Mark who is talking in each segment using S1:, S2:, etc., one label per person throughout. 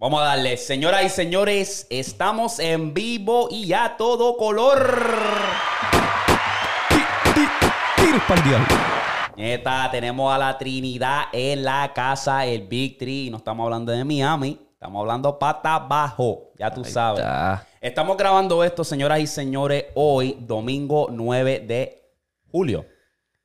S1: Vamos a darle, señoras y señores, estamos en vivo y a todo color.
S2: Tiros para el diablo.
S1: Neta, tenemos a la Trinidad en la casa, el Big Tree. No estamos hablando de Miami, estamos hablando pata abajo, ya tú sabes.
S2: está.
S1: Estamos grabando esto, señoras y señores, hoy, domingo 9 de julio.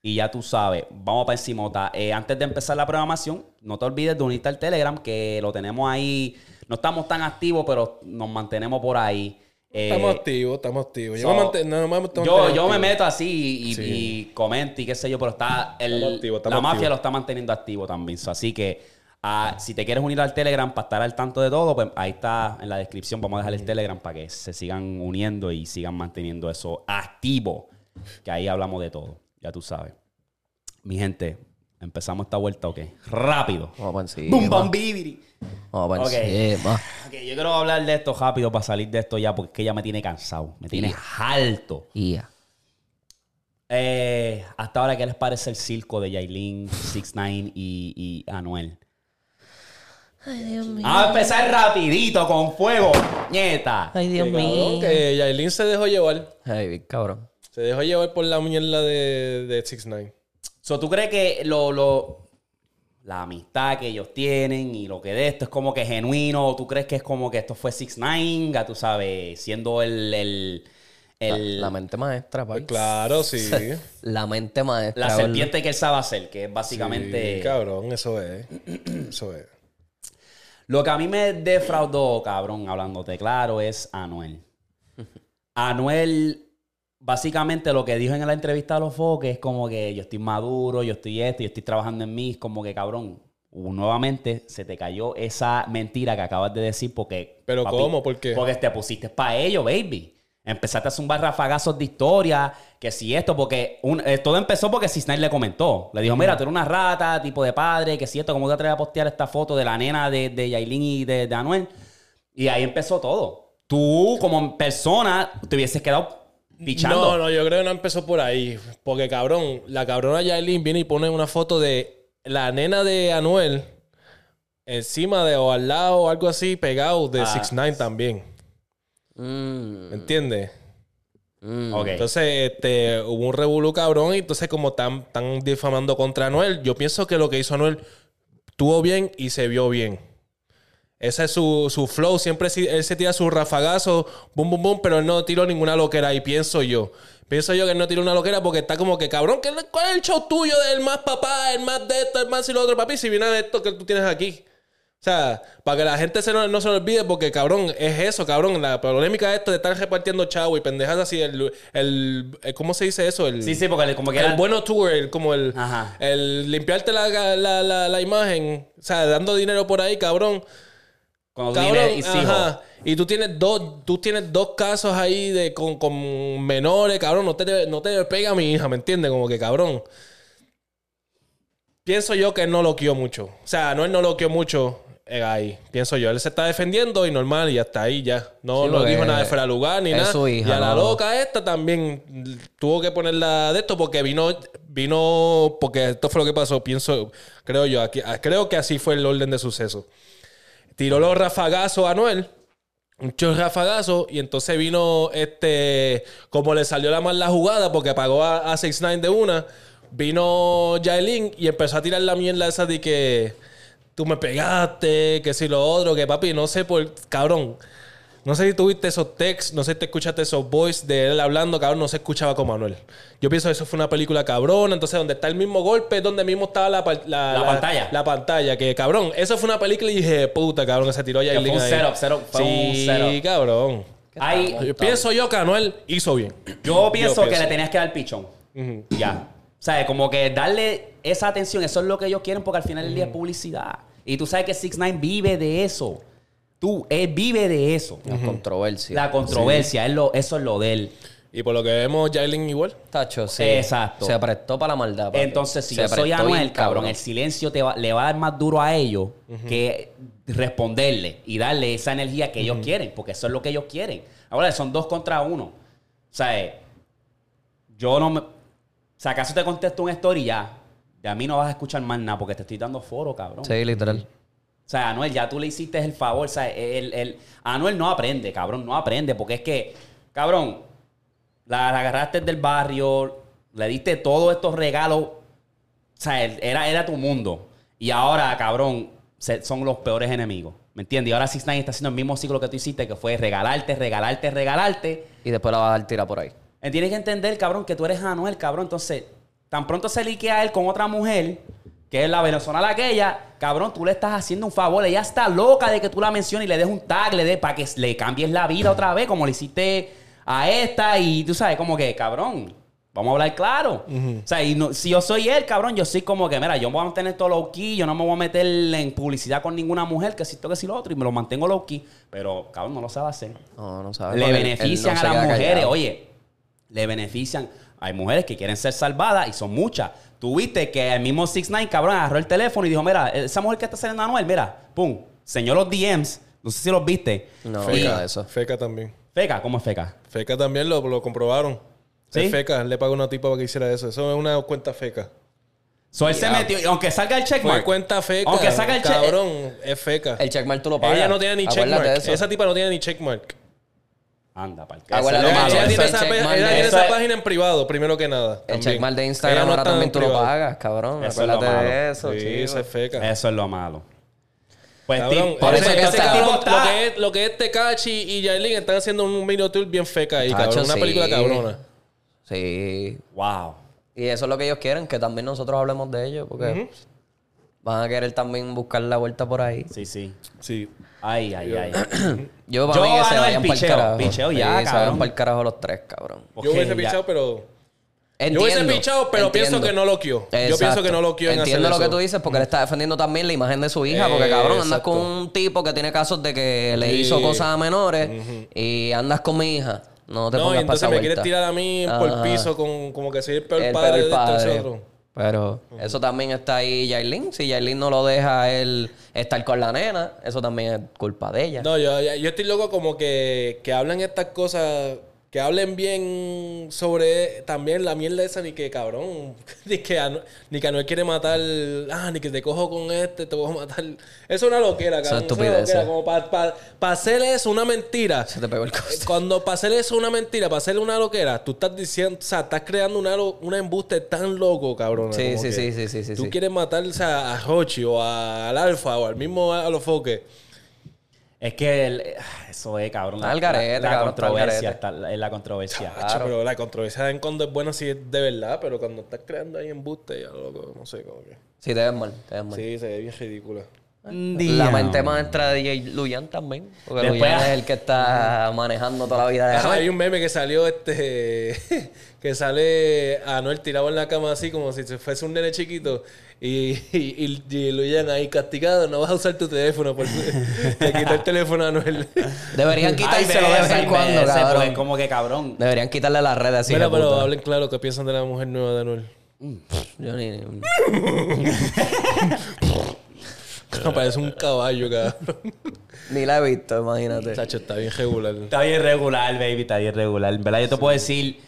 S1: Y ya tú sabes, vamos para encima. Eh, antes de empezar la programación, no te olvides de unirte al Telegram, que lo tenemos ahí. No estamos tan activos, pero nos mantenemos por ahí. Eh,
S3: Estamos activos, estamos activos. Yo, me, mant- no, no me mantengo
S1: yo, me meto así y, y-
S3: Sí.
S1: y comento y qué sé yo, pero está el-
S3: Estamos activos, estamos
S1: la mafia
S3: activos.
S1: lo está manteniendo activo también. So, así que ah, si te quieres unir al Telegram para estar al tanto de todo, pues ahí está en la descripción. Vamos a dejar el Telegram para que se sigan uniendo y sigan manteniendo eso activo. Que ahí hablamos de todo, ya tú sabes. Mi gente, empezamos esta vuelta, ¿ok? Rápido.
S2: Vamos para.
S1: ¡Bum, bam, bibiri!
S2: Vamos para
S1: Ok.
S2: encima.
S1: Ok, yo quiero hablar de esto rápido para salir de esto ya, porque es que ya me tiene cansado. Me tiene alto.
S2: Ya.
S1: Eh, hasta ahora, ¿qué les parece el circo de Yailin, 6ix9ine y, y Anuel?
S2: Ay, Dios mío.
S1: Vamos a empezar rapidito, con fuego, nieta.
S2: Ay, Dios mío.
S3: que Yailin se dejó llevar.
S2: Ay, cabrón.
S3: Se dejó llevar por la mierda de, de 6 9
S1: So, ¿Tú crees que lo, lo- la amistad que ellos tienen y lo que de esto es como que genuino? ¿O tú crees que es como que esto fue 6ix9ine, ya tú sabes, siendo el... el, el-
S2: La, la mente maestra, pa.
S3: Claro, sí.
S2: La mente maestra.
S1: la serpiente que él sabe hacer, que es básicamente...
S3: Sí, cabrón, eso es. Eso es.
S1: Lo que a mí me defraudó, cabrón, hablándote claro, es Anuel. Anuel, básicamente lo que dijo en la entrevista a los foques es como que yo estoy maduro, yo estoy esto, yo estoy trabajando en mí. Como que, cabrón, uh, nuevamente se te cayó esa mentira que acabas de decir porque...
S3: ¿Pero cómo? ¿Por qué?
S1: Porque te pusiste para ello, baby. Empezaste a zumbar rafagazos de historia, que si esto, porque un- eh, todo empezó porque Cisnay le comentó. Le dijo, mira, tú eres una rata, tipo de padre, que si esto, ¿cómo te atreves a postear esta foto de la nena de, de Yailin y de, de Anuel? Y ahí empezó todo. Tú, como persona, te hubieses quedado pichando.
S3: No, no, yo creo que no empezó por ahí. Porque, cabrón, la cabrona Yailin viene y pone una foto de la nena de Anuel encima de o al lado o algo así, pegado de
S1: Ah.
S3: 6 9 también.
S2: Mm,
S3: ¿Me entiendes?
S2: mm.
S1: Ok.
S3: Entonces, este, hubo un revolú cabrón y entonces como están, están difamando contra Anuel, yo pienso que lo que hizo Anuel estuvo bien y se vio bien. Ese es su, su flow, siempre si- él se tira su rafagazo, boom, boom, boom, pero él no tiró ninguna loquera y pienso yo. Pienso yo que él no tiró una loquera porque está como que, cabrón, ¿qué- ¿cuál es el show tuyo del más papá, el más de esto, el más y lo otro, papi? Si viene de esto que tú tienes aquí. O sea, para que la gente se no, no se lo olvide, porque cabrón, es eso, cabrón. La polémica de esto de estar repartiendo chavo y pendejas así, el, el, el- ¿cómo se dice eso? El,
S1: Sí, sí, porque como que
S3: el
S1: era...
S3: bueno tour, el, como el,
S1: Ajá.
S3: el limpiarte la, la, la, la imagen, o sea, dando dinero por ahí, cabrón. Cabrón, ajá. Y tú tienes dos, tú tienes dos casos ahí de con, con menores, cabrón. No te, no te pega a mi hija, ¿me entiendes? Como que cabrón. Pienso yo que él no loqueó mucho. O sea, no él no loqueó mucho eh, ahí. Pienso yo. Él se está defendiendo y normal, y hasta ahí ya. No,
S2: Sí,
S3: no dijo nada de fuera de lugar ni nada.
S2: su hija,
S3: y a la
S2: no.
S3: loca esta también tuvo que ponerla de esto porque vino, vino, porque esto fue lo que pasó, pienso, creo yo, aquí, ah, creo que así fue el orden de sucesos. Tiró los rafagazos a Anuel. Un chorro rafagazo. Y entonces vino este. Como le salió la mal la jugada porque pagó a, a 6 9 de una. Vino Yailin y empezó a tirar la mierda esa de que tú me pegaste, que si lo otro, que papi, no sé por. Cabrón. No sé si tuviste esos texts, no sé si te escuchaste esos voice de él hablando, cabrón, no se escuchaba como Manuel. Yo pienso que eso fue una película cabrona, entonces donde está el mismo golpe, es donde mismo estaba la, la,
S1: La pantalla.
S3: La pantalla, que cabrón, eso fue una película y dije, puta, cabrón, que se tiró ya
S1: Que fue un setup, setup, fue un
S3: sí,
S1: setup.
S3: cabrón.
S1: Hay-
S3: Yo pienso yo que Anuel hizo bien.
S1: Yo pienso que
S3: pienso.
S1: le tenías que dar pichón. Ya. O sea, como que darle esa atención, eso es lo que ellos quieren porque al final del día es publicidad. Y tú sabes que 6 9 vive de eso. Tú, él vive de eso.
S2: La controversia.
S1: La controversia, es lo, eso es lo de él.
S3: Y por lo que vemos, Jalen igual.
S2: Tacho, sí.
S1: Exacto.
S2: Se prestó para la maldad. papi.
S1: Entonces, si
S2: Se
S1: yo soy Anuel, cabrón, el silencio te va- le va a dar más duro a ellos que responderle y darle esa energía que ellos quieren, porque eso es lo que ellos quieren. Ahora, son dos contra uno. O sea, eh, yo no me... O sea, ¿acaso te contesto una story ya? De a mí no vas a escuchar más nada porque te estoy dando foro, cabrón.
S2: Sí, literal.
S1: O sea, Anuel, ya tú le hiciste el favor. O sea, el, el- Anuel no aprende, cabrón, no aprende. Porque es que, cabrón, la, la agarraste del barrio, le diste todos estos regalos. O sea, era, era tu mundo. Y ahora, cabrón, se- son los peores enemigos. ¿Me entiendes? Y ahora 6 está haciendo el mismo ciclo que tú hiciste, que fue regalarte, regalarte, regalarte.
S2: Y después la vas a dar tira por ahí.
S1: Él tiene que entender, cabrón, que tú eres Anuel, cabrón. Entonces, tan pronto se liquea él con otra mujer, que es la venezolana aquella, cabrón, tú le estás haciendo un favor. Ella está loca de que tú la menciones y le des un tag, le des para que le cambies la vida otra vez, como le hiciste a esta. Y tú sabes, como que, cabrón, vamos a hablar claro. O sea, y no- si yo soy él, cabrón, yo soy como que, mira, yo me voy a mantener todo low key, yo no me voy a meter en publicidad con ninguna mujer, que si esto, que si lo otro, y me lo mantengo low key. Pero, cabrón, no lo sabe hacer
S2: No, no sabes.
S1: le benefician
S2: no
S1: a las mujeres.
S2: callado.
S1: Oye, le benefician. Hay mujeres que quieren ser salvadas y son muchas. Tú viste que el mismo 6 9 cabrón, agarró el teléfono y dijo: Mira, esa mujer que está saliendo a Anuel, mira, pum, señor los DMs. No sé si los viste.
S2: No,
S1: Y-
S2: de eso.
S3: Feca también.
S1: Feca, ¿cómo es feca?
S3: Feca también lo, lo comprobaron.
S1: ¿Sí?
S3: Es feca, le pagó una tipa para que hiciera eso. Eso es una cuenta feca.
S1: So él se metió, aunque salga el
S3: Fue
S1: checkmark.
S3: cuenta feca.
S1: Aunque saca el check-
S3: Cabrón, es feca.
S2: El checkmark tú lo pagas.
S3: Ella no tiene ni
S2: Acuérdate
S3: checkmark. Esa tipa no tiene ni checkmark.
S1: Anda,
S2: Acuérdate que.
S3: Ella
S2: el
S3: tiene esa, ella
S2: de-
S3: tiene esa
S1: es-
S3: página en privado, primero que nada.
S2: El
S3: también.
S2: checkmark de
S3: Ella
S2: Instagram
S3: no
S2: ahora
S3: está en
S2: también tú lo
S3: privado.
S2: pagas, cabrón.
S1: Eso es lo
S2: Acuérdate de
S1: malo.
S2: eso,
S3: Sí,
S2: chico.
S3: es feca.
S1: Eso es lo malo. Pues
S3: Cabrón,
S2: por
S3: ese-
S2: eso es que
S3: ese
S2: está-
S3: cabrón, lo, que es, lo que es Tekachi y Yailin están haciendo un mini tour bien feca ahí,
S2: Tacho,
S3: cabrón. Una
S2: sí.
S3: película cabrona.
S2: Sí.
S1: Wow.
S2: Y eso es lo que ellos quieren, que también nosotros hablemos de ellos, porque van a querer también buscar la vuelta por ahí.
S1: Sí, sí.
S3: Sí.
S1: Ay, ay, ay.
S2: Yo para
S1: Yo
S2: mí que se
S1: el
S2: vayan para el
S1: picheo,
S2: carajo.
S1: picheo ya,
S2: Sí, se
S1: cabrón.
S2: vayan para el carajo los tres, cabrón.
S3: Yo hubiese
S1: ya-
S3: pichado, pero.
S2: Entiendo,
S3: Yo hubiese pichado, pero pienso
S2: entiendo.
S3: que no lo quió. Yo
S2: Exacto.
S3: pienso que no lo quió en
S2: Entiendo
S3: hacer
S2: lo que
S3: eso.
S2: tú dices porque él está defendiendo también la imagen de su hija. Porque
S3: Eh,
S2: cabrón, andas
S3: exacto.
S2: con un tipo que tiene casos de que le
S3: Sí.
S2: hizo cosas a menores y andas con mi hija. No te
S3: No, y
S2: pongas para
S3: entonces
S2: esa
S3: me
S2: vuelta.
S3: quieres tirar a mí por
S2: Ajá.
S3: piso con como que soy el peor
S2: El
S3: padre
S2: peor
S3: de
S2: padre. Pero eso también está ahí Yailin. Si Yailin no lo deja él estar con la nena, eso también es culpa de ella.
S3: No, yo, yo estoy loco como que, que hablan estas cosas, que hablen bien sobre también la mierda esa, ni que cabrón, ni que, ni que Anuel quiere matar, ah, ni que te cojo con este, te voy a matar. Es una loquera, cabrón. Es una loquera,
S2: eh.
S3: como para hacer eso una mentira.
S2: Se te pegó el costo.
S3: Cuando para hacer eso una mentira, para hacerle una loquera, tú estás diciendo, o sea, estás creando una, una embuste tan loco, cabrón.
S2: Sí, sí, sí, sí, sí, sí,
S3: Tú
S2: sí.
S3: quieres matar o sea, a Rochi o a- al Alfa o al mismo Alofoque.
S1: Es que el- ah, eso es, cabrón.
S2: Está al garete,
S1: la,
S2: cabrón, está al
S1: controversia. está- es la controversia.
S3: Hacho, pero la controversia en cuando es buena sí es de verdad, pero cuando estás creando ahí embuste, ya loco, no sé, como que.
S2: Sí, te ves mal, te ves mal.
S3: Sí, se ve bien ridícula.
S2: La mente maestra de DJ Luyan también. Porque
S1: Después-
S2: Luyan es el que está manejando toda la vida de
S3: hay un meme que salió este que sale a Anuel tirado en la cama así como si se fuese un nene chiquito y, y, y, y lo llevan ahí castigado, no vas a usar tu teléfono por le quitó el teléfono a Anuel.
S2: Deberían quitárselo de vez en cuando,
S1: porque
S2: cabrón.
S1: es como que cabrón.
S2: Deberían quitarle las redes así.
S3: Mira, pero
S2: puta.
S3: hablen claro qué piensan de la mujer nueva de Anuel.
S2: Yo ni...
S3: Parece un caballo, cabrón.
S2: ni la he visto, imagínate.
S3: Chacho, está bien regular.
S1: Está bien regular, baby, está bien regular. En verdad, yo te puedo decir,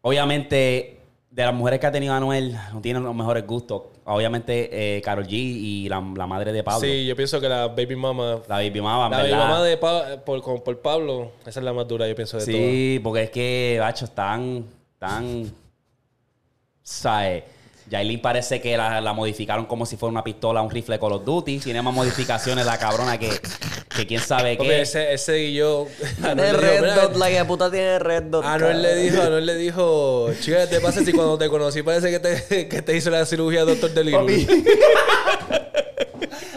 S1: obviamente, de las mujeres que ha tenido Anuel, no tienen los mejores gustos. Obviamente, eh, Karol G y la, la madre de Pablo.
S3: Sí, yo pienso que la baby mama
S1: La baby mama,
S3: La baby mamá de Pa- por, con- por Pablo, esa es la más dura, yo pienso, de
S1: Sí, porque es que, bacho, están, tan, ¿sabes? Yailin parece que la, la modificaron como si fuera una pistola, un rifle Call of Duty. Tiene más modificaciones la cabrona que, que quién sabe
S3: todas. Porque
S1: qué.
S3: ese, ese y yo...
S2: Tiene
S3: dijo,
S2: red
S3: "Mira,
S2: dot, la de puta tiene red dot.
S3: Anuel le dijo, Anuel le dijo, chica, ¿qué te pasa si cuando te conocí parece que te, que te hizo la cirugía doctor de
S1: Papi.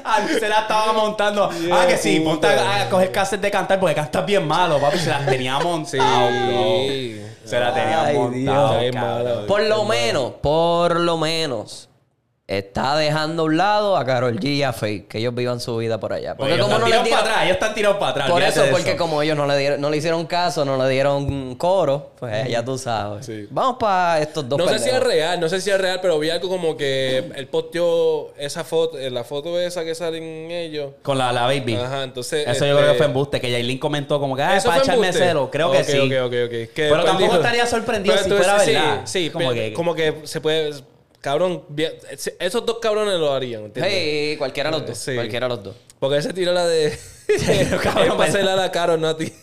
S1: Ah, se la estaba montando. ah, que sí, ponte a, a coger cassette de cantar porque cantas bien malo, papi. Se las tenía montado, bro. Se la tenía
S2: Ay,
S1: montado.
S3: Dios.
S1: cabrón.
S3: Ay, mala.
S2: Por lo menos, por lo menos, está dejando a un lado a Carol G y a Faye, que ellos vivan su vida por allá. Porque
S1: ellos
S2: como
S1: están
S2: no
S1: tirados
S2: dieron...
S1: para atrás, ellos están tirados para atrás.
S2: Por eso, porque como ellos no le dieron, no le hicieron caso, no le dieron coro, pues ya tú sabes.
S3: Sí.
S2: Vamos para estos dos
S3: No sé si es real, no sé si es real, pero vi algo como que él posteó esa foto, eh, la foto esa que salen ellos.
S1: Con la, la baby.
S3: Ajá, entonces,
S1: Eso yo
S3: este-
S1: creo que fue embuste. Que Yailin comentó como que, ah,
S3: ¿Eso
S1: para echarme cero. Creo que sí.
S3: ok, ok, ok. Que
S1: Pero
S3: después
S1: tampoco
S3: dijo-
S1: estaría sorprendido
S3: Pero
S1: si fuera
S3: sí,
S1: verdad.
S3: Sí,
S1: Como que...
S3: como que se puede... cabrón, esos dos cabrones lo harían, ¿entiendes?
S2: Hey, cualquiera de los dos.
S3: Sí.
S2: Cualquiera de los dos.
S3: Porque ese tiró la de.
S1: cabrón,
S3: es para hacerle a la cara, no a ti.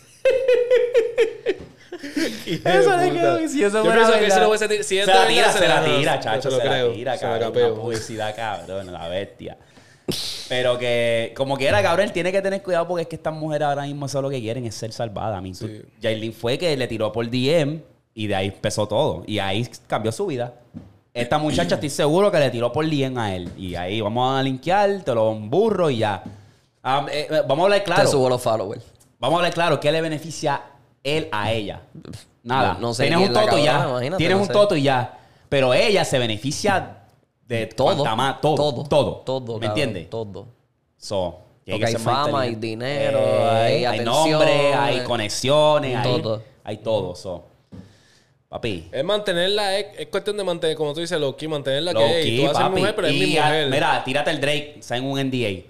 S1: Eso le quedó. Si eso
S3: Yo pienso que si lo hubiese tir- si
S1: se la tira, se
S3: se
S1: la tira,
S3: se
S1: chacho.
S3: lo
S1: Se la
S3: creo,
S1: tira,
S3: se la
S1: cabrón. Una publicidad, cabrón. La bestia. Pero que, como quiera, cabrón, él tiene que tener cuidado porque es que estas mujeres ahora mismo eso lo que quieren es ser salvadas. A mí, tú- Yailin fue que le tiró por DM y de ahí empezó todo. Y ahí cambió su vida. Esta muchacha estoy seguro que le tiró por DM a él. Y ahí vamos a linkear, te lo burro y ya. Ah, eh, eh, vamos a hablar claro.
S2: Te subo los followers.
S1: Vamos a hablar claro, ¿qué le beneficia él a ella? Nada.
S2: No- no sé
S1: Tienes un toto y ya. Tienes
S2: no
S1: un
S2: sé.
S1: toto y ya. Pero ella se beneficia de
S2: Todo.
S1: más- todo. Todo.
S2: Todo. Todo.
S1: ¿Me entiendes?
S2: Todo.
S1: So,
S2: Porque hay fama, hay dinero,
S1: Eh,
S2: hay
S1: hay
S2: atención,
S1: nombre, hay conexiones, hay
S2: todo.
S1: Hay todo. So. Papi.
S3: Es mantenerla, es, es cuestión de mantener, como tú dices, Loki, mantenerla
S1: Low
S3: que
S1: key,
S3: hey, tú vas a ser
S1: papi.
S3: mujer, pero es
S1: Y
S3: mi
S1: a-
S3: mujer.
S1: Mira, tírate el Drake, está en un NDA.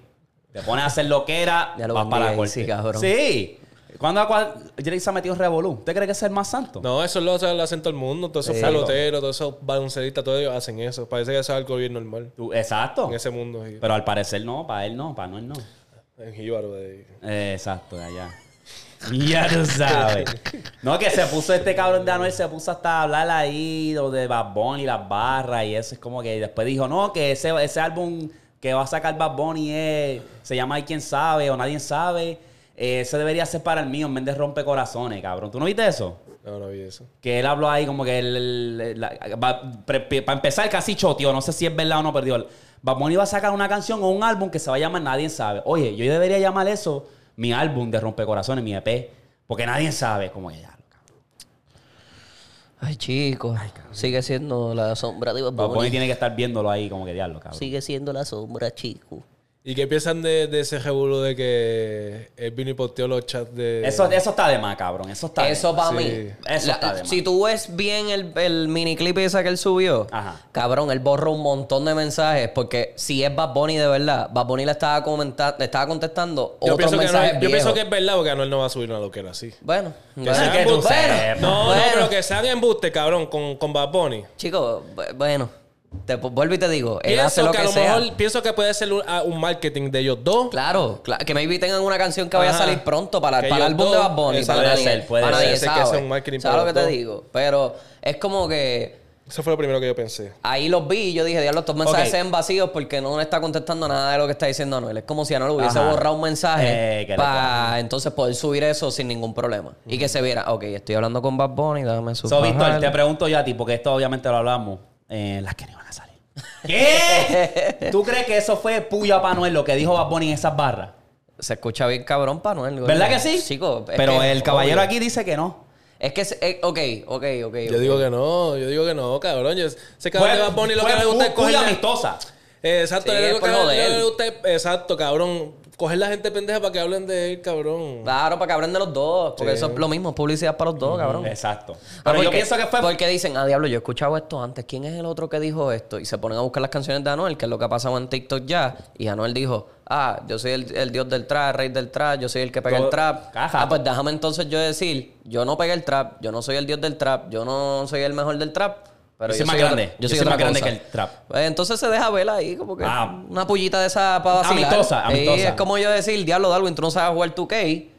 S1: Te pones a hacer lo que era,
S2: Ya lo
S1: vas para la corte.
S2: sí, cabrón.
S1: Sí. ¿Cuándo cua- Drake se ha metido en Revolú? ¿Usted cree que es el más santo?
S3: No, eso lo, lo hacen todo el mundo. Todos esos
S2: Sí.
S3: peloteros, todos esos baloncelistas, todos ellos hacen eso. Parece que eso es algo bien normal
S1: Tú- exacto.
S3: en ese mundo. sí.
S1: Pero al parecer no, para él no, para Noel no.
S3: En Jíbaro. de-
S1: Eh, exacto, de allá. Ya tú sabes. No, que se puso este cabrón de Anuel, se puso hasta a hablar ahí de Bad Bunny y las barras y eso es como que después dijo, no, que ese, ese álbum que va a sacar Bad Bunny es, se llama Hay quien sabe o nadie sabe. Eh, ese debería ser para el mío en vez de rompe corazones, cabrón. ¿Tú no viste eso?
S3: No, no vi eso.
S1: Que él habló ahí como que él, para empezar casi choteó, no sé si es verdad o no, perdió. Bad Bunny va a sacar una canción o un álbum que se va a llamar Nadie Sabe. Oye, yo debería llamar eso mi álbum de Rompecorazones, mi EP, porque nadie sabe cómo ya.
S2: Ay, chicos. Sigue siendo la sombra de Bad
S1: Bad Bunny
S2: Bunny.
S1: tiene que estar viéndolo ahí como que diablo, cabrón.
S2: Sigue siendo la sombra, chico.
S3: ¿Y qué piensan de, de ese revuelo de que él vino y posteó los chats de.
S1: Eso, eso está de más, cabrón. Eso está de
S2: Eso
S1: más.
S2: para
S3: Sí.
S2: mí.
S1: Eso
S2: La-
S1: está de más.
S2: si tú ves bien el, el miniclip ese que él subió,
S1: Ajá.
S2: cabrón, él borró un montón de mensajes porque si es Bad Bunny de verdad, Bad Bunny le estaba, comenta- le estaba contestando
S3: Yo,
S2: otros
S3: pienso que, no,
S2: mensajes
S3: yo pienso que es verdad porque Anuel no va a subir una loquera así.
S2: Bueno,
S3: Que
S2: bueno,
S3: sean
S1: que tú
S3: embuste-
S1: sepas.
S3: No,
S2: Bueno.
S3: no, pero que sean embuste, cabrón, con, con Bad Bunny.
S2: chicos, bu- bueno, te vuelvo y te digo, él hace
S3: Pienso
S2: lo
S3: que,
S2: que,
S3: a lo
S2: sea.
S3: mejor, pienso que puede ser un, ah, un marketing de ellos dos.
S2: Claro, cla- que maybe tengan una canción que vaya a salir pronto para, el álbum de Bad Bunny. Para
S1: Puede ser, puede
S2: para
S1: ser.
S2: nadie
S3: Ese que
S2: sabe.
S3: sea un marketing
S2: ¿Sabes lo que te digo? Pero es como que
S3: Eso fue lo primero que yo pensé.
S2: ahí los vi y yo dije, diablo, estos mensajes
S1: Ok.
S2: se ven vacíos porque no le está contestando nada de lo que está diciendo Anuel. Es como si Anuel hubiese
S1: Ajá.
S2: borrado un mensaje
S1: Eh,
S2: para entonces poder subir eso sin ningún problema. Y que se viera, ok, estoy hablando con Bad Bunny, déjame subir.
S1: So, Víctor, te pregunto yo a ti, porque esto obviamente lo hablamos. Eh, las que no iban a salir. ¿Qué? ¿Tú crees que eso fue puya para Noel lo que dijo Bad Bunny en esas barras?
S2: Se escucha bien cabrón para Anuel.
S1: ¿Verdad que sí?
S2: Chico, es
S1: Pero
S2: que-
S1: el caballero
S2: obvio.
S1: aquí dice que no.
S2: Es que, se- eh, ok, ok, ok.
S3: Yo digo que no, yo digo que no, cabrón. Yo sé que a Bad Bunny lo que le gusta es
S1: pu- puya amistosa.
S3: Eh, Exacto,
S2: Sí,
S3: le
S2: es por
S3: que
S2: joder.
S3: le gusta- exacto, cabrón. Coger la gente pendeja para que hablen de él, cabrón.
S2: Claro, para que hablen de los dos. Porque
S3: Sí.
S2: eso es lo mismo, publicidad para los dos, cabrón.
S1: Exacto.
S2: Ah,
S1: Pero yo
S2: porque-
S1: pienso que fue.
S2: Porque dicen, ah, diablo, yo he escuchado esto antes. ¿Quién es el otro que dijo esto? Y se ponen a buscar las canciones de Anuel, que es lo que ha pasado en TikTok ya. Y Anuel dijo, ah, yo soy el, el dios del trap, rey del trap, yo soy el que pega
S1: Yo-
S2: el trap.
S1: Caja.
S2: Ah, pues déjame entonces yo decir, yo no pegué el trap, yo no soy el dios del trap, yo no soy el mejor del trap. Pero
S1: Yo soy más
S2: otra-
S1: grande. Yo soy
S2: otra
S1: más grande
S2: cosa.
S1: que el trap.
S2: Pues entonces se deja ver ahí como que
S1: Ah.
S2: una pullita de esa para vacilar.
S1: Amistosa,
S2: Y
S1: amistosa.
S2: es como yo decir, diablo, Darwin, tú no sabes jugar 2K.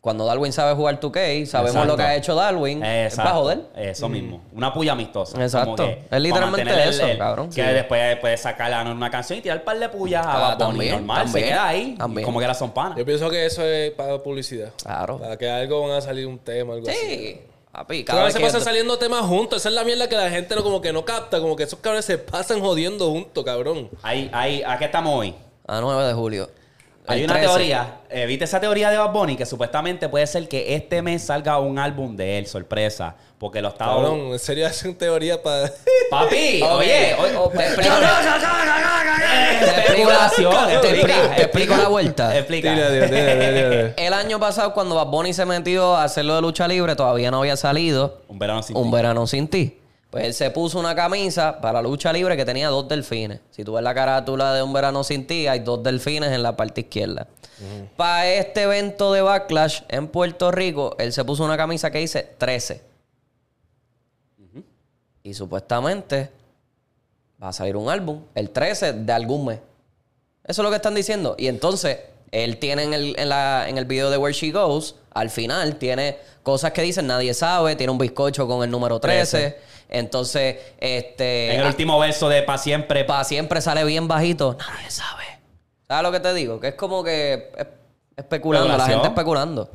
S2: Cuando Darwin sabe jugar 2K, sabemos
S1: Exacto.
S2: lo que ha hecho Darwin. Es para joder.
S1: Eso mismo. Una puya amistosa.
S2: Exacto.
S1: Como
S2: Es literalmente
S1: mantener
S2: eso, cabrón.
S1: Que
S2: Sí.
S1: después puedes sacar a una canción y tirar un par de puyas a
S2: Ah,
S1: Bad Bunny.
S2: también,
S1: Normal, se
S2: también,
S1: queda ahí.
S2: también.
S1: Como que era son panas.
S3: Yo pienso que eso es para publicidad.
S2: Claro.
S3: Para que algo van a salir un tema, algo así.
S2: Sí. Papi,
S3: Cada vez
S2: vez
S3: se
S2: que...
S3: pasan saliendo temas juntos. Esa es la mierda que la gente no, como que no capta. Como que esos cabrones se pasan jodiendo juntos, cabrón.
S1: Ahí, ahí, ¿A qué estamos hoy?
S2: A 9 de julio.
S1: Hay una
S2: 13.
S1: teoría, eh, ¿viste esa teoría de Bad Bunny? Que supuestamente puede ser que este mes salga un álbum de él, sorpresa. Porque lo estaba...
S3: Cabrón, en serio hacen teoría para...
S1: Papi, oye, oye,
S2: o- te explico- te explico- la vuelta.
S1: Explica.
S2: El año pasado, cuando Bad Bunny se metió a hacerlo de lucha libre, todavía no había salido
S1: Un verano sin
S2: Un
S1: ti.
S2: verano sin ti. Pues él se puso una camisa para lucha libre que tenía dos delfines. Si tú ves la carátula de Un verano sin ti, hay dos delfines en la parte izquierda. Para este evento de Backlash en Puerto Rico, él se puso una camisa que dice 13. Y supuestamente va a salir un álbum el 13 de algún mes. Eso es lo que están diciendo. Y entonces, él tiene en el, en la- en el video de Where She Goes, al final, tiene cosas que dicen nadie sabe, tiene un bizcocho con el número 13. Entonces, este.
S1: En el último verso de Pa' Siempre.
S2: para siempre sale bien bajito. Nadie sabe. ¿Sabes lo que te digo? Que es como que es- especulando, la gente especulando.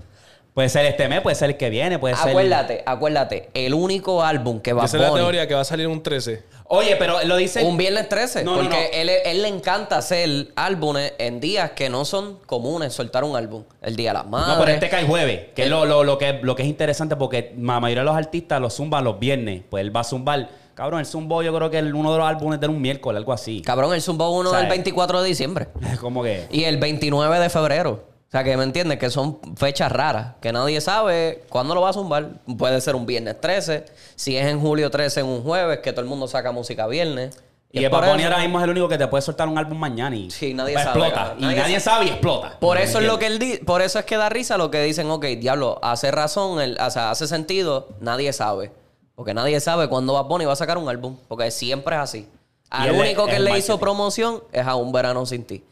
S1: Puede ser este mes, puede ser el que viene, puede ser.
S2: Acuérdate, acuérdate, el único álbum que va
S3: Esa es la teoría que va a salir un 13.
S1: Oye, pero lo dice.
S2: un viernes 13,
S1: No, no,
S2: porque
S1: no.
S2: Él, él le encanta hacer álbumes en días que no son comunes soltar un álbum. El día de las madres.
S1: No, pero este cae jueves, que es lo, lo, lo que, lo que es interesante porque la mayoría de los artistas los zumban los viernes. Pues él va a zumbar. Cabrón, él zumbó yo creo que el- uno de los álbumes de un miércoles, algo así.
S2: Cabrón, él zumbó uno
S1: O sea,
S2: el 24 de diciembre
S1: Como que.
S2: y el 29 de febrero. O sea, que me entiendes que son fechas raras, que nadie sabe cuándo lo va a zumbar. Puede ser un viernes 13, si es en julio 13 en un jueves, que todo el mundo saca música viernes.
S1: Y el
S2: eso-
S1: ahora mismo es el único que te puede soltar un álbum mañana y
S2: Sí, nadie
S1: pues,
S2: sabe,
S1: explota.
S2: cabrón.
S1: Y
S2: Nadie
S1: nadie, sabe y explota.
S2: Por
S1: ¿Me
S2: eso es lo que él di- por eso es que da risa lo que dicen, ok, diablo, hace razón, el- o sea, hace sentido, nadie sabe. Porque nadie sabe cuándo Bad Bunny va a sacar un álbum. Porque siempre es así. Al único que le hizo promoción es a Un Verano Sin Ti.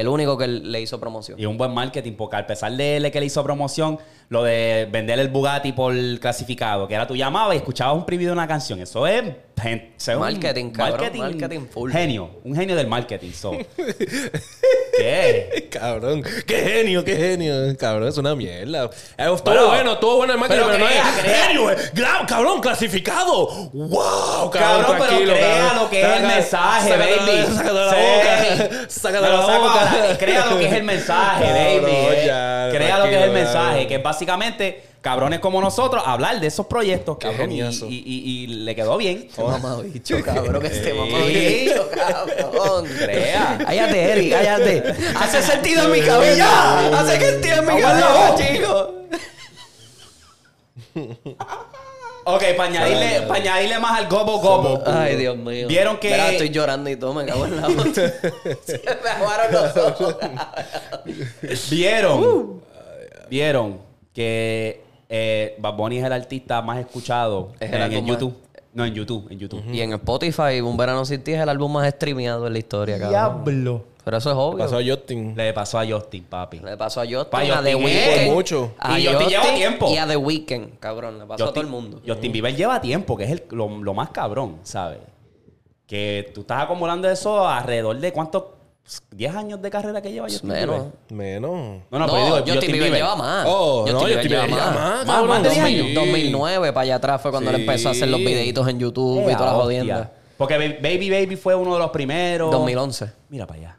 S2: El único que le hizo promoción.
S1: Y un buen marketing, porque al pesar de él que le hizo promoción, lo de vender el Bugatti por clasificado, que era tú llamabas y escuchabas un preview de una canción. Eso es, gen- un
S2: Marketing, cabrón, marketing full.
S1: Genio, un genio del marketing. So. ¿Qué?
S3: Cabrón, qué genio, qué genio. Cabrón, es una mierda. Eh, Estuvo
S1: Bueno,
S3: bueno, estuvo bueno el marketing,
S1: pero
S3: pero, no es genio. Cabrón, clasificado. Wow, cabrón,
S1: Cabrón, pero crea
S3: cabrón.
S1: lo que es el
S3: Saca-
S1: mensaje,
S3: sácatelo-
S1: baby.
S3: De la
S1: Sí.
S3: boca. De
S1: lo
S3: la boca.
S1: Crea lo que es el mensaje, baby.
S3: ya,
S1: Crea lo que es el mensaje, que es básicamente cabrones como nosotros hablar de esos proyectos,
S3: Qué
S1: cabrón. Y, y- y- y le quedó bien.
S2: Este mamabicho, cabrón, este mamabicho, cabrón.
S1: Crea.
S2: Cállate, Eric, cállate. Hace sentido en mi cabeza. Hace sentido en mi cabeza, chico.
S1: Ok, para añadirle, más al gobo gobo.
S2: Ay, Dios mío.
S1: Vieron que-
S2: Mira, estoy llorando y todo, me cago en la boca. Se me aguaron los ojos.
S1: Vieron.
S2: Uh.
S1: Vieron que eh, Bad Bunny es el artista más escuchado
S2: Es el
S1: en, YouTube. No, en YouTube, en YouTube.
S2: Y en Spotify, Un Verano Sin Ti es el álbum más streameado en la historia, cabrón.
S1: Diablo.
S2: Pero eso es obvio.
S3: Pasó a Justin.
S1: Le pasó a Justin, papi.
S2: Le pasó a Justin,
S1: Pa'
S2: a The Weeknd.
S3: mucho.
S2: A
S1: Y Justin
S2: Justin
S1: lleva tiempo.
S2: Y a The Weeknd, cabrón. Le pasó a todo el mundo.
S1: Justin Bieber lleva tiempo, que es el- lo, lo más cabrón, ¿sabes? Que tú estás acumulando eso alrededor de cuántos 10 años de carrera que lleva Justin
S2: Menos.
S1: Bieber.
S3: Menos.
S1: No, no, pero yo digo,
S2: Justin, Bieber, lleva más.
S3: Oh, no, Justin Bieber lleva más,
S1: Más, más de 10
S3: Sí.
S1: años.
S2: 2009 para allá atrás fue cuando él
S3: Sí.
S2: empezó a hacer los videitos en YouTube y
S1: Eh,
S2: toda la
S1: hostia.
S2: jodienda.
S1: Porque Ba- Baby Baby fue uno de los primeros.
S2: 2011.
S1: Mira para allá.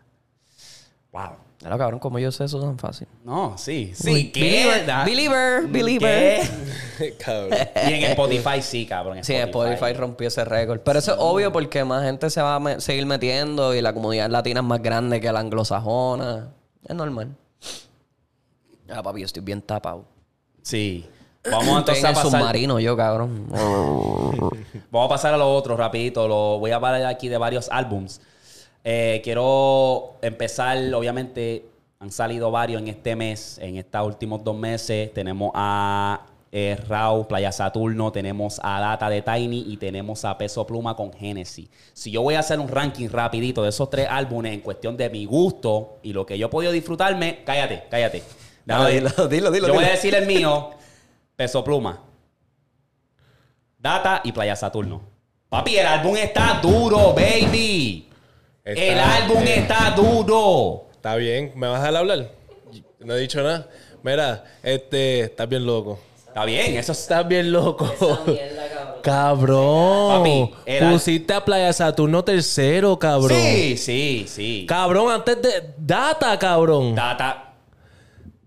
S1: Wow.
S2: Claro, cabrón, como yo sé eso tan fácil.
S1: No, sí, sí.
S2: Believer,
S1: ¿qué?
S2: believer, believer.
S1: ¿Qué?
S3: cabrón.
S1: Y en Spotify sí, cabrón. en
S2: Sí, Spotify rompió ese récord. Pero eso es obvio porque más gente se va a me- seguir metiendo y la comunidad latina es más grande que la anglosajona. Es normal. Ah, papi, yo estoy bien tapado.
S1: Sí. Vamos
S2: Estoy
S1: entonces
S2: en
S1: a pasar.
S2: submarino yo, cabrón.
S1: Vamos a pasar a lo otro rapidito. Lo voy a hablar aquí de varios álbums. Eh, quiero empezar, obviamente, han salido varios en este mes, en estos últimos dos meses. Tenemos a eh, Rau, Playa Saturno, tenemos a Data de Tiny y tenemos a Peso Pluma con Genesis. Si yo voy a hacer un ranking rapidito de esos tres álbumes en cuestión de mi gusto y lo que yo he podido disfrutarme, cállate, cállate. Déjame-
S2: dilo, dilo, dilo,
S1: Yo voy a
S2: dilo.
S1: decir el mío, Peso Pluma. Data y Playa Saturno. Papi, el álbum está duro, baby.
S3: Está-
S1: el álbum
S3: eh,
S1: está duro.
S3: Está bien, ¿me vas a dejar hablar? No he dicho nada. Mira, este, estás bien loco.
S1: Está bien, eso es...
S3: Estás bien loco. Cabrón.
S1: Papi, era-
S3: Pusiste a Playa Saturno tercero, cabrón.
S1: Sí, sí, sí.
S3: Cabrón, antes de. Data, cabrón.
S1: Data.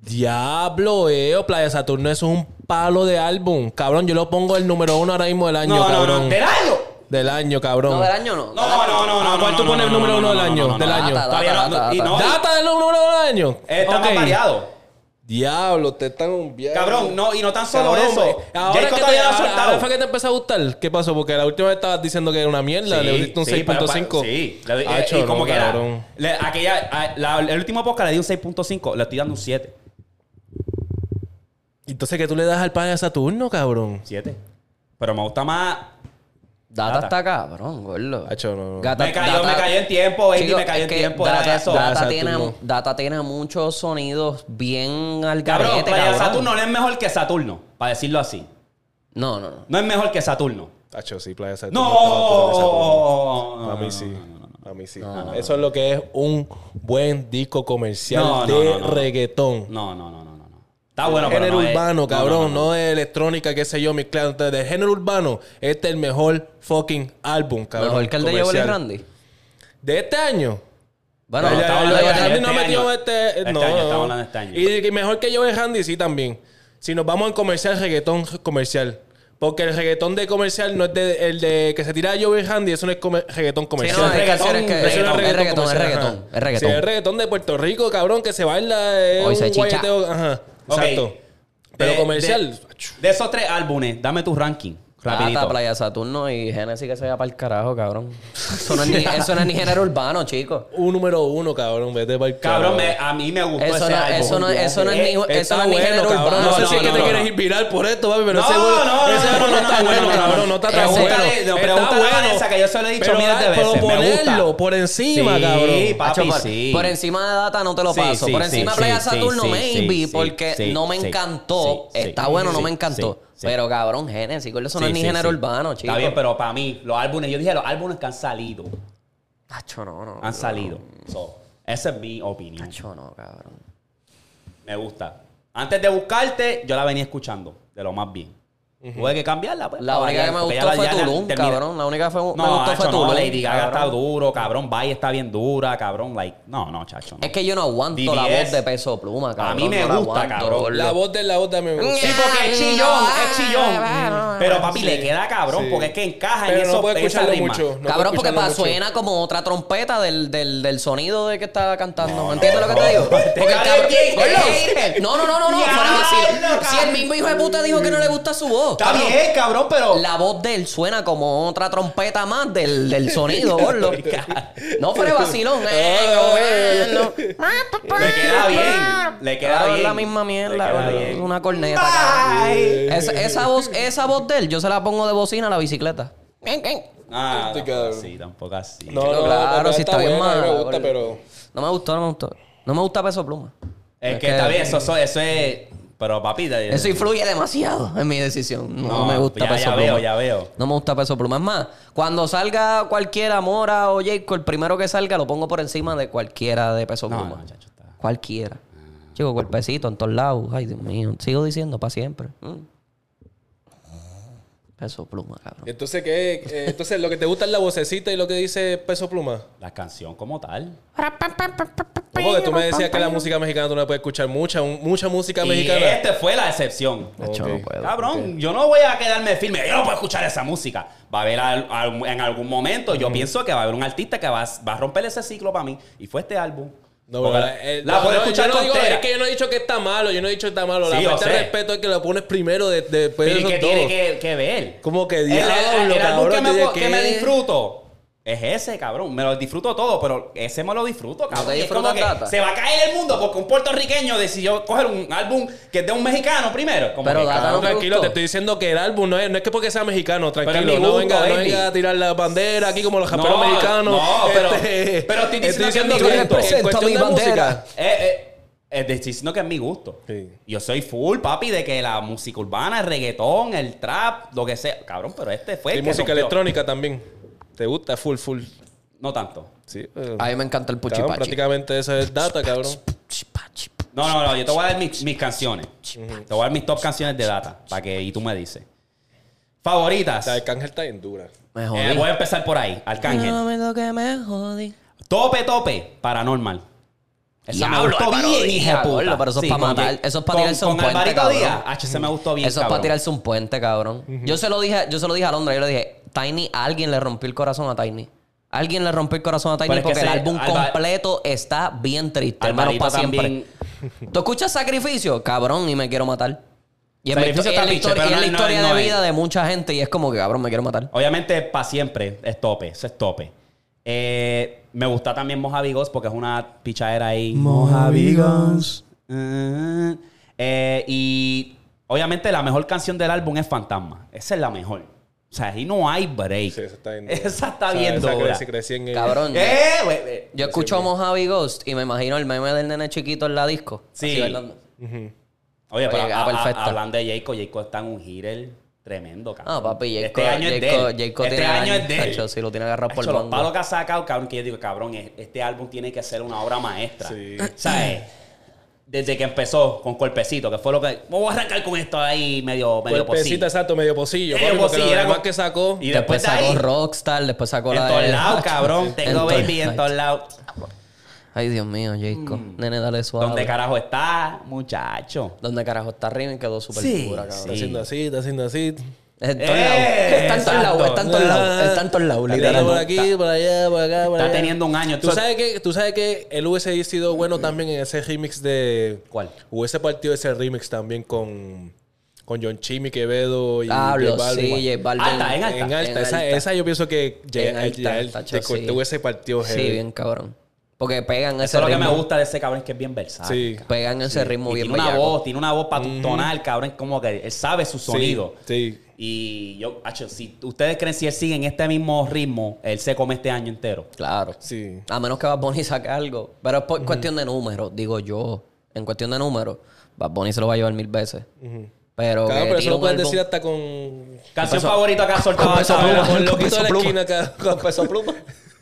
S3: Diablo, eh. Playa Saturno eso es un palo de álbum. Cabrón, yo lo pongo el número uno ahora mismo del año,
S1: No, no,
S3: cabrón.
S1: no. ¿Del año?
S3: Del año, cabrón.
S2: No, del año no.
S1: No, no, no, no.
S3: ¿A
S1: no,
S3: cuál tú pones el número
S1: no,
S3: uno
S1: no,
S3: del año? Del año.
S2: Data,
S3: del número uno del año.
S1: Está más variado.
S3: Diablo, te están un viaje.
S1: Cabrón, no, y no tan solo
S3: Cabrón,
S1: eso.
S3: Ahora,
S1: Jayco
S3: que te, ahora-
S1: soltado.
S3: ahora fue que te empezó a gustar. ¿Qué pasó? Porque la última vez estabas diciendo que era una mierda. le diste un
S1: sí, pero
S3: 6.5.
S1: pa- Sí, le doy- eh, y como que era.
S3: cabrón.
S1: le- aquella, a- la- el último podcast le di un 6.5, le estoy dando un 7.
S3: Entonces, ¿qué tú le das al pan a Saturno, cabrón?
S1: 7. Pero me gusta más
S2: Data,
S1: Data.
S2: está cabrón, gordo.
S3: Hacho, no, no.
S2: Gata-
S1: Me cayó,
S2: Data-
S1: me cayó en tiempo, baby,
S2: Chico,
S1: me cayó en tiempo.
S2: Data,
S1: era eso.
S2: Data
S3: Data
S2: tiene. Data tiene muchos sonidos bien al
S1: Cabrón,
S2: garete,
S1: Playa
S2: cabrón.
S1: Saturno no es mejor que Saturno, para decirlo así.
S2: No, no, no.
S1: No es mejor que Saturno.
S3: Hacho, sí, Playa Saturno.
S1: No.
S3: A mí sí. A mí sí. Eso es lo que es un buen disco comercial
S1: No,
S3: de
S1: no, no.
S3: reggaetón.
S1: No, no, no. no. Está bueno, pero
S3: género
S1: no es-
S3: urbano,
S1: no,
S3: cabrón, no,
S1: no, no.
S3: de electrónica, qué sé yo, mezclado. Entonces, de género urbano, este es el mejor fucking álbum, cabrón.
S2: Mejor que el de Joel. Randy.
S3: De este año.
S2: Bueno,
S1: estamos
S3: ya,
S1: hablando de este
S3: no
S1: año.
S3: metió este.
S1: Este
S3: no,
S1: año,
S3: no.
S1: estamos hablando de este año.
S3: Y mejor que Joel Randy, sí, también. Si nos vamos en comercial, reggaetón comercial. Porque el reggaetón de comercial no es de, el de que se tira Joey Handy, eso no es comer- reggaetón comercial.
S2: no, hay
S1: reggaetón,
S2: canciones que-
S1: reggaetón,
S2: es reggaetón, es reggaetón, es reggaetón, es reggaetón.
S3: Sí, es reggaetón de Puerto Rico, cabrón, que se baila. Es
S2: Hoy se chicha.
S3: guayeteo, Ajá, Exacto. Pero
S1: De-
S3: comercial.
S1: De, de esos tres álbumes, dame tu ranking. Rapidito.
S2: Data, Playa Saturno y Genesis que se vaya para el carajo, cabrón. Eso no es ni, eso no es ni género urbano, chicos.
S3: Un número uno, cabrón. Vete para el
S1: Cabrón, me- a mí me gustó
S2: Eso
S1: ese
S2: no-
S1: álbum.
S2: eso no- eso no es ni- eso no es ni género
S3: cabrón.
S2: urbano.
S3: No sé
S1: No,
S3: si es que
S1: no,
S3: te
S1: no,
S3: quieres viral por esto, papi, pero
S1: No,
S3: ese
S1: no, no,
S3: ese
S1: no,
S3: no
S1: no,
S3: está
S1: no,
S3: bueno,
S1: no, no,
S3: cabrón. No está tan
S1: Pregúntale-
S3: bueno.
S1: no,
S3: Está
S1: pregúntale a
S3: bueno.
S1: Vanessa, que yo se lo he dicho
S3: Pero,
S1: miles de
S3: pero
S1: veces, me
S3: ponerlo
S1: gusta.
S3: por encima,
S1: Sí,
S3: cabrón.
S1: papi,
S2: Hacho, por,
S1: sí.
S2: por encima de Data no te lo
S1: Sí,
S2: paso.
S1: sí,
S2: por encima de
S1: sí,
S2: Playa
S1: sí,
S2: Saturno,
S1: sí,
S2: maybe,
S1: sí,
S2: porque
S1: sí,
S2: no me
S1: sí,
S2: encantó.
S1: sí, sí,
S2: Está bueno, no
S1: sí,
S2: me encantó.
S1: sí, sí.
S2: Pero cabrón, Genesis, eso no
S1: Sí,
S2: es ni
S1: sí,
S2: género urbano, chicos.
S1: Está bien, pero para mí, los álbumes, yo dije los álbumes que han salido,
S2: Hacho, no, no.
S1: han salido. So, esa es mi opinión.
S2: Hacho, no, cabrón.
S1: Me gusta. Antes de buscarte, yo la venía escuchando, de lo más bien. Tuve que cambiarla, pues.
S2: La única que me gustó fue Tulum, cabrón. La única que fue, me
S1: No,
S2: gustó fue
S1: chacho, no,
S2: Tulum.
S1: Lady Gaga
S2: cabrón.
S1: está duro, cabrón. Bye está bien dura, cabrón. Like, no, no, chacho. no.
S2: Es que yo no aguanto la voz de peso pluma, cabrón.
S1: mí me
S2: no
S1: gusta,
S2: aguanto,
S1: cabrón.
S3: La voz de la voz también me gusta.
S1: Sí, porque es chillón, es chillón. Pero papi,
S3: Sí.
S1: le queda cabrón,
S3: Sí.
S1: porque es que encaja
S3: Pero
S1: en
S3: no
S1: eso,
S3: puedo
S1: en esa
S3: escucharlo
S1: ritma.
S3: mucho. No puedo
S2: Cabrón, porque suena como otra trompeta del, del, del sonido de que está cantando. ¿Me entiendes lo que te digo? Porque el
S1: cabrón.
S2: No, no, no, no, no. Si el mismo hijo de puta dijo que no le gusta su voz.
S1: Está
S2: cabrón.
S1: bien, cabrón, pero.
S2: La voz de él suena como otra trompeta más del, del sonido, gordo. No fuera vacilón. Eh, gobierno.
S1: Le queda bien. Le queda
S2: Cabrón,
S1: bien.
S2: la misma mierda,
S1: bien.
S2: Una corneta, cabrón. Esa, voz, esa voz de él, yo se la pongo de bocina a la bicicleta.
S1: Ah,
S3: Este
S1: tampoco así, tampoco así.
S3: No, no,
S2: claro,
S3: no,
S2: si está bien
S3: mí
S2: mala,
S3: me gusta, pero...
S2: No me gustó, no me gustó. No me gusta peso pluma.
S1: Es que está bien, eso, eso, eso es. Pero papi, de-
S2: Eso influye demasiado en mi decisión. No, me gusta
S1: ya,
S2: peso
S1: ya
S2: pluma.
S1: veo, ya veo.
S2: No me gusta peso pluma. Es más, cuando salga cualquiera, Mora o Jayco, el primero que salga lo pongo por encima de cualquiera de peso
S1: No,
S2: pluma.
S1: no, chacho, está.
S2: Cualquiera. Chico, cuerpecito en todos lados. Ay, Dios mío. Sigo diciendo para siempre. Mm. Peso pluma, cabrón.
S3: Entonces, ¿qué? Eh, Entonces, lo que te gusta es la vocecita y lo que dice Peso Pluma.
S1: La canción como tal.
S3: Porque tú me decías que la música mexicana tú no puedes escuchar mucha, mucha música
S1: Y
S3: mexicana.
S1: este fue la excepción.
S2: Nacho,
S3: Ok.
S2: no puedo.
S1: Cabrón, yo no voy a quedarme firme. Yo no puedo escuchar esa música. Va a haber al- al- en algún momento, yo pienso que va a haber un artista que va, va a romper ese ciclo para mí. Y fue este álbum.
S3: No,
S1: Porque la,
S3: eh,
S1: la
S3: no,
S1: puedo
S3: no,
S1: escuchar
S3: yo no digo-. Es que yo no he dicho que está malo, yo no he dicho que está malo. La falta de respeto es que lo pones primero de, de- después de
S1: ¿y
S3: eso
S1: qué
S3: todo.
S1: tiene que, que ver?
S3: Como que
S1: El, el-
S3: diablo,
S1: el álbum que me, que me disfruto es ese, cabrón. Me lo disfruto todo, pero ese me lo disfruto, cabrón.
S2: te
S1: Y es como que se va a caer el mundo porque un puertorriqueño decidió coger un álbum que es de un mexicano primero. Como
S2: Pero
S1: que,
S2: Data
S1: cabrón,
S2: no te
S3: Tranquilo,
S2: gustó.
S3: te estoy diciendo que el álbum no es, no es que porque sea mexicano, tranquilo. no,
S1: gusto,
S3: venga, no venga a tirar la bandera aquí como los raperos
S1: No,
S3: mexicanos.
S1: no, pero-
S3: Este,
S1: pero estoy diciendo que es mi
S3: que
S1: gusto.
S3: en
S2: mi
S3: de
S2: bandera.
S3: música,
S1: Eh, eh, eh, estoy diciendo que es mi gusto.
S3: Sí.
S1: Yo soy full, papi, de que la música urbana, el reggaetón, el trap, lo que sea. Cabrón, pero este fue el
S3: Y
S1: que
S3: música
S1: rompió.
S3: electrónica también. ¿Te gusta? Full, full.
S1: No tanto.
S3: Sí. eh,
S2: A mí me encanta el
S3: cabrón,
S2: puchipachi.
S3: prácticamente eso es data, cabrón.
S1: No, no, no, yo te voy a dar mis, mis canciones. Te voy a dar mis top canciones de data. Para que, y tú me dices. Favoritas.
S3: La de Arcángel está bien dura.
S2: Me
S1: Eh,
S2: jodí.
S1: voy a empezar por ahí. Arcángel.
S2: No me toque, me jodí.
S1: Tope, tope. Paranormal. Esa me
S2: Diablo,
S1: gustó
S2: Álvaro
S1: bien,
S2: Díaz,
S1: hija de puta.
S2: gordo, pero eso es pa'
S1: con-
S2: matar, eso es pa'
S1: con-
S2: tirarse un
S1: Con
S2: puente,
S1: Alvarito
S2: cabrón.
S1: Díaz. H, se me gustó bien,
S2: Eso es para
S1: cabrón.
S2: tirarse un puente, cabrón. Yo se lo dije, yo se lo dije a Londra, yo le dije, Tiny, alguien le rompió el corazón a Tiny. Alguien le rompió el corazón a Tiny
S1: Pero es que
S2: porque el álbum completo está bien triste, hermano, para siempre. ¿Tú escuchas Sacrificio? Cabrón, y me quiero matar. Y es,
S1: Sacrificio está
S2: la, historia,
S1: pero
S2: y es
S1: no-
S2: la
S1: no-
S2: historia
S1: no
S2: de vida de mucha gente y es como que, cabrón, me quiero matar.
S1: Obviamente, para siempre es tope. Eso es tope. Eh, me gusta también Mojave Ghost porque es una pichadera ahí. Mojave Ghost. Eh, y obviamente la mejor canción del álbum es Fantasma. Esa es la mejor. O sea, ahí no hay break.
S3: Sí, esa está bien dura.
S1: Esa está
S3: O sea,
S1: bien
S3: esa
S1: dura.
S3: crecí, crecí en
S2: Cabrón.
S1: Eh.
S2: Yo escucho a Mojave Ghost y me imagino el meme del nene chiquito en la disco.
S1: Sí.
S2: Así bailando.
S3: Ujú.
S1: Oye, pero
S2: Oye,
S1: a-
S2: ah,
S1: a-
S2: perfecto.
S1: hablando de Jayco, Jayco está en un hitter tremendo, cabrón.
S2: Ah, papi, Jayco,
S1: Este año es de
S2: Jayco-
S1: él.
S2: Jayco
S1: este
S2: tiene
S1: año es de él.
S2: sí, lo tiene agarrado por
S1: Tacho, los
S2: mango.
S1: palos que ha sacado, cabrón, que yo digo, cabrón, es- este álbum tiene que ser una obra maestra.
S3: Sí.
S1: ¿Sabes? Desde que empezó con Cuerpecito, que fue lo que... Voy a arrancar con esto ahí medio, medio
S3: Cuerpecito, exacto, medio pocillo.
S1: Medio
S3: papi, porque
S1: pocillo,
S3: lo
S1: era
S3: demás que sacó.
S1: Y
S2: Después
S1: después de
S2: sacó
S1: ahí,
S2: Rockstar, después sacó
S1: en
S2: la
S1: todos
S2: de...
S1: lados, cabrón. Tengo
S2: todos-
S1: baby en todos lados.
S2: Ay, Dios mío, Jacob. Nene, dale suave.
S1: ¿Dónde carajo está, muchacho?
S2: ¿Dónde carajo está Remy? Quedó súper
S1: Sí,
S3: Está
S2: cabrón.
S1: sí.
S3: haciendo así, está haciendo así.
S2: Está en todos lados, está en todos lados. Está en todos lados,
S3: Está
S2: literal.
S3: por aquí, por allá, por acá, por
S1: Está
S3: allá.
S1: teniendo un año.
S3: ¿Tú sabes, que, tú sabes que él hubiese sido bueno también en ese remix de...
S1: ¿Cuál?
S3: Hubiese partido ese remix también con, con John Chimmy, Quevedo y
S2: Hablo,
S3: J Balvin.
S2: sí, J Balvin.
S1: Alta, en alta.
S3: En alta.
S2: En
S3: esa,
S2: alta.
S3: esa yo pienso que ya,
S2: En
S3: ya-
S2: alta,
S3: ya él
S2: tacho,
S3: te,
S2: sí.
S3: te hubiese partido
S2: Sí,
S3: heavy.
S2: bien cabrón. Porque pegan ese
S1: Eso es lo que
S2: ritmo.
S1: me gusta de ese cabrón, es que es bien versátil.
S3: Sí.
S2: Pegan ese ritmo
S1: Y
S2: bien
S1: tiene una
S2: bellaco.
S1: voz, tiene una voz para tu tonal, cabrón. Como que él sabe su sonido.
S3: Sí.
S1: Y yo, hacho, si ustedes creen si él sigue en este mismo ritmo, él se come este año entero.
S2: Claro.
S3: Sí.
S2: A menos que Bad Bunny saque algo. Pero es por cuestión de números, digo yo. En cuestión de números, Bad Bunny se lo va a llevar mil veces. Pero,
S3: Claro, pero eso lo puedes decir hasta con...
S1: Canción favorita que ha soltado
S2: con peso pluma.
S3: Con
S2: Con
S3: loquito de la
S2: peso
S3: esquina acá.
S2: Con peso pluma.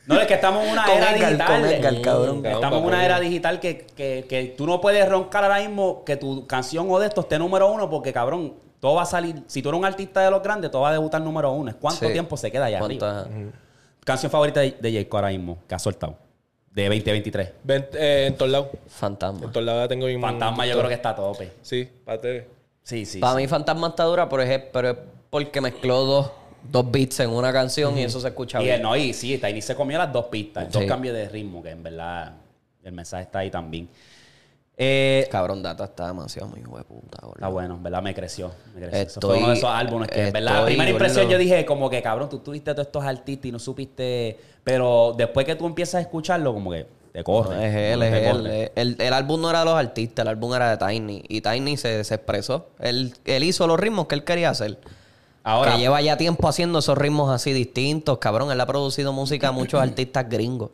S1: No, es que estamos en una
S2: Con
S1: era
S2: Edgar,
S1: digital.
S2: con Edgar, cabrón.
S1: Estamos en una era digital que, que, que tú no puedes roncar ahora mismo que tu canción o de esto esté número uno porque, cabrón, todo va a salir. Si tú eres un artista de los grandes, todo va a debutar número uno. ¿Es ¿Cuánto
S2: Sí.
S1: tiempo se queda allá
S2: es?
S1: Canción favorita de, de Jayco ahora mismo que ha soltado. De 2023.
S3: Ven, eh, en todos lados.
S2: Fantasma.
S3: En todos lados la tengo bien...
S1: Fantasma yo creo que está a tope.
S3: Sí, pate.
S1: Sí, sí.
S2: Para
S1: sí.
S2: mí Fantasma está dura, pero es, pero es porque mezcló dos, dos beats en una canción y eso se escucha
S1: Y
S2: bien.
S1: no, y sí, Tiny se comió las dos pistas, dos cambios de ritmo, que en verdad el mensaje está ahí también. Eh,
S2: Cabrón, Data está demasiado muy hijo de puta, boludo.
S1: está bueno, en verdad me creció. Me creció. Eso
S2: Estoy-
S1: fue uno de esos álbumes que en verdad, la primera impresión
S2: boludo.
S1: yo dije como que cabrón, tú tuviste todos estos artistas y no supiste, pero después que tú empiezas a escucharlo, como que te
S2: No,
S1: corre.
S2: es él,
S1: te
S2: es él.
S1: corre.
S2: Eh, El, el álbum no era de los artistas, el álbum era de Tiny. Y Tiny se, se expresó. Él, él hizo los ritmos que él quería hacer.
S1: Ahora,
S2: que lleva ya tiempo haciendo esos ritmos así distintos, cabrón. Él ha producido música a muchos artistas gringos.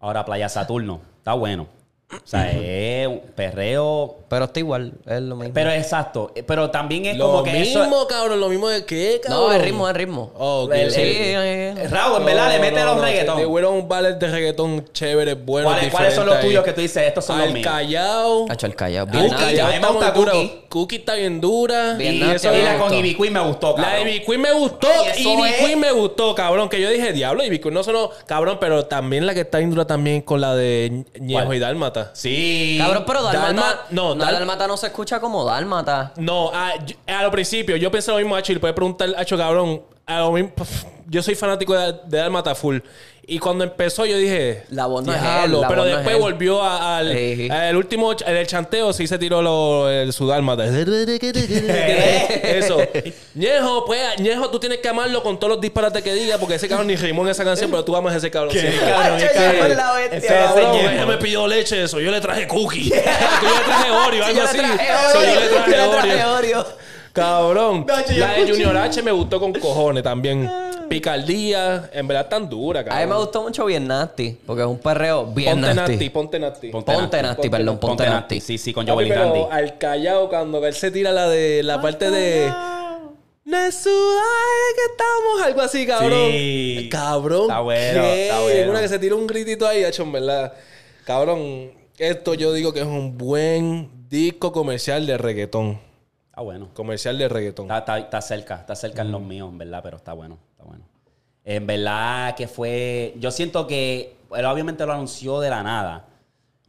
S1: ahora Playa Saturno, está bueno. O sea, es un perreo,
S2: Pero está igual, es lo mismo.
S1: pero exacto, eh, pero también es
S3: Lo
S1: como que
S3: mismo,
S1: eso
S3: cabrón. Lo mismo de qué, cabrón.
S2: no, es ritmo, es ritmo.
S3: Oh, ok,
S1: El-
S3: ok.
S2: Sí,
S1: el-
S2: eh, eh.
S1: Raúl, en verdad, le mete los reggaetón.
S3: Te hubieron un ballet de reggaetón chévere, bueno.
S1: ¿Cuáles, cuáles son los tuyos que tú dices? Estos son los
S3: Al
S1: míos.
S3: Callao.
S2: Hacho, el callao.
S3: Al
S2: Bien
S1: Cookie,
S2: nasty.
S3: Callao está muy dura.
S1: Cookie.
S3: Cookie está bien dura.
S2: Bien
S3: y eso
S1: Y la con. Ivy Queen me gustó,
S3: La
S1: cabrón.
S3: Ivy Queen me gustó. Ivy. Queen me gustó, cabrón. Que yo dije, diablo, Ivy Queen no sonó cabrón, pero también la que está bien dura también con la de Ñejo y Dálmata.
S1: Sí.
S2: Cabrón, pero Dálmata.
S3: Dalma- no,
S2: no,
S3: Dal-
S2: Dálmata no se escucha como Dálmata.
S3: No, a, yo- a lo principio yo pensé lo mismo, Hacho, y le puedes preguntar, Hacho, cabrón. A lo mismo, pf, yo soy fanático de, de Dálmata full. Y cuando empezó yo dije,
S2: La voz no es él, la
S3: pero
S2: no
S3: después volvió a- al
S2: Sí.
S3: al último, en el chanteo sí se tiró lo, el, su Dálmata. Eso. Ñejo, pues, Ñejo, tú tienes que amarlo con todos los disparates que diga, porque ese cabrón ni rimó en esa canción, pero tú amas a ese cabrón.
S1: Qué
S3: siempre.
S1: cabrón,
S2: la bestia,
S1: Ese-
S2: cabrón.
S3: ella me pidió leche, eso. Yo le traje cookie. Tú yo le traje Oreo, algo así. yo le traje Oreo. Cabrón. La de. Junior H me gustó con cojones también. Picardía, en verdad tan dura,
S2: A
S3: cabrón.
S2: mí me gustó mucho Bien Nasty, porque es un perreo bien
S3: Ponte
S2: nasty.
S3: nasty, ponte nasty.
S1: Ponte
S2: Ponte nasty, perdón, ponte
S1: Ponte
S2: nasty.
S1: Nasty. Sí, sí, con
S3: Papi,
S1: Joel y
S3: pero
S1: Randy.
S3: al callao cuando él se tira la de la parte de no es suave que estamos algo así cabrón
S1: Sí.
S3: cabrón
S1: Está bueno,
S3: ¿qué?
S1: está bueno.
S3: una que se tira un gritito ahí hecho en verdad cabrón esto yo digo que es un buen disco comercial de reggaetón
S1: Está bueno.
S3: comercial de reggaetón
S1: Está, está- está cerca, está cerca en los míos, en verdad, pero está bueno, está bueno. En verdad que fue. Yo siento que él obviamente lo anunció de la nada.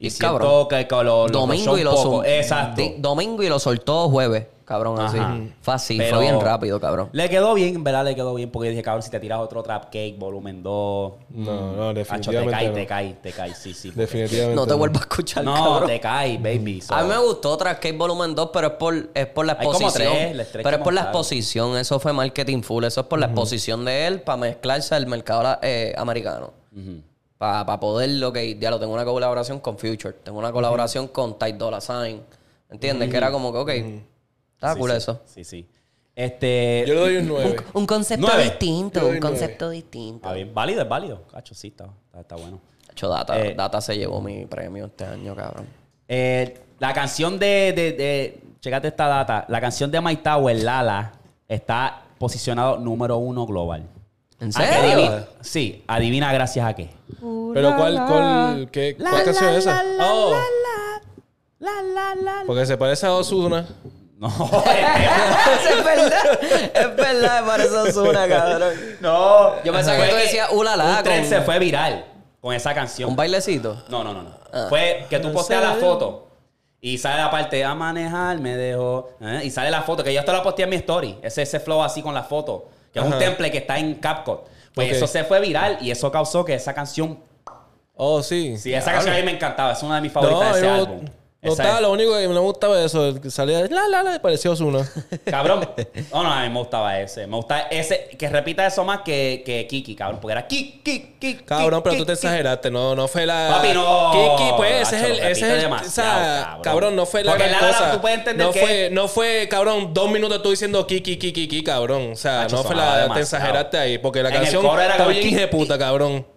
S1: Y,
S2: cabrón.
S1: que, que lo, lo
S2: Domingo y lo
S1: poco. Exacto.
S2: Domingo y lo soltó jueves, cabrón, así.
S1: Ajá.
S2: Fácil,
S1: Pero-
S2: fue bien rápido, cabrón.
S1: Le quedó bien, en verdad le quedó bien, porque dije, cabrón, si te tiras otro Trap Cake, volumen 2.
S3: no no
S1: Hacho, te
S3: definitivamente
S1: cae,
S3: no.
S1: te cae, te cae, sí, sí.
S3: definitivamente
S2: No te vuelvas a escuchar,
S1: No,
S2: cabrón.
S1: te cae, baby. So-
S2: A mí me gustó Trascape Volumen 2, pero es por, es por la
S1: Hay como
S2: exposición.
S1: tres, tres
S2: pero es por la exposición. Eso fue marketing full. Eso es por la exposición de él para mezclarse al mercado eh, americano.
S1: Ujú.
S2: Para poder, ok, ya lo tengo una colaboración con Future. Tengo una colaboración con Ty Dolla Sign. ¿Entiendes? Que era como que, ok, está
S1: Sí,
S2: cool
S1: sí,
S2: eso.
S1: Sí, sí. Este.
S3: Yo le doy un 9.
S2: Un concepto
S1: Nueve.
S2: distinto,
S3: Yo doy
S2: un concepto distinto.
S1: Está bien, válido, es válido. Cacho, sí, está, está, está bueno.
S2: Hecho, Data,
S1: Eh,
S2: Data se llevó mi premio este año, cabrón.
S1: Eh, la canción de, de, de- Chécate esta data. La canción de My Tower, Lala, está posicionado número uno global.
S2: ¿En
S1: ¿A qué
S2: serio?
S1: adivina? Sí, adivina gracias a qué.
S3: Pero ¿cuál, cuál, qué, cuál canción es esa? oh,
S1: La, la, la.
S3: porque se parece a Ozuna.
S1: No,
S2: es verdad. Es verdad, me parece Ozuna, cabrón.
S1: no.
S2: Yo pensaba que tú decías ulala.
S1: Un tren
S2: con-
S1: se fue viral con esa canción.
S2: Un bailecito.
S1: No, no, no, no.
S2: Ah.
S1: Fue que tú posteas la foto y sale la parte a manejar, me dejó. ¿eh? Y sale la foto, que yo hasta la posteé en mi story. Ese, ese flow así con la foto. Que es un temple que está en CapCut. Pues eso se fue viral y eso causó que esa canción.
S3: Oh, sí.
S1: Sí, esa canción a mí me encantaba. Es una de mis favoritas de ese
S3: yo
S1: álbum.
S3: No
S1: Esa
S3: estaba,
S1: es-
S3: lo único que me gustaba eso, que salía la la la, parecía Ozuna.
S1: Cabrón. No, no, a mí me gustaba ese. Me gusta ese. Que repita eso más que, que Kiki, cabrón. Porque era Kiki, Kiki, Kiki.
S3: Cabrón, pero tú te exageraste, no, no fue la.
S1: Papi, no.
S3: Kiki, pues, ese
S1: Nacho,
S3: es el. Ese es el o sea,
S1: cabrón.
S3: cabrón. no fue la
S1: Porque
S3: gran
S1: la, la,
S3: cosa.
S1: tú puedes entender
S3: no
S1: que-
S3: fue, no fue, cabrón, dos minutos tú diciendo Kiki, Kiki, Kiki, cabrón. O sea,
S1: Nacho,
S3: no fue la. Te exageraste ahí, porque la
S1: En el
S3: canción
S1: coro era
S3: está bien puta, cabrón.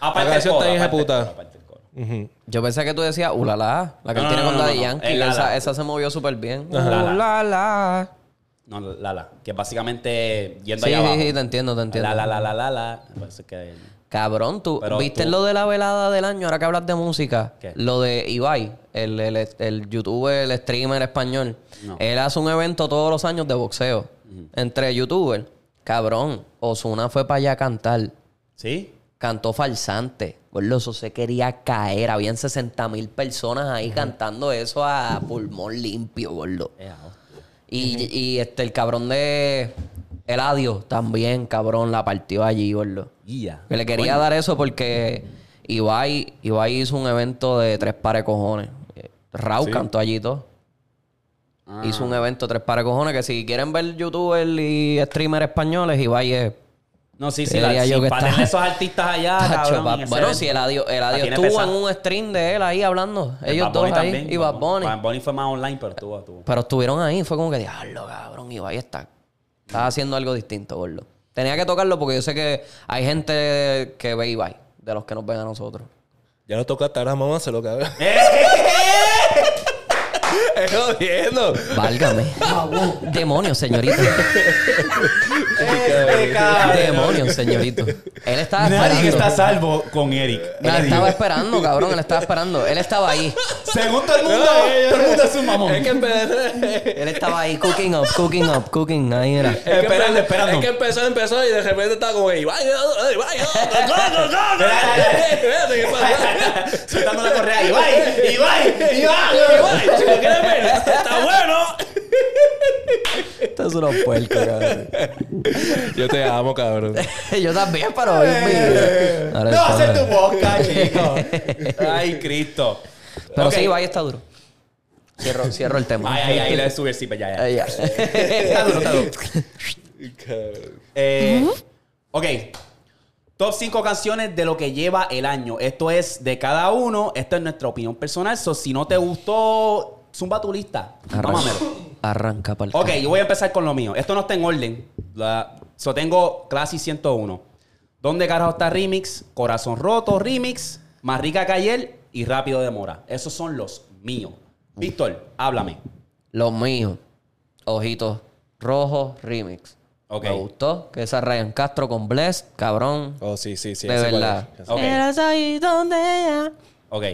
S1: Aparte
S3: La canción está bien
S1: coro, aparte del coro.
S2: Yo pensé que tú decías ulala, la que él tiene con Daddy. Yankee. Esa, esa se movió súper bien. Ulala.
S1: No, Lala. Que básicamente yendo
S2: Sí,
S1: allá
S2: sí,
S1: abajo.
S2: sí, te entiendo, te entiendo.
S1: La, la, la, la, la, la. Que...
S2: Cabrón, tú
S1: Pero
S2: viste
S1: tú-
S2: lo de la velada del año, ahora que hablas de música.
S1: ¿Qué?
S2: Lo de Ibai, el, el, el youtuber, el streamer español.
S1: No.
S2: Él hace un evento todos los años de boxeo. Entre youtubers. Cabrón, Osuna fue para allá a cantar.
S1: ¿Sí?
S2: Cantó falsante. Gordo, eso se quería caer. Habían 60 mil personas ahí cantando eso a pulmón limpio, gordo.
S1: Eh, ah,
S2: Y, y este, el cabrón de Eladio también, cabrón, la partió allí, gordo.
S1: guía.
S2: Que le quería dar eso porque Ibai, Ibai hizo un evento de tres pares cojones. Raúl cantó allí todo.
S1: Ah.
S2: Hizo un evento tres pares cojones que si quieren ver youtubers y streamers españoles, Ibai es...
S1: No, sí, sí. La, sí,
S2: que
S1: para
S2: está-
S1: esos artistas allá, cabrón, ese
S2: bueno, si Eladio,
S1: La
S2: Eladio
S1: tiene
S2: estuvo en un stream de él ahí hablando. Ellos
S1: Bad
S2: dos
S1: Bunny
S2: ahí.
S1: también,
S2: y Bad Bunny.
S1: Bad Bunny fue más online, pero estuvo, estuvo.
S2: Pero estuvieron ahí. Fue como que, diablo, cabrón. Ibai está... Estaba haciendo algo distinto, gordo. Tenía que tocarlo porque yo sé que hay gente que ve Ibai. De los que nos ven a nosotros.
S3: Ya no toca ahora mamá, se lo cabrón.
S1: ¡Eh!
S3: Es jodiendo.
S2: Válgame. Demonios, señorito.
S1: Este.
S2: Demonios, señorito. Él estaba
S1: Nadie
S2: esperando.
S1: está a salvo con Eric.
S2: Él estaba esperando, cabrón. Él estaba esperando. Él estaba ahí.
S1: Según todo el mundo, todo el mundo es un mamón.
S3: Es que empezó.
S2: Él estaba ahí. Cooking up, cooking up, cooking. Ahí era.
S1: Esperando, esperando.
S3: Es que empezó, empezó y de repente estaba como, Ibai, Ibai, Ibai, Espérate, ¿qué pasa?
S1: Soltando la correa. Ibai, Ibai, Ibai.
S3: Ibai, quieres ver, está bueno.
S2: Esto es una puerca, cabrón.
S3: Yo te amo, cabrón.
S2: Yo también, pero hoy mi- Ahora
S1: No va a ser tu boca, chico. Ay, Cristo.
S2: Pero sí, Ibai está duro. Cierro, cierro el tema.
S1: Ay, ay, ay, le subí el zipper, ya, ya.
S2: Ahí ya.
S1: Está duro, está duro. Eh, ok. Top 5 canciones de lo que lleva el año. Esto es de cada uno. Esta es nuestra opinión personal. So, si no te gustó, zumba tu lista. Mámamelo.
S2: Arranca para el
S1: Ok, yo voy a empezar con lo mío. Esto no está en orden. La, so, tengo Classy 101. ¿Dónde carajo está Remix? Corazón Roto Remix. Más rica que ayer y Rápido de Mora. Esos son los míos. Víctor, háblame.
S2: Los míos. Ojitos rojos remix.
S1: Ok.
S2: Me gustó. Que esa Ryan Castro con Bless, cabrón.
S3: Oh, sí, sí, sí.
S2: De verdad.
S3: es.
S1: Ok.
S2: Eras ahí donde ella.
S1: Ok.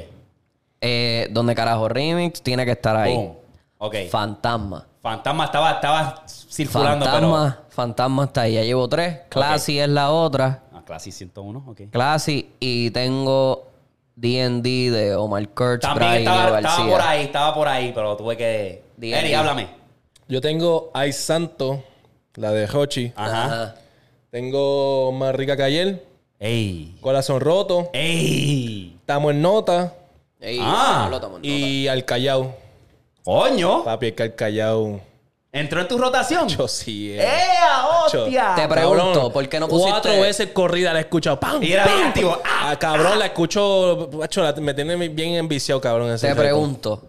S2: Eh, donde carajo remix tiene que estar ahí.
S1: Boom. Ok.
S2: Fantasma.
S1: Fantasma estaba, estaba circulando,
S2: Fantasma, Fantasma está ahí. Ya llevo tres. Classy es la otra.
S1: pero... Ah, Classy 101, ok.
S2: Classy. Y tengo D&D de Omar Kurtz,
S1: También estaba,
S2: García.
S1: estaba por ahí, estaba por ahí, pero tuve que... Eri, háblame.
S3: Yo tengo Ay Santo, la de Hochi.
S1: Ajá.
S2: Ajá.
S3: Tengo Más Rica que ayer,
S1: ¡Ey!
S3: Corazón Roto,
S1: ¡Ey!
S3: Estamos en Nota
S2: Ey,
S1: Ah.
S2: nota.
S3: y Al Callao.
S1: ¡Coño!
S3: Papi, es que Al Callao.
S1: ¿Entró en tu rotación?
S3: Yo sí. eh.
S1: ¡Ea, hostia!
S2: Te pregunto,
S3: Cabrón,
S2: ¿por qué no pusiste...?
S3: Cuatro veces corrida la he escuchado. ¡Pam!
S1: Y era
S3: ¡pam!
S1: activo. ¡Ah!
S3: Ah, cabrón, la escucho. macho, la- me tiene bien enviciado, cabrón. ese
S2: Te
S3: reto.
S2: pregunto.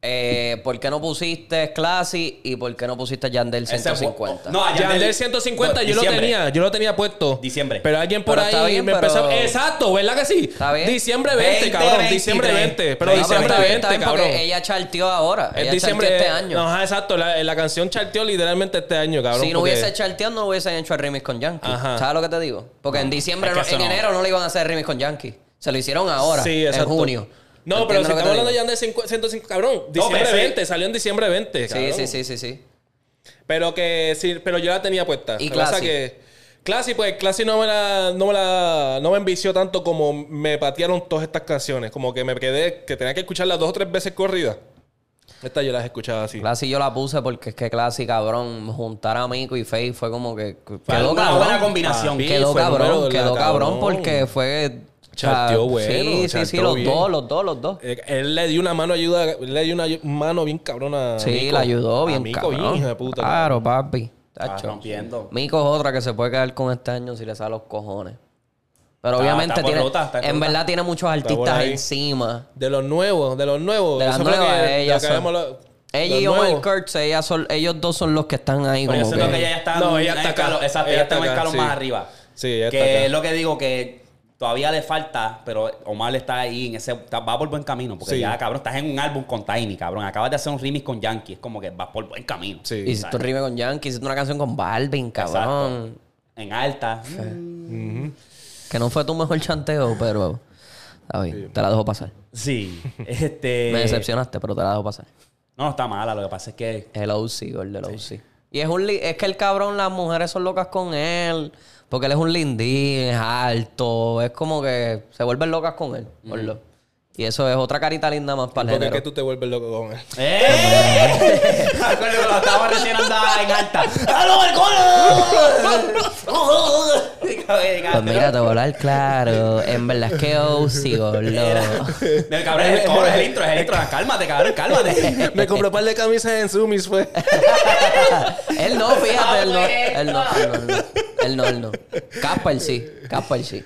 S2: Eh, ¿por qué no pusiste Classy y por qué no pusiste Yandel
S1: Ese
S2: 150?
S1: No, a
S3: Yandel 150 yo lo tenía, yo lo tenía puesto.
S1: Diciembre.
S3: Pero alguien por
S2: Pero está
S3: ahí
S2: bien,
S3: me
S2: pero-
S3: empezó. Exacto, ¿verdad que sí?
S2: Está bien.
S3: Diciembre 20,
S1: 20,
S3: cabrón.
S1: 23.
S3: Diciembre 20. Pero
S1: No,
S2: No,
S3: diciembre
S2: bien,
S3: 20,
S2: está bien,
S3: cabrón.
S2: porque ella charteó ahora.
S3: Es
S2: ella
S3: diciembre
S2: este año.
S3: No, ajá, exacto. La, la canción charteó literalmente este año, cabrón.
S2: si no
S3: porque-
S2: hubiese charteado, no hubiesen hecho el remix con Yankee.
S3: Ajá.
S2: ¿Sabes lo que te digo? Porque en diciembre,
S1: es que
S2: no-
S1: eso
S2: en
S1: no.
S2: enero no le iban a hacer remix con Yankee. Se lo hicieron ahora,
S3: Sí,
S2: en junio.
S3: No, pero si
S2: ¿Entiendes lo que
S3: estamos hablando de? Yandel 50, 150, cabrón. Diciembre
S1: sí.
S3: 20, salió en diciembre 20.
S2: Sí,
S3: cabrón.
S2: sí, sí, sí, sí.
S3: Pero que sí, pero yo la tenía puesta.
S2: Y
S3: Lo que pasa
S2: Classy.
S3: que Classy, pues Classy no me la, no me la, no me envició tanto como me patearon todas estas canciones. Como que me quedé, que tenía que escucharlas dos o tres veces corridas. Estas yo las escuchaba así.
S2: Classy yo la puse porque es que Classy, cabrón, juntar a Mico y Faye fue como que... Quedó
S1: una
S2: cabrón.
S1: buena combinación.
S2: Quedó cabrón,
S3: de
S2: quedó cabrón
S3: cabrón.
S2: porque fue... Sea,
S3: bueno,
S2: Sí, sí, sí, los
S3: bien.
S2: dos, los dos, los dos.
S3: Eh, Él le dio una mano ayuda, él le dio una mano bien cabrona. a
S2: Sí,
S3: Mico.
S2: la ayudó
S3: A
S2: bien
S3: Mico,
S2: cabrón.
S3: hija de puta.
S2: Claro, papi.
S1: Está
S2: Tacho.
S1: rompiendo.
S2: Mico es otra que se puede quedar con este año si le sale los cojones. Pero
S1: Está-
S2: obviamente tiene,
S1: en
S2: verdad tiene muchos artistas encima.
S3: De los nuevos, de los nuevos.
S2: De las nuevas,
S3: que-
S2: ellas
S3: lo que
S2: son-
S3: habíamos lo-
S2: Ella
S3: los
S2: y Omar. Kurtz, ellas son- ellos dos son los que están ahí
S1: Pero yo
S2: como
S1: siento
S2: que...
S1: que ella ya está
S3: No,
S1: en
S3: ella está acá.
S1: Exacto,
S3: Ella
S1: ella está en
S3: acá,
S1: escalón
S3: sí.
S1: más arriba.
S3: Sí, ella está
S1: Que
S3: acá.
S1: es lo que digo que todavía le falta, pero Omar está ahí en ese. está- va por buen camino. Porque
S3: Sí.
S1: ya, cabrón, estás en un álbum con Tiny, cabrón. Acabas de hacer un remix con Yankee. Es como que vas por buen camino.
S3: Sí.
S2: Hiciste un rime con Yankee, hiciste una canción con Balvin, cabrón.
S1: Exacto. En alta.
S2: Que no fue tu mejor chanteo, pero... Bien, te la dejo pasar.
S1: Sí. Este.
S2: Me decepcionaste, pero te la dejo pasar.
S1: No, no está mala. Lo que pasa es que.
S2: El OC, gol del OC. Y es un li- es que el cabrón, las mujeres son locas con él. Porque él es un lindín, es alto. Es como que se vuelven locas con él. gordo. Y eso es otra carita linda más para el
S3: Porque es que tú te vuelves loco con él.
S1: ¡Eh! Me acuerdo cuando estaba recién andaba en alta. ¡Aló, el
S2: Pues mira, te voy a hablar claro. En verdad es que OC, gordo.
S1: El cabrón es el es el intro, es el intro. Cálmate, cabrón, cálmate.
S3: Me compré un par de camisas en Sumis, fue.
S2: él no, fíjate, él no. Él no, él no, él no. Él no, él no. Casper sí. Casper sí.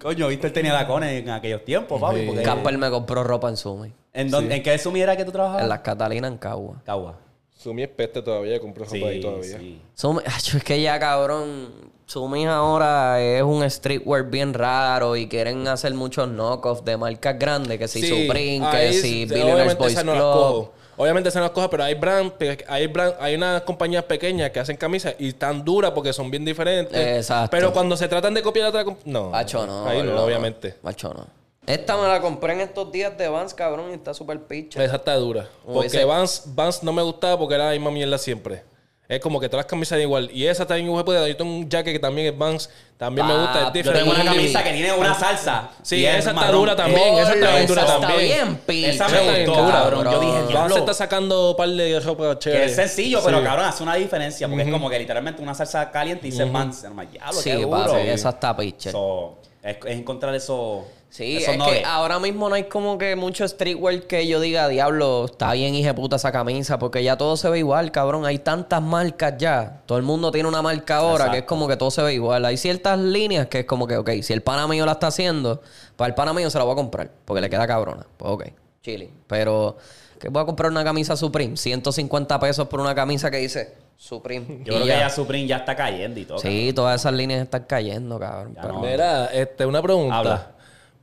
S1: Coño, viste, él tenía tacones en aquellos tiempos, papi. porque-
S2: Casper me compró ropa en Sumi.
S1: ¿En, dónde, ¿En qué sumiera que tú trabajabas?
S2: En las Catalinas en Cagua.
S1: Cagua.
S3: Sumi es peste todavía, compré ropa
S1: Sí,
S3: ahí todavía.
S1: sí.
S2: Sumi, es que ya, cabrón. Sumi ahora es un streetwear bien raro y quieren hacer muchos knockoffs de marcas grandes, que si Supreme, que si
S3: sí,
S2: Billionaires
S3: obviamente
S2: Boys
S3: no
S2: Club.
S3: cojo. Obviamente no las cojo, pero hay brand, hay brand, hay unas compañías pequeñas que hacen camisas y están duras porque son bien diferentes.
S2: Exacto.
S3: Pero cuando se tratan de copiar otra comp- no.
S2: Acho, no.
S3: Ahí no,
S2: no.
S3: obviamente.
S2: Acho, no. Esta me la compré en estos días de Vans, cabrón, y está súper picha.
S3: Esa está dura. Porque
S2: ese-
S3: Vans, Vans no me gustaba porque era la misma mierda siempre. Es como que todas las camisas eran igual. Y esa también, hijo de puta, Yo tengo un jacket que también es Vans. También me gusta. Es
S2: Papi,
S1: Yo
S3: diferente.
S1: tengo una
S2: Sí.
S1: camisa que tiene una salsa.
S3: Sí,
S1: y es
S3: esa está
S1: marrón.
S3: dura también. esa está bien dura
S2: esa
S3: también.
S2: está bien picha.
S1: Esa me gustó,
S3: dura,
S1: cabrón. Yo dije,
S3: Vans
S1: diablo.
S3: se está sacando un par de ropa
S1: Que
S3: chévere.
S1: es sencillo, pero
S3: Sí.
S1: cabrón, hace una diferencia. Porque es como que literalmente una salsa caliente y dice Vans. Hermano, diablo,
S2: Sí,
S1: qué duro.
S2: papi, esa está picha.
S1: So, es, es encontrar eso.
S2: Sí, es que ahora mismo no hay como que mucho streetwear que yo diga, diablo, está bien hija de puta esa camisa, porque ya todo se ve igual, cabrón. Hay tantas marcas ya. Todo el mundo tiene una marca ahora que es como que todo se ve igual. Hay ciertas líneas que es como que, ok, si el pana mío la está haciendo, para el pana mío se la voy a comprar, porque le queda cabrona. Pues ok, chile. Pero, que voy a comprar una camisa Supreme, 150 pesos por una camisa que dice Supreme.
S1: Yo
S2: Y
S1: creo que
S2: ya.
S1: Supreme ya está cayendo y todo.
S2: Sí, todas esas líneas están cayendo, cabrón.
S1: Ya
S2: Pero-
S1: no.
S3: Mira, este, una pregunta.
S1: Habla.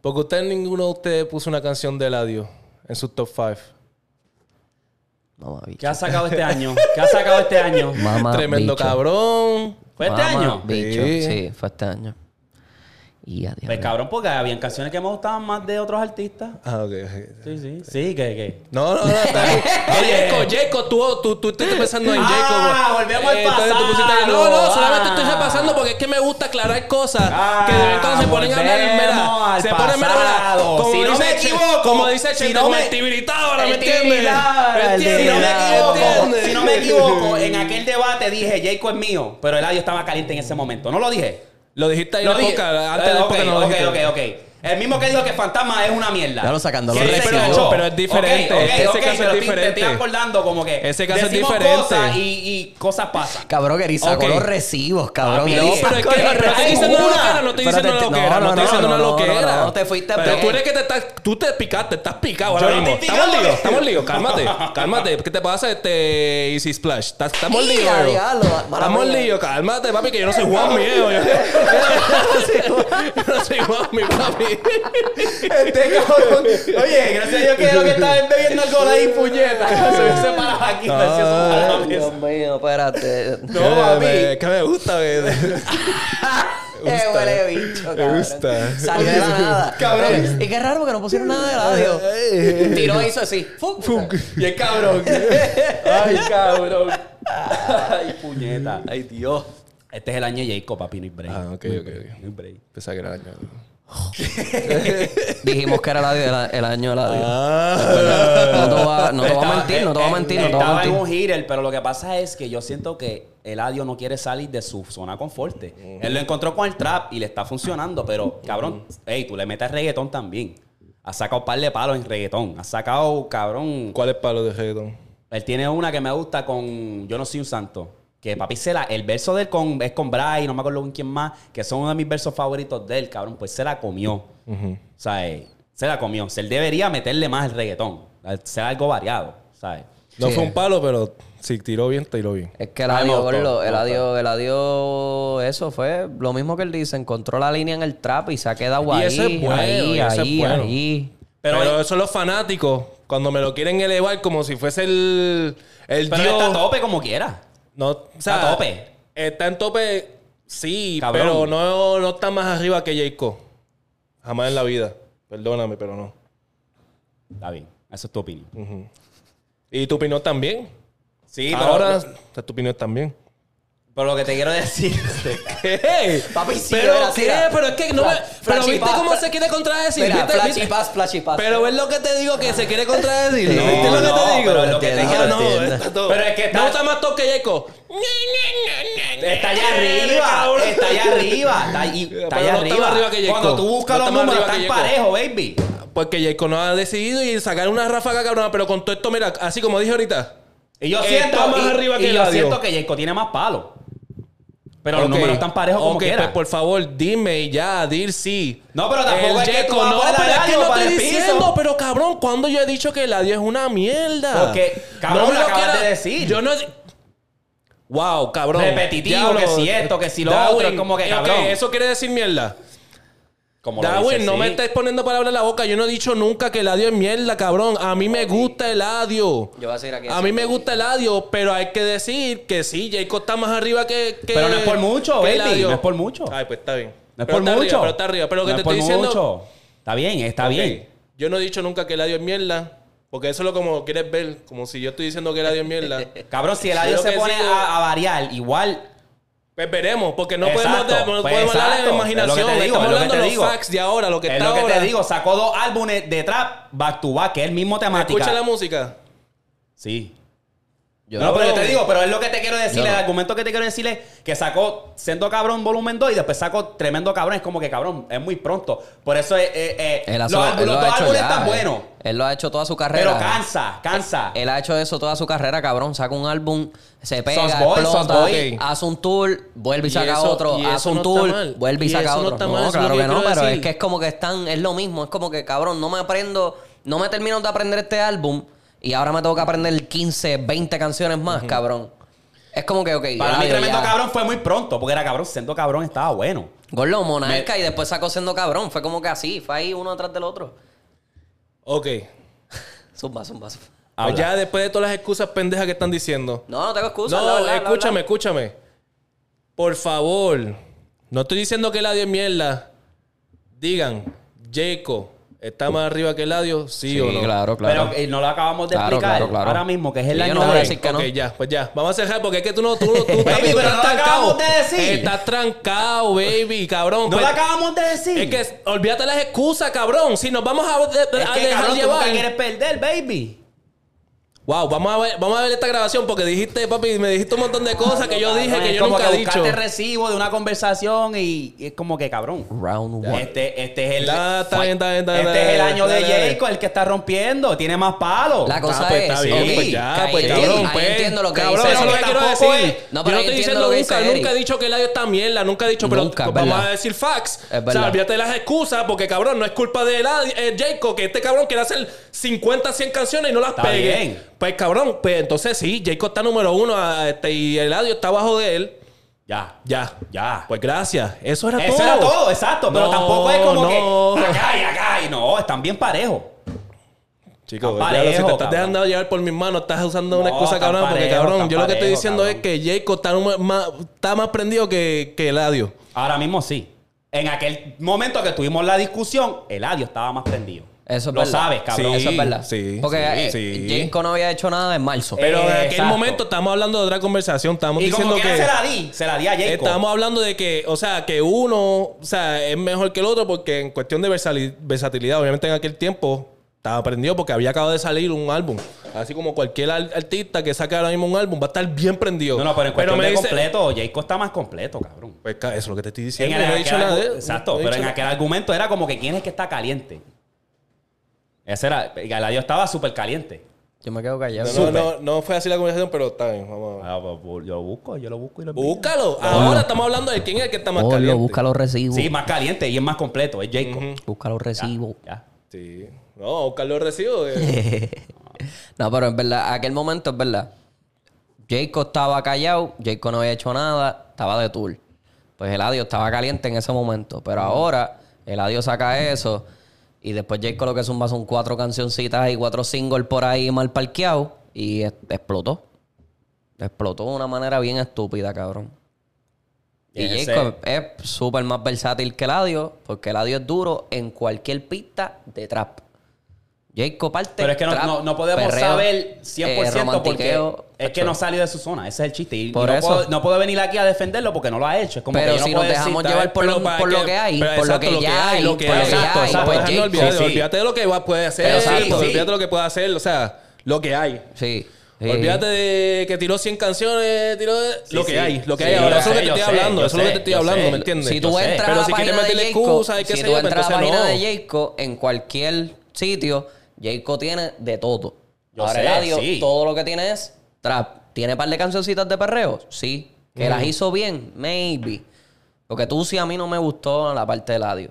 S3: Porque usted, ninguno de ustedes puso una canción de Eladio en su top 5.
S2: Mamá, bicho.
S1: ¿Qué ha sacado este año? ¿Qué ha sacado este año?
S2: Mamá,
S3: Tremendo
S2: bicho.
S3: cabrón.
S1: ¿Fue este
S2: Mamá,
S1: año?
S2: Bicho,
S3: Sí.
S2: sí. fue este año. Y adiós.
S1: Pues cabrón, porque habían canciones que me gustaban más de otros artistas.
S3: Ah, ok. ok.
S1: Sí, sí. Sí, que, que.
S3: No, no, no. Está bien. Jacob, Jacob, tú, tú, tú estás pensando en
S1: Ah,
S3: Jacob.
S1: volvemos al
S3: entonces tú pusiste-
S1: pasado.
S3: No, no, solamente estoy
S1: Ah.
S3: repasando porque es que me gusta aclarar cosas.
S1: Ah,
S3: que de vez en cuando se ponen a hablar. Mira,
S1: al
S3: se ponen,
S1: pasado.
S3: Como
S1: Si no
S3: dice
S1: me equivoco,
S3: Como dice
S1: si
S3: Chente,
S1: no me-
S3: ahora, ¿me
S1: El
S3: entiendes?
S1: Tibidad,
S3: ¿Me
S1: el
S3: entiendes?
S1: Si no me
S3: ¿Me
S1: equivoco, si no me equivoco, en aquel debate dije Jacob es mío, pero Eladio estaba caliente en ese momento. ¿No lo dije?
S3: Lo dijiste ahí en la boca, antes
S1: Eh,
S3: del
S1: ok,
S3: podcast no lo
S1: ok,
S3: dijiste.
S1: ok, ok. El mismo que dijo que Fantasma es una mierda.
S2: Ya lo sacando
S1: ¿Qué
S2: los
S1: yo?
S3: Pero es diferente.
S1: Ok, ok,
S3: Ese
S1: ok,
S3: caso es
S1: pero te-
S3: diferente.
S1: Te estoy acordando como que
S3: Ese caso es diferente.
S1: cosas y, y cosas pasan.
S2: Cabrón, que sacó los recibos, cabrón.
S1: Papi, no,
S3: Pero es que no estoy
S2: recibos.
S3: diciendo una loquera, no estoy diciendo una loquera, no
S2: no,
S3: estoy
S2: no,
S3: diciendo
S2: no,
S3: una
S2: no,
S3: loquera.
S2: no, no, te fuiste
S3: Pero tú eres que te estás, tú te picaste, estás picado ahora
S1: no
S3: mismo. Estamos líos, estamos líos, cálmate, cálmate. ¿Qué te pasa este Easy Splash? ¿Estás- Estamos
S2: ¡Y,
S3: líos. Estamos líos, cálmate, papi, que yo no soy Juan mío. Yo, yo no soy Juan mi papi.
S1: Este cabrón. Oye, gracias a Dios que lo que estaba bebiendo alcohol ahí, puñeta. Se hubiese parado aquí. me eso para la
S2: Ay. Dios mío, espérate.
S1: No, papi.
S3: Es que me gusta, güey.
S2: Qué huele bicho, cabrón.
S3: gusta.
S2: Salió de la nada.
S1: Cabrón.
S2: Y qué raro que no pusieron nada de audio. Tiró hizo así. ¡Fum!
S1: Y el cabrón. Ay, cabrón. Ay, puñeta. Ay, Dios. Este es el año de Jacob, papi, no hay break.
S3: Ah, ok,
S1: No
S3: ok,
S1: break,
S3: ok.
S1: no hay break.
S3: Pensaba que era año.
S2: Dijimos que era el, audio- el, el año del audio.
S3: Ah.
S2: No te voy a, no te voy a mentir, no te voy a mentir, no te voy a
S1: Estaba en un hitter, pero lo que pasa es que yo siento que Eladio no quiere salir de su zona de confort. Él lo encontró con el trap y le está funcionando, pero cabrón, hey, tú le metes reggaetón también. Has sacado un par de palos en reggaetón. Has sacado, cabrón.
S3: ¿Cuál es palo de reggaetón?
S1: Él tiene una que me gusta con Yo no soy un santo. Que papi se la, el verso de él con, es con Bray, no me acuerdo con quién más, que son uno de mis versos favoritos de él, cabrón. Pues se la comió. O sea, eh, se la comió. O sea, él debería meterle más el reggaetón. Ser algo variado, ¿sabes?
S3: No
S2: Sí.
S3: fue un palo, pero si tiró bien, tiró bien.
S2: Es que el adiós, gordo, el adiós, el adiós, eso fue lo mismo que él dice, encontró la línea en el trap y se ha quedado
S3: Y
S2: ahí,
S3: eso es bueno,
S2: ahí,
S3: y eso es
S2: ahí,
S3: bueno.
S2: ahí.
S3: Pero,
S1: Pero-
S3: eso los fanáticos, cuando me lo quieren elevar como si fuese el, el
S1: Pero
S3: dios.
S1: está a tope como quiera.
S3: No, o sea,
S1: Está a tope.
S3: Está en tope, sí,
S1: Cabrón.
S3: pero no, no está más arriba que Jayco. Jamás en la vida. Perdóname, pero no.
S1: Está bien. Esa es tu opinión.
S3: ¿Y tu opinión también?
S1: Sí, pero,
S3: Ahora, está tu opinión también.
S1: Pero lo que te quiero decir.
S3: ¿Qué?
S2: Papi, sí,
S3: ¿Pero qué? es que no me... Pero ¿viste cómo se quiere contradecir?
S2: Mira,
S3: ¿Viste?
S2: flashy pass, flashy pass.
S3: Pero ves lo que te digo, que se quiere contradecir.
S2: Sí.
S3: ¿Viste lo que
S1: No,
S3: te digo?
S1: pero lo que te
S3: Ah,
S1: quiero
S3: no, está todo.
S1: Pero es que está-
S3: gusta más todo que Jayco.
S1: Está allá arriba. Está allá arriba. Está, está allá
S3: no está
S1: arriba.
S3: más arriba que.
S1: Cuando tú buscas
S3: No
S1: los
S3: está más
S1: números,
S3: arriba
S1: están
S3: que
S1: parejos, baby.
S3: Porque Jayco no ha decidido y sacar una ráfaga cabrona, pero con todo esto, mira, así como dije ahorita.
S1: Y yo
S3: Está
S1: siento,
S3: más arriba que
S1: yo siento que Jacob tiene más palos. Pero los
S3: Ok.
S1: números están parejos como
S3: Ok,
S1: quiera.
S3: pues por favor, dime ya, dir sí.
S1: No, pero tampoco es que
S3: Jayco,
S1: tú vas a
S3: no,
S1: a
S3: pero es que no estoy
S1: el
S3: diciendo, pero cabrón, cuando yo he dicho que el adiós es una mierda?
S1: Porque, cabrón,
S3: me
S1: lo acabas de decir.
S3: Yo no. Wow, cabrón.
S1: Repetitivo, que si esto, que si lo
S3: Darwin,
S1: otro, es como que,
S3: eso quiere decir mierda.
S1: Como lo
S3: Darwin,
S1: dice,
S3: no
S1: sí.
S3: me estés poniendo palabras en la boca. Yo no he dicho nunca que el adiós es mierda, cabrón. A mí me gusta el adiós.
S2: Yo voy a seguir aquí
S3: A mí me gusta el adiós, pero hay que decir que sí, Jacob está más arriba que. que
S1: Pero no es por mucho,
S3: que
S1: baby, no es por mucho.
S3: Ay, pues está bien.
S1: No es
S3: Pero
S1: por mucho.
S3: Arriba, pero está arriba. Pero lo que
S1: No
S3: te
S1: es por
S3: estoy diciendo.
S1: mucho. Está bien, está bien.
S3: Yo no he dicho nunca que el adiós es mierda. Porque eso es lo como quieres ver. Como si yo estoy diciendo que el adiós es mierda.
S1: Cabrón, si el adiós
S3: Yo
S1: se pone
S3: sigo-
S1: a, a variar, igual
S3: Pues veremos, porque no
S1: Exacto,
S3: podemos, no
S1: pues
S3: podemos darle
S1: exacto,
S3: imaginación.
S1: es digo,
S3: Estamos
S1: es
S3: hablando de
S1: digo.
S3: los facts de ahora, lo que
S1: es
S3: está
S1: lo que
S3: ahora.
S1: te digo. Sacó dos álbumes de trap back to back, que es el mismo temática.
S3: Escucha la música.
S1: Sí.
S2: Yo
S1: no, pero yo te digo, pero es lo que te quiero decir.
S2: No.
S1: El argumento que te quiero decir es que sacó Siendo Cabrón volumen 2 y después sacó Tremendo Cabrón. Es como que cabrón, es muy pronto. Por eso es, eh, eh,
S2: Él ha-
S1: los, álbumes-
S2: él
S1: los
S2: lo
S1: dos álbumes están
S2: eh.
S1: buenos.
S2: Él lo ha hecho toda su carrera.
S1: Pero cansa, cansa.
S2: Él ha hecho eso toda su carrera, cabrón. Saca un álbum, se pega,
S1: Sos boy, sos
S2: explota,
S1: boy.
S2: hace un tour, vuelve y
S3: Y
S2: saca
S3: eso-
S2: otro,
S3: y
S2: hace un
S3: no
S2: tour, vuelve y,
S3: Y
S2: saca
S3: no
S2: otro.
S3: está
S2: No,
S3: mal,
S2: claro
S3: que
S2: que no, pero
S3: decir.
S2: es que es como que están, es lo mismo, es como que, cabrón, no me aprendo, no me termino de aprender este álbum y ahora me tengo que aprender 15, 20 canciones más, cabrón. Es como que, ok,
S1: Para mí, Tremendo
S2: ya.
S1: Cabrón fue muy pronto, porque era cabrón. Siendo Cabrón estaba bueno.
S2: Gordo, Monarca y después sacó siendo cabrón. Fue como que así, fue ahí uno atrás del otro.
S3: Ok.
S2: Zumba, zumba, zumba.
S3: Pues ya después de todas las excusas pendejas que están diciendo.
S2: No, no tengo excusa.
S3: No, escúchame, escúchame. Por favor, no estoy diciendo que adiós es mierda. Digan, Jacob, ¿está más arriba que el adiós? Sí,
S2: Sí,
S3: o no.
S2: claro, claro.
S1: Pero eh, no lo acabamos de
S2: Claro,
S1: explicar
S2: claro, claro.
S1: ahora mismo, que es el
S2: Sí, yo
S1: año
S2: no voy a
S1: de-
S2: decir que no.
S3: Ok, ya, pues ya. Vamos a cerrar porque es que tú no, tú, tú, tú
S1: Baby, pero
S3: estás
S1: no lo
S3: trancado.
S1: acabamos de decir.
S3: Estás trancado, baby, cabrón.
S1: No
S3: Pues-
S1: lo acabamos de decir.
S3: Es que olvídate las excusas, cabrón. Si nos vamos a, de-
S1: Es
S3: a
S1: que,
S3: dejar
S1: cabrón, tú
S3: llevar.
S1: nunca quieres perder, baby.
S3: Wow, vamos a ver, vamos a ver esta grabación porque dijiste, papi, me dijiste un montón de cosas que yo dije que
S1: Es
S3: yo
S1: como
S3: nunca he dicho.
S1: buscaste recibo de una conversación y, y es como que cabrón.
S2: Round one.
S1: Este, este es el.
S3: Ya, está bien, está bien, está bien,
S1: Este
S3: está
S1: es el
S3: bien.
S1: año de
S3: dale.
S1: Jacob, el que está rompiendo. Tiene más palos.
S2: La cosa
S3: Ah, pues
S2: es.
S3: está bien,
S2: ok,
S3: pues ya, pues cabrón,
S2: ahí
S3: pues.
S2: entiendo lo que
S3: cabrón,
S2: dice
S3: eso es lo
S2: Eric.
S3: que quiero
S1: tampoco
S3: decir.
S1: es-
S2: No,
S3: yo
S2: pero
S3: no
S2: ahí
S3: estoy
S2: entiendo
S3: diciendo
S2: lo que
S3: nunca,
S2: dice
S3: nunca he
S2: Eric.
S3: dicho que Eladio está mierda, nunca he dicho, pero
S2: Nunca, es
S3: vamos
S2: verdad.
S3: a decir facts.
S2: Es
S3: o sea, olvídate de las excusas porque cabrón, no es culpa de eh, Jacob, que este cabrón quiere hacer 50, 100 canciones y no las
S1: Está
S3: pegue.
S1: bien.
S3: Pues cabrón, pues entonces sí, Jacob está número uno a- este, y Eladio está abajo de él.
S1: Ya.
S3: Ya.
S1: Ya.
S3: Pues gracias. Eso era
S1: Eso
S3: todo.
S1: era todo, exacto. Pero tampoco es como
S3: no.
S1: que acá y acá y no, están bien parejos.
S3: Chicos, si te estás dejando llevar por mis manos, estás usando una excusa cabrón, porque cabrón, yo lo que estoy diciendo
S1: cabrón.
S3: es que Jacob está nume- más, está más prendido que, que Eladio.
S1: Ahora mismo sí. En aquel momento que tuvimos la discusión, Eladio estaba más prendido.
S2: Eso es
S1: Lo
S2: verdad.
S1: sabes, cabrón.
S3: Sí,
S2: Eso es verdad.
S3: sí,
S2: Porque
S3: sí,
S2: eh,
S3: sí.
S2: No había hecho nada en marzo.
S3: Pero en aquel
S1: Exacto.
S3: momento estamos hablando de otra conversación. Estamos
S1: Y como
S3: diciendo
S1: que
S3: que.
S1: se la di, se la di a Jacob.
S3: Estamos hablando de que, o sea, que uno, o sea, es mejor que el otro porque en cuestión de versatilidad, obviamente en aquel tiempo estaba prendido porque había acabado de salir un álbum. Así como cualquier al- artista que saque ahora mismo un álbum va a estar bien prendido.
S1: No, no, pero en cuestión
S3: me
S1: de
S3: dice-
S1: completo, Jacob está más completo, cabrón.
S3: Pues eso es lo que te estoy
S1: En
S3: diciendo.
S1: el-
S3: yo no he
S1: aquel
S3: dicho nada de
S1: argu- Exacto,
S3: no he
S1: pero en aquel argumento era como que quién es el que está caliente. Ese era, Eladio estaba súper caliente.
S2: Yo me quedo callado.
S3: No, no, no, no fue así la conversación, pero está bien. Vamos a ver.
S1: Ah, pues, yo lo busco, yo lo busco y lo envío.
S3: Búscalo. Ahora estamos hablando de quién es el que está más
S2: Ponlo,
S3: caliente.
S2: busca los recibos.
S1: Sí, más caliente y es más completo, es Jacob.
S2: Busca los recibos.
S1: Ya.
S3: Sí. No, buscar los recibos. eh.
S2: No, pero es verdad, aquel momento es verdad. Jacob estaba callado, Jacob no había hecho nada, estaba de tour. Pues Eladio estaba caliente en ese momento. Pero ahora, Eladio saca eso. Y después Jacob lo que zumba son cuatro cancioncitas y cuatro singles por ahí mal parqueados. Y explotó. Explotó de una manera bien estúpida, cabrón. Y
S1: Y
S2: es súper más versátil que Eladio, porque Eladio es duro en cualquier pista de trap. Jacob parte.
S1: Pero es que no,
S2: trap,
S1: no, no podemos
S2: perreo,
S1: saber 100%
S2: eh,
S1: porque es que no salió de su zona. Ese es el chiste. Y, y
S2: Por
S1: no,
S2: eso.
S1: puedo, no puedo venir aquí a defenderlo porque no lo ha hecho. Es como
S2: Pero
S1: que yo
S2: si
S1: no
S2: nos dejamos
S1: decir,
S2: llevar por, lo, por lo
S3: que-
S2: que hay, por lo que ya hay,
S3: lo que
S2: por lo que ya hay,
S1: exacto,
S2: pues.
S3: Olvídate de lo que puede hacer.
S1: Pero sí,
S3: Exacto,
S1: sí.
S3: Olvídate de lo que puede hacer. O sea, lo que hay.
S2: Sí. sí.
S3: Olvídate de que tiró 100 canciones, tiró de-
S1: Sí,
S3: lo que
S1: sí.
S3: hay, lo que
S1: Sí,
S3: hay ahora. Eso es lo que te estoy hablando, eso es lo que te estoy hablando. ¿me entiendes?
S2: Si tú entras
S3: Pero
S2: a la
S3: si quieres
S2: página de
S3: qué
S2: si tú entras a la página de Jacob, en cualquier sitio, Jacob tiene de todo.
S1: Yo
S2: Ahora
S1: sé,
S2: Eladio,
S1: sí.
S2: todo lo que tiene es trap. ¿Tiene par de cancioncitas de perreo? Sí. ¿Que las hizo bien? Maybe. Porque tú sí a mí no me gustó la parte de Eladio.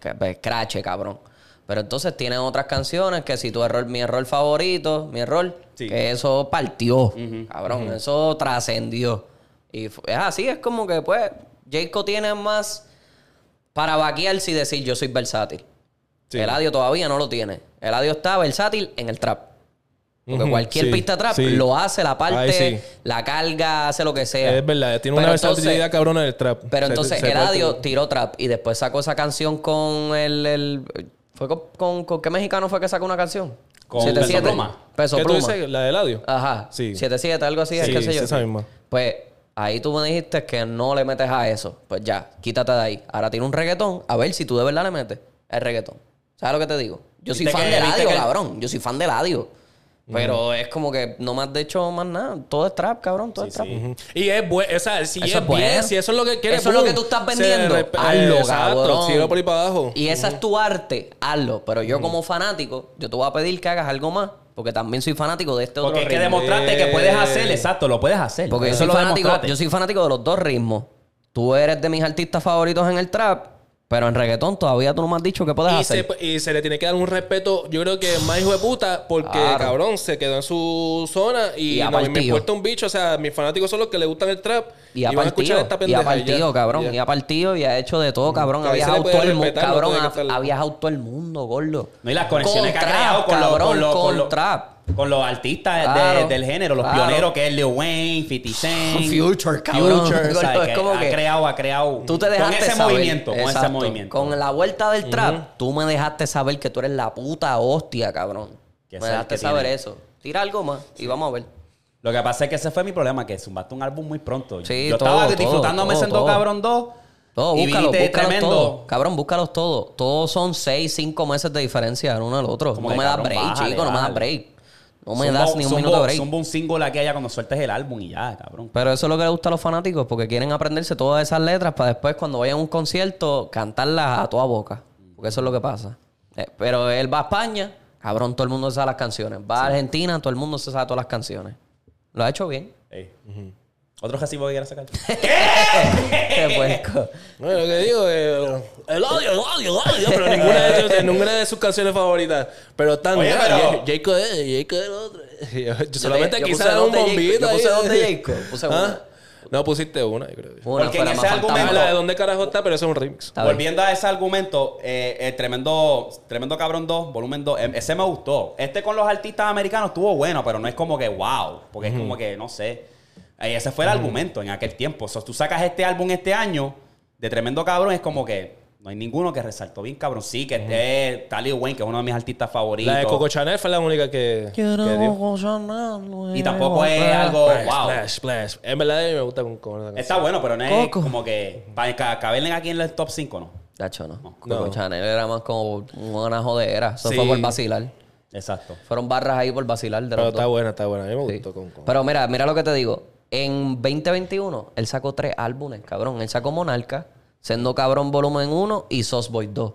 S2: Que pues, crache, cabrón. Pero entonces tiene otras canciones que si tu error, mi error favorito, mi error,
S1: Sí.
S2: que eso partió, cabrón, eso trascendió. Y es así, es como que pues Jacob tiene más para vaquearse y decir yo soy versátil.
S3: Sí.
S2: Eladio todavía no lo tiene. Eladio está versátil en el trap. Porque cualquier
S3: sí,
S2: pista trap lo hace, la parte, la carga, hace lo que sea.
S3: Es verdad, tiene
S2: Pero
S3: una
S2: entonces-
S3: versatilidad cabrona del trap.
S2: Pero
S3: Se-
S2: entonces
S3: se
S2: Eladio
S3: puede-
S2: tiró trap y después sacó esa canción con el... el- ¿Fue con, con- con qué mexicano fue que sacó una canción?
S1: Con
S2: 7-7.
S1: Peso Pluma.
S2: Peso
S3: ¿Qué tú dices? ¿La de Eladio?
S2: Ajá.
S3: Sí.
S2: 7-7, algo así, es qué sé yo.
S3: esa misma.
S2: Pues ahí tú me dijiste que no le metes a eso. Pues ya, quítate de ahí. Ahora tiene un reggaetón. A ver si tú de verdad le metes el reggaetón. ¿Sabes lo que te digo? Yo soy fan
S1: que-
S2: de Ladio,
S1: que-
S2: cabrón. Yo soy fan de Ladio. Pero es como que no me has hecho más nada. Todo es trap, cabrón. Todo es trap.
S3: Y es bueno, o sea, si
S2: Eso
S3: es
S2: es bueno.
S3: bien, si eso es lo que quieres.
S2: Eso es lo que tú estás vendiendo. Hazlo,
S3: Exacto,
S2: cabrón.
S3: síguelo por ahí para abajo.
S2: Y esa es tu arte, hazlo. Pero yo como fanático, yo te voy a pedir que hagas algo más. Porque también soy fanático de este otro
S1: Porque hay que
S2: ritmo.
S1: demostrarte que puedes hacer, exacto, lo puedes hacer.
S2: Porque yo soy,
S1: lo
S2: fanático,
S1: demostraste.
S2: yo soy fanático de los dos ritmos. Tú eres de mis artistas favoritos en el trap, pero en reggaetón todavía tú no me has dicho qué puedes
S3: Y se,
S2: hacer.
S3: y se le tiene que dar un respeto, yo creo que más hijo de puta, porque
S2: Claro.
S3: cabrón se quedó en su zona y,
S2: Y
S3: no me
S2: partido.
S3: importa un bicho. O sea, mis fanáticos son los que le gustan el trap
S2: Y ha
S3: van a escuchar
S2: partido,
S3: esta
S2: y ha
S3: pendeja.
S2: partido,
S3: ya.
S2: cabrón.
S3: Ya.
S2: Y ha partido y ha hecho de todo, cabrón.
S3: Que
S2: Ha viajado todo el mundo, cabrón. Ha, viajado todo el mundo, gordo.
S1: No, y las conexiones
S2: Con
S1: que ha
S2: trap,
S1: creado con, los-
S2: cabrón,
S1: con,
S2: con trap.
S1: Con los artistas de- del género, los
S2: claro.
S1: pioneros que es Lil Wayne, 50 Cent,
S2: Future, cabrón.
S1: Future, ¿sabes?
S2: Es
S1: Que ha creado, ha creado.
S2: Tú te
S1: con
S2: dejaste
S1: ese
S2: saber.
S1: movimiento, con ese movimiento.
S2: Con la vuelta del trap, tú me dejaste saber que tú eres la puta hostia, cabrón.
S1: Que
S2: Me
S1: ese
S2: dejaste saber
S1: tiene.
S2: eso. Tira algo más y vamos a ver.
S1: Lo que pasa es que ese fue mi problema, que zumbaste un álbum muy pronto.
S2: Sí,
S1: Yo
S2: todo,
S1: estaba
S2: todo,
S1: disfrutándome
S2: todo.
S1: Cabrón 2.
S2: Todo,
S1: y
S2: búscalo, todos. Cabrón, búscalos todos. Todos son 6, 5 meses de diferencia el uno al otro.
S1: Como
S2: no me das break, chico, no me das break. No me das ni un minuto de break.
S1: zumba un single aquí allá cuando sueltes el álbum y ya, cabrón.
S2: Pero eso es lo que le gusta a los fanáticos, porque quieren aprenderse todas esas letras para después, cuando vayan a un concierto, cantarlas a toda boca. Porque eso es lo que pasa. Eh, pero él va a España, cabrón, todo el mundo se sabe las canciones. Va a Argentina, todo el mundo se sabe todas las canciones. Lo ha hecho bien.
S1: ¿Otro recibo que quieras sacar?
S2: Qué puerco.
S3: Bueno, lo que digo es el odio, el odio, el odio, pero ninguna de, sus- ninguna de sus canciones favoritas. Pero tan
S1: Oye, pero-
S3: Jacob es, Jacob es el otro. Yo, yo solamente
S2: yo
S3: quise
S2: puse
S3: dar
S2: dos
S3: un bombito.
S2: Yo puse dos de Jacob. Puse
S3: ¿Ah?
S2: una.
S3: No, pusiste una, yo creo.
S2: Una,
S1: Porque en
S2: pero
S1: ese argumento-
S3: La de dónde carajo está, pero eso es un remix.
S1: Volviendo a ese argumento, eh, el tremendo, tremendo Cabrón 2, volumen 2, em- ese me gustó. Este con los artistas americanos estuvo bueno, pero no es como que wow, porque es como que, no sé. Eh, ese fue el argumento en aquel tiempo. O sea, tú sacas este álbum este año de Tremendo Cabrón, es como que no hay ninguno que resaltó bien, cabrón. Sí, que este Tally Wayne, que es uno de mis artistas favoritos.
S3: La de Coco Chanel fue la única que, que dio.
S1: Y tampoco es algo
S3: Splash,
S1: wow.
S3: splash, splash. En verdad a mí me gusta con, canción.
S1: Está bueno, pero no es
S2: Coco.
S1: como que para ca- caberle aquí en el top 5, ¿no?
S2: Tacho, no.
S3: No.
S2: Coco Chanel era más como una jodera. Eso
S3: Sí.
S2: fue por vacilar.
S1: Exacto.
S2: Fueron barras ahí por vacilar de
S3: Pero está buena, está buena. A mí me
S2: Sí.
S3: gustó con, con-
S2: Pero mira, mira lo que te digo. En 2021, él sacó tres álbumes, cabrón. Él sacó Monarca, Sendo Cabrón Volumen 1 y Sos Boy 2.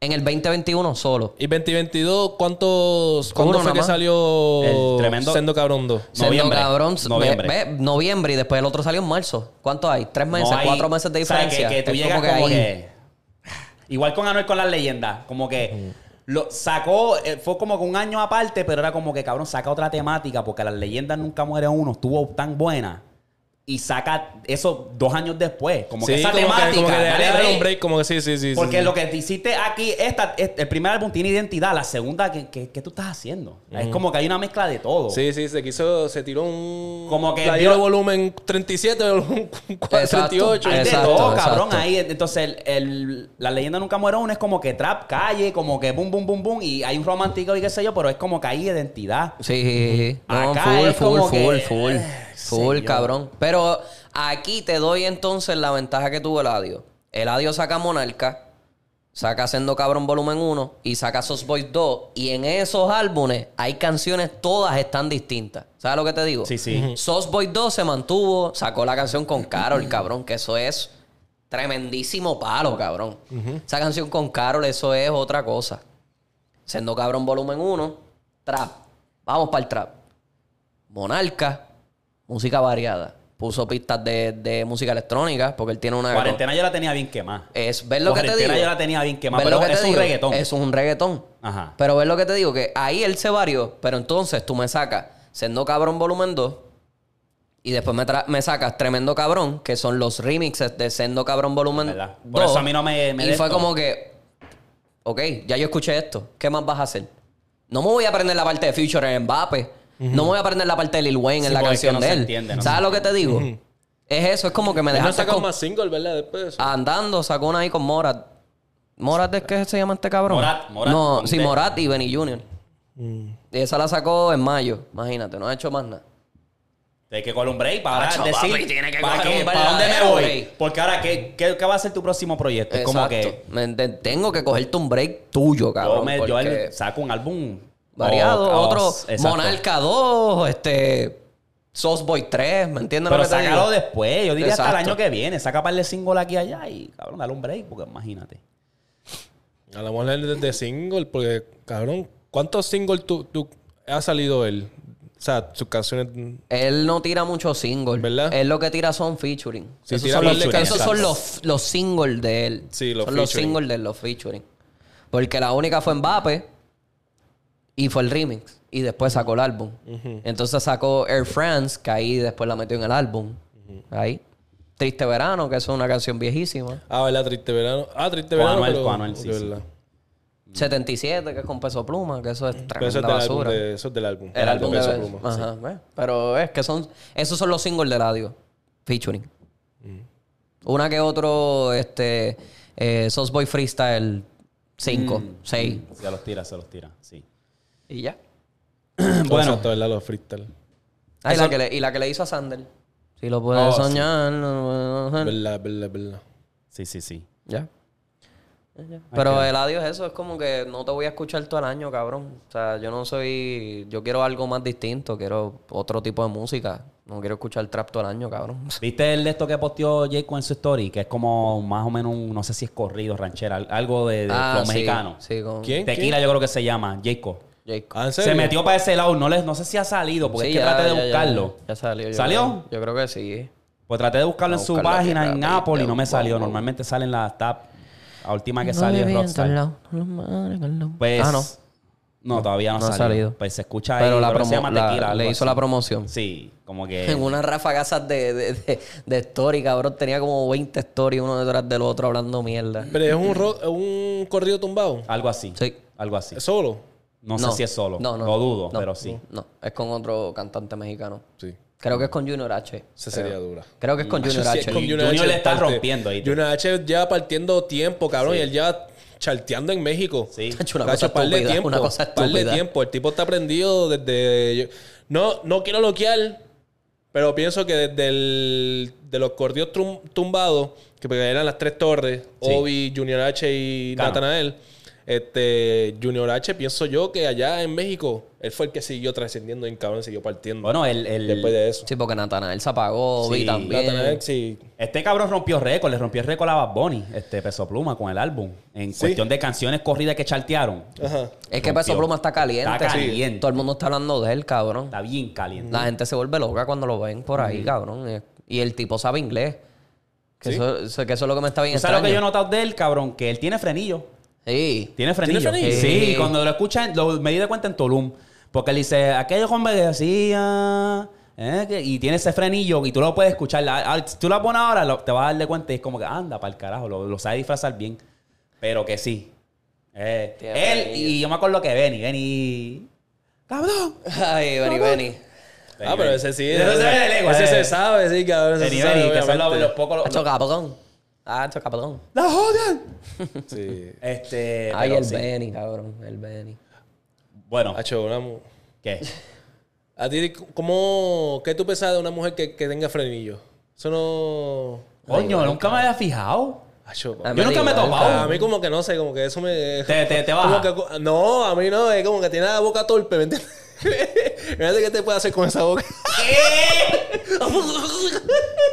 S2: En el 2021 solo.
S3: ¿Y 2022 cuántos... ¿Cuándo fue que salió
S1: El tremendo-
S3: Sendo Cabrón 2?
S2: Sendo
S1: Noviembre.
S2: Cabrón,
S1: Noviembre.
S2: ve- ve, noviembre y después el otro salió en marzo. ¿Cuánto hay? ¿Tres meses?
S1: No hay-
S2: ¿Cuatro meses de diferencia?
S1: Que, que tú
S2: Es
S1: llegas como
S2: ahí.
S1: que... Igual con Anuel con las leyendas. Como que lo sacó... eh, fue como que un año aparte, pero era como que, cabrón, saca otra temática porque las leyendas nunca muere uno. Estuvo tan buena. Y saca eso dos años después. Como que
S3: Sí,
S1: esa
S3: como
S1: temática...
S3: que, como que
S1: dale
S3: un break, como que sí, sí, sí.
S1: Porque
S3: sí,
S1: lo que te hiciste aquí, esta, este- el primer álbum tiene identidad, la segunda, ¿qué, qué, qué tú estás haciendo? Es como que hay una mezcla de todo.
S3: Sí, sí, se quiso, se tiró un...
S1: Como que vio-
S3: volumen 37, volumen 48.
S1: Hay de
S2: Exacto,
S1: todo,
S2: exacto.
S1: cabrón. Ahí, entonces, el, el- la leyenda nunca muere uno es como que trap, calle, como que boom, boom, boom, boom. Y hay un romántico y qué sé yo, pero es como que hay identidad.
S2: Sí, no,
S1: Acá
S2: full,
S1: es
S2: full,
S1: como
S2: full,
S1: que,
S2: full,
S1: eh,
S2: full,
S1: señor.
S2: cabrón. Pero aquí te doy entonces la ventaja que tuvo Eladio. Eladio saca Monarca, saca Sendo Cabrón Volumen 1 y saca Sos Boys 2. Y en esos álbumes hay canciones, todas están distintas. ¿Sabes lo que te digo?
S1: Sí, sí.
S2: Sos Boys 2 se mantuvo, sacó la canción con Carol, cabrón, que eso es tremendísimo palo, cabrón. Esa canción con Carol, eso es otra cosa. Sendo Cabrón Volumen 1, Trap. Vamos para el Trap. Monarca, música variada. Puso pistas de, de música electrónica, porque él tiene una...
S1: Cuarentena yo la tenía bien quemada.
S2: Es ver lo que te
S1: Cuarentena
S2: digo.
S1: yo la tenía bien quemada, pero es un
S2: digo.
S1: reggaetón.
S2: Es un reggaetón.
S1: Ajá.
S2: Pero ver lo que te digo, que ahí él se varió, pero entonces tú me sacas Sendo Cabrón Volumen 2 y después me, me sacas Tremendo Cabrón, que son los remixes de Sendo Cabrón Volumen
S1: ¿Verdad?
S2: 2.
S1: Por eso a mí no me- me
S2: Y fue
S1: esto.
S2: como que, ok, ya yo escuché esto, ¿qué más vas a hacer? No me voy a aprender la parte de Future en No me voy a aprender la parte de Lil Wayne
S1: Sí,
S2: en la
S1: es que
S2: canción
S1: no
S2: de él.
S1: entiende, no
S2: ¿Sabes lo que te digo? Es eso, es como que me
S3: no
S2: dejaste
S3: sacado
S2: con-
S3: más single, ¿verdad? Después de eso.
S2: andando, sacó una ahí con Morat. ¿Morat de qué se llama este cabrón?
S1: Morat, Morat,
S2: No, sí. Morat y Benny Jr. Y esa la sacó en mayo, imagínate, no ha hecho más nada.
S1: Hay que coger un break para
S2: Acho,
S1: decir
S2: papi, tiene que
S1: ¿para, dónde me voy.
S2: break.
S1: Porque ahora, ¿qué, qué, qué va a ser tu próximo proyecto? Es como que
S2: Me- tengo que cogerte un break tuyo, cabrón.
S1: yo, me, yo
S2: porque
S1: él saco un álbum
S2: variado,
S1: o- o-
S2: otro
S1: exacto.
S2: Monarca 2, este Sauce Boy 3, ¿me entiendes
S1: Pero
S2: lo que te
S1: sácalo
S2: digo?
S1: después. Yo diría hasta el año que viene. Saca par de single aquí y allá y, cabrón, dale un break. Porque imagínate.
S3: A lo mejor de, de single, porque, cabrón, ¿cuántos singles tú, tú ha salido él? O sea, sus canciones.
S2: Él no tira muchos singles.
S3: ¿Verdad?
S2: Él lo que tira son featuring.
S3: Sí,
S2: esos
S3: tira
S2: son, los, esos son los, los singles de él.
S3: Sí, los
S2: son los singles de él, los featuring. Porque la única fue Mbappe y fue el remix. Y después sacó el álbum. Entonces sacó Air France, que ahí después la metió en el álbum. Ahí. Triste Verano, que es una canción viejísima.
S3: Ah, ¿verdad? Triste Verano. Ah, Triste Verano.
S1: Anuel,
S3: pero,
S1: con Anuel, sí, sí.
S3: verdad.
S2: 77, que es con Peso Pluma, que eso es
S3: Pero
S2: tremenda
S3: eso es del álbum.
S2: basura.
S3: De, eso es del álbum.
S2: El álbum de
S3: Peso Pluma, sí.
S2: Ajá, ¿ves? Pero es que son... Esos son los singles de radio. Featuring.
S3: Mm.
S2: Una que otro, este... Eh, Sauce Boy Freestyle 5,
S3: Mm.
S2: 6.
S1: Se los tira, se los tira. Sí.
S2: Y ya.
S3: Bueno. Exacto, ¿verdad? Los freestyle.
S2: Ah, y, la que le, y la que le hizo a Sander. Si lo puedes
S1: Oh, sí.
S2: soñar. no, no, no, no.
S3: Verdad, verdad, verdad.
S1: Sí, sí, sí.
S2: Ya. Pero el adiós eso es como que no te voy a escuchar todo el año, cabrón. O sea, yo no soy... Yo quiero algo más distinto. Quiero otro tipo de música. No quiero escuchar trap todo el año, cabrón.
S1: ¿Viste el de esto que posteó Jake en su story? Que es como más o menos un, no sé si es corrido, ranchera, al- algo de, de
S2: Ah,
S1: flow
S2: sí,
S1: mexicano.
S2: Sí, con
S3: ¿Quién?
S1: Tequila yo creo que se llama, Jacob.
S3: Ah, ¿en
S1: Se metió para ese lado, no, les, no sé si ha salido, porque
S2: Sí,
S1: es que
S2: ya-
S1: traté de
S2: ya-
S1: buscarlo.
S2: Ya, salió. yo
S1: ¿Salió?
S2: creo- Yo creo que sí.
S1: Pues traté de buscarlo en su página en. Apple y no me salió. Normalmente salen las tab. La última que salió es Rockstar. Pues.
S2: Ah, no.
S1: No, todavía no,
S2: No ha
S1: ha salido. Pues se escucha ahí.
S2: Pero la
S1: que se
S2: promo-
S1: llama
S2: la-
S1: Tequila.
S2: le hizo
S1: así.
S2: la promoción.
S1: Sí, como que.
S2: En una ráfaga de, de, de, de story, cabrón. Tenía como 20 stories uno detrás del otro hablando mierda.
S3: Pero es un, ro- un corrido tumbado.
S1: Algo así.
S2: Sí.
S1: Algo así.
S3: ¿Es solo?
S1: No, sé si es solo.
S2: No, no.
S1: Lo dudo,
S2: No,
S1: pero sí.
S2: No, es con otro cantante mexicano.
S3: Sí.
S2: Creo que es con Junior H.
S3: Esa sería dura.
S2: Creo que es con Junior
S3: Sí,
S2: H.
S3: con
S1: Junior
S3: H
S1: le está
S3: parte-
S1: rompiendo ahí.
S3: Junior H lleva partiendo tiempo, cabrón, y él lleva charteando en México.
S1: Sí.
S2: Hecho una cosa
S3: par de tiempo.
S2: una cosa
S3: par de tiempo. El tipo está prendido desde. No, no quiero loquear, pero pienso que desde el, de los cordios tumbados, que porque eran las tres torres,
S1: Sí.
S3: Obi, Junior H y
S1: Claro.
S3: Natanael. Este, Junior H, pienso yo que allá en México, él fue el que siguió trascendiendo en cabrón, siguió partiendo.
S1: Bueno, el, el-
S3: después de eso.
S2: Sí, porque Natanael se apagó,
S1: Sí.
S2: vi también.
S3: Natanael, sí.
S1: Este cabrón rompió récord, le rompió el récord a Bad Bunny, este Peso Pluma, con el álbum. En
S3: Sí.
S1: cuestión de canciones corridas que chartearon.
S3: Ajá.
S2: Es que Peso. Pluma está caliente.
S1: Está
S2: sí.
S1: caliente.
S2: Todo el mundo está hablando de él, cabrón.
S1: Está bien caliente.
S2: La gente se vuelve loca cuando lo ven por ahí, cabrón. Eh, Y el tipo sabe inglés. Que,
S3: Sí.
S2: eso, eso- que eso es lo que me está bien
S1: ¿Tú sabes lo que yo he notado de él, cabrón? Que él tiene frenillo.
S2: Sí.
S1: Tiene frenillo.
S3: frenillo?
S1: Sí,
S2: Sí.
S1: cuando lo escuchan, lo, me di de cuenta en Tulum. Porque él dice, aquellos hombres que decía... eh, que- y tiene ese frenillo y tú lo puedes escuchar. Si tú lo pones ahora, lo- te vas a dar de cuenta y es como que anda para el carajo, lo, lo sabe disfrazar bien. Pero que sí. Eh, él
S2: frenillo.
S1: y yo me acuerdo que Benny, Benny... ¡Cabrón!
S2: Ay, Benny, Benny.
S3: Ah, pero ese sí.
S1: Ese lejos,
S3: Ese
S1: eh.
S3: se sabe, sí, cabrón.
S1: Benny,
S3: se sabe,
S1: Benny, que son los, los pocos... los-
S2: cabrón. Ah, hacho cabrón.
S1: ¡La jodan!
S3: Sí.
S1: Este...
S2: Ay,
S1: pero
S2: el
S1: sí.
S2: Benny, cabrón. El Benny.
S1: Bueno,
S3: Hacho, una mu-
S1: ¿qué?
S3: ¿A ti cómo... ¿Qué tú pensabas de una mujer que, que tenga frenillo? Eso no...
S1: Coño, nunca me había fijado.
S3: Hacho,
S2: A
S3: pa-
S2: mí
S1: Yo nunca me he
S2: igual,
S1: topado.
S3: a mí como que no sé, como que eso me...
S1: Te- te- te
S3: como
S1: baja.
S3: que- no, a mí no, es como que tiene la boca torpe, ¿me entiendes? Fíjate qué te puede hacer con esa boca.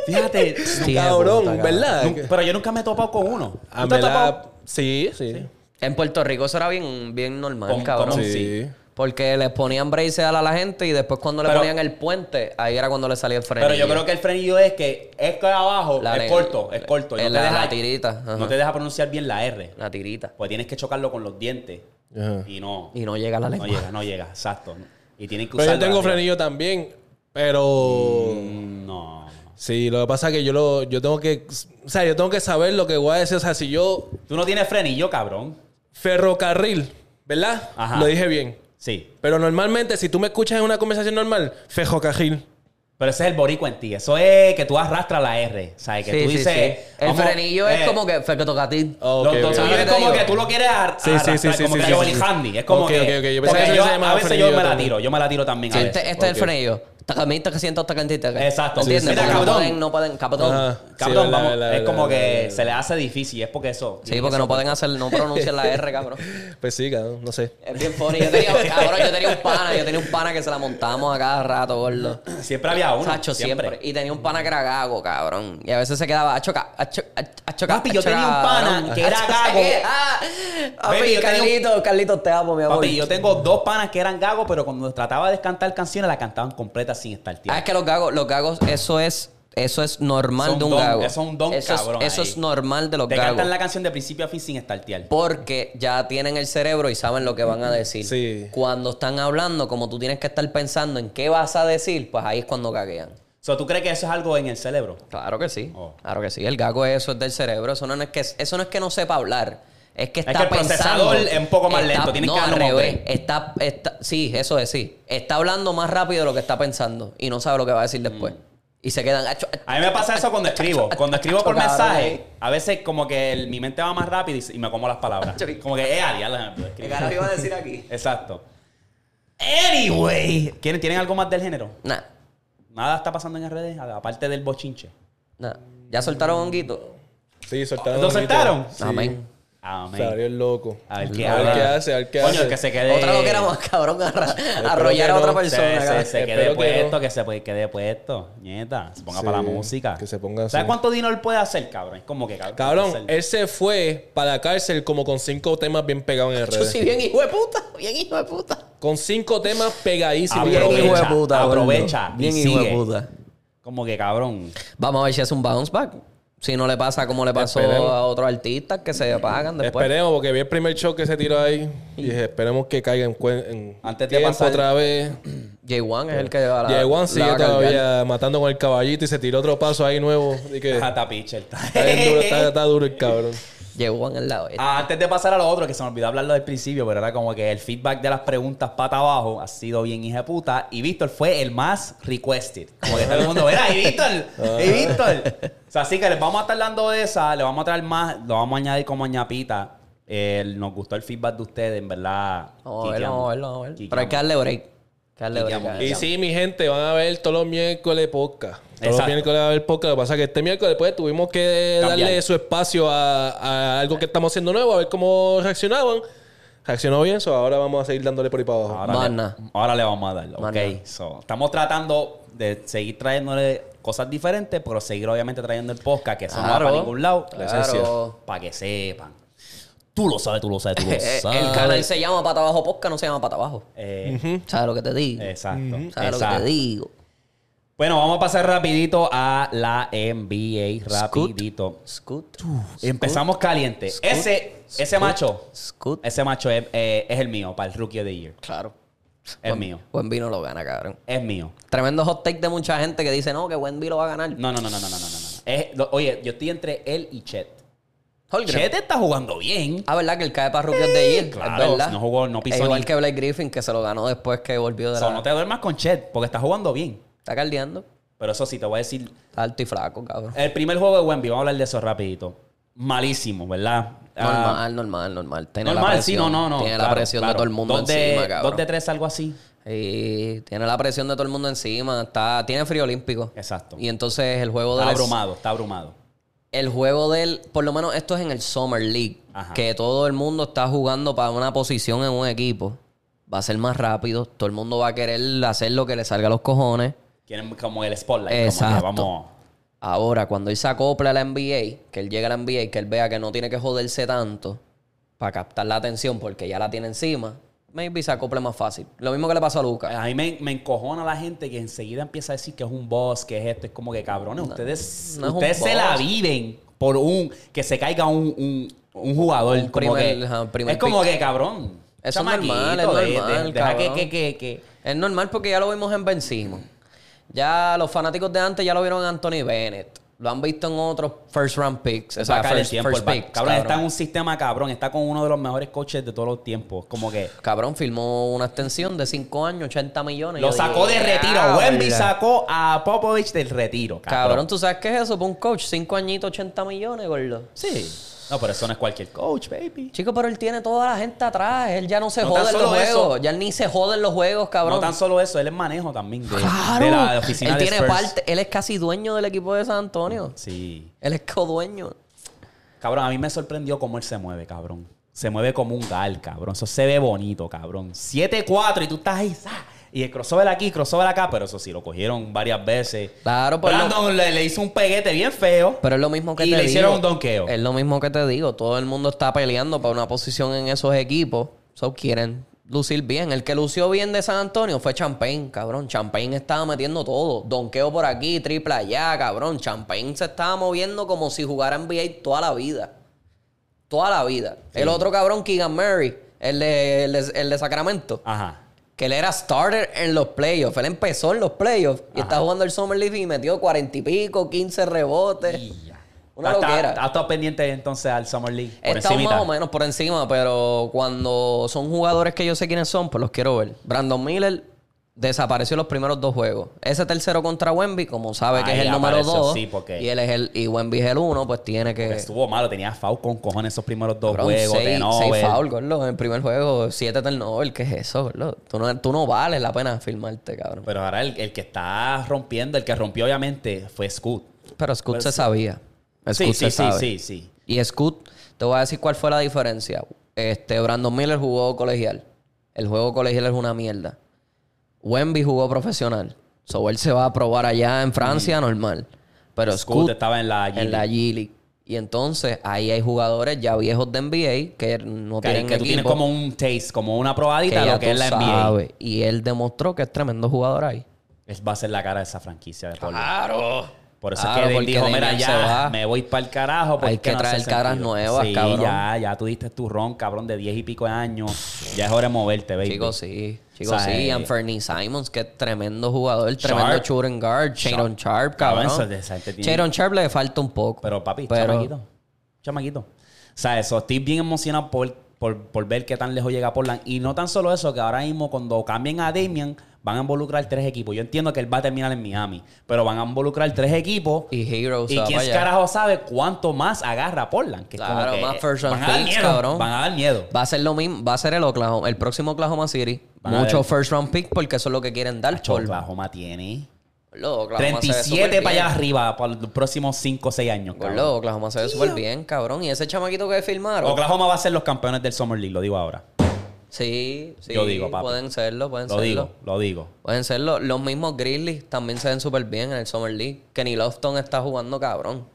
S1: Fíjate,
S2: Sí,
S3: cabrón,
S2: puta,
S3: ¿verdad?
S1: Nun- Pero yo nunca me he topado con uno.
S3: A
S1: ¿Tú te has
S3: la-
S1: topado?
S3: Sí, sí.
S2: En Puerto Rico eso era bien, bien normal,
S1: Con-
S2: cabrón.
S1: con-
S3: Sí.
S2: Porque les ponían braces a la gente y después cuando le
S1: Pero-
S2: ponían el puente, ahí era cuando le salía el freno.
S1: Pero yo creo que el frenillo es que es que abajo
S2: La
S1: es corto, es corto. y no, te
S2: la-
S1: deja,
S2: la tirita, ajá.
S1: no te deja pronunciar bien la R.
S2: La tirita.
S1: Pues tienes que chocarlo con los dientes.
S3: Ajá.
S1: Y no.
S2: Y no llega a la
S1: No
S2: lengua.
S1: llega, no llega, exacto. Y tienen que
S3: Pero yo tengo frenillo también, pero...
S1: Mm, No.
S3: Sí, lo que pasa es que yo lo, yo tengo que, o sea, yo tengo que saber lo que voy a decir. O sea, si yo
S1: Tú no tienes frenillo, cabrón.
S3: ferrocarril, ¿verdad?
S1: Ajá.
S3: Lo dije bien.
S1: Sí.
S3: Pero normalmente, si tú me escuchas en una conversación normal, fejocarril.
S1: Pero ese es el boricua en ti. Eso es que tú arrastras la R. ¿Sabes? Que
S2: Sí,
S1: tú dices.
S2: sí. El frenillo es
S1: eh,
S2: como que fue que toca a ti.
S3: Oh,
S1: lo-
S3: ok,
S1: lo
S3: ok.
S1: tuyo
S2: ¿Sabes
S1: es como que tú lo quieres ar-
S3: Sí, sí, sí,
S1: arrastrar, como
S3: sí,
S1: que
S3: sí,
S1: Johnny
S3: sí.
S1: Handy. Es como
S3: Ok,
S1: que.
S3: Yo
S1: yo, a veces yo me la
S3: también.
S1: tiro. Yo me la tiro también. a veces.
S2: este, este es el frenillo. Takamita que siento cantita.
S1: Exacto.
S2: ¿Entiendes?
S1: Sí, sí, sí.
S2: Porque no
S1: Cabrón.
S2: pueden, no pueden, cabrón.
S3: Ajá.
S1: Cabrón,
S3: Sí,
S1: vamos,
S3: verdad, verdad,
S1: es como que se le hace difícil. Es porque eso.
S2: Sí, porque no pueden hacer, no pronuncian la R, cabrón.
S3: Pues sí, cabrón, no sé.
S2: Es bien funny. Yo tenía, cabrón, yo tenía un pana, yo tenía un pana que se la montamos a cada rato, gordo.
S1: Siempre había uno.
S2: Sacho, siempre. Y tenía un pana que era gago, cabrón. Y a veces se quedaba a chocar, a chocar.
S1: Papi, yo tenía un pana que era gago.
S2: Papi, Carlitos, Carlitos, te amo, mi amor.
S1: Papi, yo tengo dos panas que eran gagos, pero cuando trataba de cantar canciones, la cantaban completa sin estar
S2: Ah, es que los gagos, los gagos, eso es, eso es normal
S1: Son
S2: de un
S1: don-
S2: gago.
S1: eso es un don
S2: eso es-
S1: cabrón
S2: eso
S1: ahí.
S2: es normal de los
S1: Te
S2: gagos.
S1: cantan la canción de principio a fin sin estartear.
S2: Porque ya tienen el cerebro y saben lo que van a decir.
S3: Sí.
S2: Cuando están hablando, como tú tienes que estar pensando en qué vas a decir, pues ahí es cuando gaguean.
S1: So, ¿Tú crees que eso es algo en el cerebro?
S2: Claro que sí.
S1: Oh.
S2: Claro que sí. El gago eso es del cerebro. Eso no es que, eso no es que no sepa hablar. Es que
S1: Es
S2: está
S1: que el
S2: pensando.
S1: procesador es un poco más
S2: está-
S1: lento, tienes
S2: no,
S1: que
S2: al revés. Está, está, sí, eso es, sí. Está hablando más rápido de lo que está pensando y no sabe lo que va a decir después. Y se quedan. "Acho,
S1: A mí me pasa eso cuando escribo. Cuando escribo por
S2: Cabrón,
S1: mensaje,
S2: eh.
S1: a veces como que el- mi mente va más rápido y, y me como las palabras. Como que, eh, Ariel,
S2: ¿Qué carajo iba a decir aquí?
S1: Exacto. Anyway. ¿Quieren, ¿Tienen algo más del género?
S2: Nah,
S1: Nada está pasando en redes, aparte del bochinche.
S2: nah. ¿Ya soltaron honguito?
S3: Sí, soltaron.
S1: ¿Lo soltaron?
S3: Sí.
S2: Amén.
S1: Amén.
S3: Salió el loco.
S1: A ver qué,
S3: a ver
S1: hace.
S3: qué hace, a ver qué
S1: Coño,
S3: hace.
S1: el que se quede.
S2: Otra lo que era más cabrón, arra- arrollar a otra.
S1: Se,
S2: persona.
S1: se, se
S3: Espero
S1: quede
S3: que
S1: puesto,
S3: no.
S1: que se quede puesto. Nieta, se ponga
S3: Sí,
S1: para la música.
S3: que se ponga
S1: ¿Sabes cuánto dinero él puede hacer, cabrón? Es como que cabrón.
S3: Cabrón,
S1: hacer-
S3: él se fue para la cárcel como con cinco temas bien pegados en el
S2: Yo sí, bien hijo de puta. Bien hijo de puta.
S3: Con cinco temas pegadísimos.
S2: Bien
S1: Aprovecha,
S2: hijo de puta.
S1: aprovecha y
S2: Bien hijo de
S1: sigue.
S2: puta.
S1: Como que cabrón.
S2: Vamos a ver si es un bounce back. Si no le pasa como le pasó
S3: Esperemos.
S2: a otros artistas que se pagan después.
S3: Esperemos, porque vi el primer show que se tiró ahí. Y dije, esperemos que caiga en, en
S1: Antes de pasar-
S3: otra vez.
S2: J1 es el que va a la.
S3: Y Juan
S2: la
S3: sigue
S2: va a cargar.
S3: todavía matando con el caballito y se tiró otro paso ahí nuevo. Y que
S1: Hasta pitcher.
S3: está, bien duro, está, está duro el cabrón.
S2: J1 es la
S1: Ah, antes de pasar a lo otro, que se me olvidó hablarlo del principio, pero era como que el feedback de las preguntas pata abajo ha sido bien hija de puta. Y Víctor fue el más requested. Como que todo el mundo, era, y Víctor, y Víctor. O sea, así que les vamos a estar dando esa, le vamos a traer más, lo vamos a añadir como ñapita. Eh, nos gustó el feedback de ustedes, en verdad.
S2: Vamos a verlo, vamos a. Pero hay que darle break.
S3: Y sí, mi gente, van a ver todos los miércoles podcast. Todos los
S1: Exacto.
S3: miércoles va a haber podcast. Lo que pasa es que este miércoles pues tuvimos que
S1: Cambiar.
S3: darle su espacio a, a algo que estamos haciendo nuevo, a ver cómo reaccionaban. Reaccionó bien, so ahora vamos a seguir dándole por ahí para abajo.
S1: Ahora, le, ahora le vamos a dar. Ok. So, estamos tratando de seguir trayéndole cosas diferentes, pero seguir obviamente trayendo el podcast, que eso no va
S2: Claro,
S1: para ningún lado.
S2: claro.
S1: Para que sepan. Tú lo sabes, tú lo sabes, tú lo sabes.
S2: El canal se llama Pata Abajo Podcast, no se llama Pata Abajo.
S1: Eh,
S2: ¿Sabes lo que te digo?
S1: Exacto.
S2: ¿Sabes lo que te digo?
S1: Bueno, vamos a pasar rapidito a la NBA. Rapidito.
S2: Scoot.
S1: Empezamos caliente. Ese, ese macho,
S2: Scoot.
S1: ese macho es, eh, es el mío para el Rookie of the Year.
S2: Claro.
S1: Es
S2: Buen-
S1: mío.
S2: Buen vino lo gana, cabrón.
S1: Es mío.
S2: Tremendo hot take de mucha gente que dice, no, que Buen lo va a ganar.
S1: No, no, no, no, no, no, no. no. Es- lo- oye, yo estoy entre él y Chet.
S2: Holmgren.
S1: Chet está jugando bien.
S2: Ah, ¿verdad? Que el cae para Rookie of the Year.
S1: claro,
S2: verdad.
S1: no jugó, no pisó
S2: Es igual
S1: ni-
S2: que Blake Griffin, que se lo ganó después que volvió de
S1: O sea,
S2: la...
S1: no te duermas con Chet porque está jugando bien.
S2: Está caldeando.
S1: Pero eso sí, te voy a decir.
S2: Está alto y flaco, cabrón.
S1: El primer juego de Wemby, vamos a hablar de eso rapidito. Malísimo, ¿verdad? Ah,
S2: Normal, normal, normal. Tiene la
S1: normal, sí, no, no, no.
S2: Tiene la presión
S1: claro.
S2: de todo el mundo
S1: dos de,
S2: encima, cabrón.
S1: Dos de tres, algo así.
S2: Y tiene la presión de todo el mundo encima. Está, tiene frío olímpico.
S1: Exacto.
S2: Y entonces el juego de
S1: Está
S2: él es-
S1: abrumado, está abrumado.
S2: El juego de él, por lo menos esto es en el Summer League,
S1: Ajá.
S2: que todo el mundo está jugando para una posición en un equipo. Va a ser más rápido, todo el mundo va a querer hacer lo que le salga a los cojones.
S1: Quieren como el spotlight. Como
S2: Exacto.
S1: que vamos.
S2: Ahora, cuando él se acopla a la NBA, que él llega a la NBA que él vea que no tiene que joderse tanto para captar la atención porque ya la tiene encima, maybe se acople más fácil. Lo mismo que le pasó a Lucas.
S1: A mí me, me encojona la gente que enseguida empieza a decir que es un boss, que es esto. Es como que cabrones, ustedes,
S2: no es un
S1: ustedes se la
S2: boss.
S1: viven por un que se caiga un, un, un jugador.
S2: Un
S1: como
S2: primer-
S1: que-
S2: primer
S1: es como
S2: pick.
S1: que cabrón.
S2: Eso es normal, es
S1: de- de-
S2: normal,
S1: deja que, que, que,
S2: Es normal porque ya lo vimos en Ben Simmons. Ya los fanáticos de antes ya lo vieron en Anthony Bennett. Lo han visto en otros first round picks. O sea,
S1: sacar el
S2: first,
S1: tiempo.
S2: first picks,
S1: cabrón,
S2: cabrón.
S1: está en un sistema cabrón. Está con uno de los mejores coaches de todos los tiempos. Como que
S2: Cabrón, firmó una extensión de 5 años, 80 millones.
S1: lo sacó
S2: digo,
S1: de retiro. Wemby sacó a Popovich del retiro.
S2: Cabrón,
S1: Cabrón.
S2: ¿tú sabes qué es eso? Para un coach, 5 añitos, 80 millones, gordo.
S1: Sí. No, pero eso no es cualquier coach, baby.
S2: Chico, pero él tiene toda la gente atrás. Él ya no se
S1: No
S2: jode en los
S1: eso.
S2: juegos. Ya él ni se jode en los juegos, cabrón.
S1: No tan solo eso, él es manejo también de,
S2: Claro.
S1: de la oficina
S2: él
S1: de
S2: tiene
S1: Spurs.
S2: parte. Él es casi dueño del equipo de San Antonio.
S1: Sí.
S2: Él es codueño.
S1: Cabrón, a mí me sorprendió cómo él se mueve, cabrón. Se mueve como un gal, cabrón. Eso se ve bonito, cabrón. 7-4 y tú estás ahí. ¡za! Y el crossover aquí, crossover acá, pero eso sí, lo cogieron varias veces.
S2: Claro, pues
S1: Brandon le, le hizo un peguete bien feo.
S2: Pero es lo mismo que
S1: Y
S2: te
S1: le
S2: digo.
S1: hicieron un donqueo.
S2: Es lo mismo que te digo. Todo el mundo está peleando para una posición en esos equipos. So quieren lucir bien. El que lució bien de San Antonio fue Champagne, cabrón. Champagne estaba metiendo todo. Donqueo por aquí, triple allá, cabrón. Champagne se estaba moviendo como si jugara NBA toda la vida. Toda la vida. El otro cabrón, Keegan Murray, el de, el de, el de Sacramento.
S1: Ajá.
S2: Que él era starter en los playoffs. Él empezó en los playoffs y está jugando el Summer League y metió cuarenta y pico, 15 rebotes. Una
S1: ¿Has
S2: loquera.
S1: estado- has estado pendiente entonces al Summer League?
S2: Estamos
S1: encimita.
S2: más o menos por encima, pero cuando son jugadores que yo sé quiénes son, pues los quiero ver. Brandon Miller desapareció los primeros dos juegos. Ese tercero contra Wemby, como sabe que
S1: Ahí
S2: es el número
S1: apareció,
S2: dos,
S1: sí, porque-
S2: y él es el y Wemby es el uno, pues tiene que
S1: Estuvo malo, tenía foul con cojones esos primeros dos
S2: Cabrón,
S1: juegos.
S2: seis, seis foul, gordo. En el primer juego, siete turnover. ¿Qué es eso, gordo? Tú no, tú no vales la pena filmarte, cabrón.
S1: Pero ahora el, el que está rompiendo, el que rompió obviamente fue Scoot.
S2: Pero Scoot
S1: Pues
S2: se
S1: sí.
S2: sabía.
S1: Sí,
S2: Scoot
S1: sí,
S2: se
S1: sí,
S2: sabe.
S1: sí, sí.
S2: Y Scoot, te voy a decir cuál fue la diferencia. Este, Brandon Miller jugó colegial. El juego colegial es una mierda. Wemby jugó profesional. So él se va a probar allá en Francia normal. Pero
S1: Scoot
S2: Scoot,
S1: estaba en la G
S2: en la
S1: League.
S2: G League. Y entonces ahí hay jugadores ya viejos de NBA que no
S1: Que,
S2: tienen
S1: que tú tienes como un taste, como una probadita de lo que es la NBA.
S2: Y él demostró que es tremendo jugador ahí.
S1: Es- va a ser la cara de esa franquicia de Portland.
S2: Claro.
S1: Por eso
S2: Claro,
S1: es que él dijo, mira, ya, me voy para el carajo. porque
S2: Hay que
S1: no
S2: traer caras
S1: sentido".
S2: nuevas,
S1: sí,
S2: cabrón.
S1: ya, ya tú diste tu ron, cabrón, de 10 y pico de años. Ya es hora de moverte, baby.
S2: Chicos, sí. Chicos,
S1: O sea,
S2: sí.
S1: eh,
S2: Anthony Simons, que es tremendo jugador. Tremendo
S1: Sharp.
S2: shooting guard. Sharon Sharp,
S1: Cabrón,
S2: cabrón. Sharp le falta un poco.
S1: Pero papi,
S2: Pero-
S1: chamaquito. Chamaquito. O sea, eso, estoy bien emocionado por, por, por ver qué tan lejos llega Portland. Y no tan solo eso, que ahora mismo cuando cambien a Damian, van a involucrar tres equipos. Yo entiendo que él va a terminar en Miami, pero van a involucrar tres equipos.
S2: Y Hero se
S1: ¿Y quién carajo sabe cuánto más agarra Portland? Que es como
S2: Claro,
S1: que,
S2: más first round
S1: van a dar
S2: picks,
S1: miedo,
S2: cabrón.
S1: Van a dar miedo.
S2: Va a ser lo mismo. Va a ser el Oklahoma, el próximo Oklahoma City.
S1: Van a
S2: Mucho
S1: ver.
S2: first round pick porque eso es lo que quieren dar. por-
S1: Oklahoma tiene
S2: Gordo, Oklahoma se ve
S1: 37
S2: súper
S1: para allá arriba para los próximos 5 o 6 años. cabrón.
S2: Gordo, Oklahoma se ve súper bien, cabrón. Y ese chamaquito que firmaron.
S1: Oklahoma va a ser los campeones del Summer League, lo digo ahora.
S2: Sí, sí.
S1: Yo digo, papi.
S2: Pueden serlo, pueden
S1: Lo
S2: serlo.
S1: digo, lo digo.
S2: Pueden serlo. Los mismos Grizzlies también se ven súper bien en el Summer League. Kenny Lofton está jugando cabrón.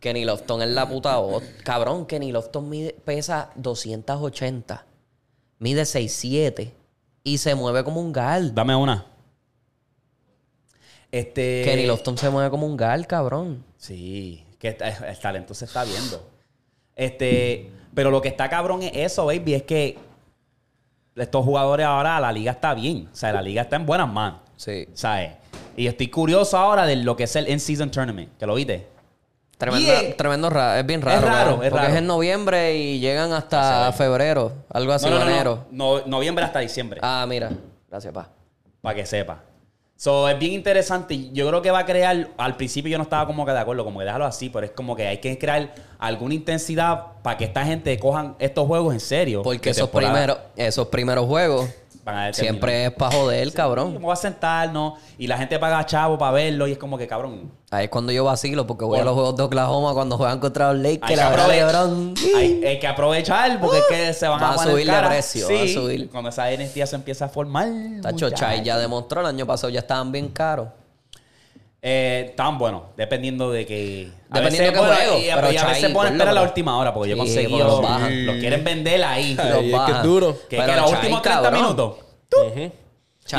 S2: Kenny Lofton es la puta voz. Cabrón, Kenny Lofton mide- pesa 280. Mide 6'7. Y se mueve como un gal.
S1: Dame una. Este.
S2: Kenny Lofton se mueve como un gal, cabrón.
S1: Sí, que el talento se está viendo. Este, pero lo que está cabrón es eso, baby, es que estos jugadores ahora la liga está bien, o sea, la liga está en buenas manos,
S2: Sí.
S1: ¿sabes? Y estoy curioso ahora de lo que es el in-season tournament, que lo viste.
S2: Tremendo,
S1: es-
S2: tremendo ra- Es bien raro.
S1: raro,
S2: cabrón,
S1: es
S2: porque
S1: raro.
S2: es en noviembre y llegan hasta febrero. Algo así,
S1: no, no, no,
S2: enero.
S1: no, no, noviembre hasta diciembre,
S2: Ah, mira. Gracias, pa.
S1: para que sepa. So, es bien interesante. Yo creo que va a crear. Al principio yo no estaba como que de acuerdo, como que déjalo así, pero es como que hay que crear alguna intensidad para que esta gente cojan estos juegos en serio.
S2: Porque esos
S1: temporada.
S2: primeros, esos primeros juegos
S1: Van a determinar.
S2: siempre es para joder, cabrón.
S1: ¿Cómo va a sentarnos? Y la gente paga chavo para verlo y es como que cabrón.
S2: Ahí es cuando yo vacilo, porque voy a los juegos de Oklahoma cuando juegan contra los
S1: Hay
S2: Lakers.
S1: que,
S2: La verdad,
S1: aprove-
S2: LeBron.
S1: hay, hay que aprovechar porque es que se van
S2: Va
S1: a
S2: subir de precio,
S1: Sí,
S2: va a subir.
S1: Cuando esa dinastía se empieza a formar.
S2: Tacho. Chai ya demostró, el año pasado ya estaban bien caros.
S1: Eh, tan bueno, dependiendo de que. a
S2: Dependiendo
S1: veces,
S2: de qué
S1: bueno,
S2: juego, pero
S1: y a veces ponen
S2: ponlo,
S1: espera la última hora porque yo
S2: Sí, porque los bajan.
S1: Quieren vender ahí.
S3: Ay,
S2: Los
S3: es que duro.
S1: Que,
S2: Pero
S1: que los
S2: Chai,
S1: últimos 30
S2: cabrón.
S1: minutos.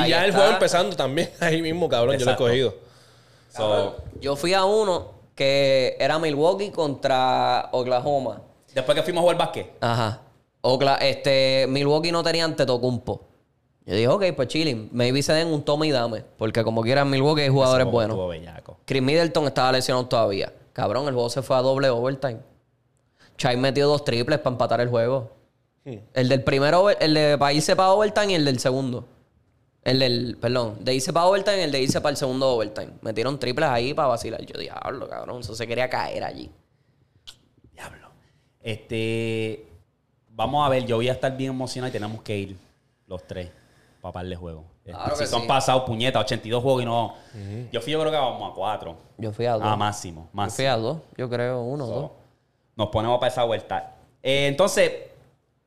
S3: Y ya el
S2: está-
S3: juego empezando también. Ahí mismo, cabrón, yo lo he cogido.
S1: So,
S2: Yo fui a uno que era Milwaukee contra Oklahoma.
S1: después que fuimos a jugar básquet.
S2: Ajá. Okla- este, Milwaukee no tenía Antetokounmpo. Yo dije, ok, pues chilling. Maybe se den un toma y dame. Porque como quieran Milwaukee hay jugadores buenos.
S1: estuvo bellaco.
S2: Chris Middleton estaba lesionado todavía. Cabrón, el juego se fue a doble overtime. Chai metió dos triples para empatar el juego. El del primero, over- el de para irse para overtime y el del segundo. El del, perdón, de irse para overtime y el de irse para el segundo overtime. Metieron triples ahí para vacilar. Yo diablo, cabrón, eso se quería caer allí.
S1: Diablo. Este. Vamos a ver, yo voy a estar bien emocionado y tenemos que ir los tres para par de juegos. Este,
S2: Claro
S1: si son
S2: sí.
S1: pasados, puñetas, 82 juegos y no. Yo fui, yo creo que vamos a cuatro.
S2: Yo fui a dos.
S1: Ah, máximo,
S2: Yo
S1: máximo.
S2: fui a dos, yo creo, uno o
S1: So,
S2: dos.
S1: Nos ponemos para esa vuelta. Eh, entonces,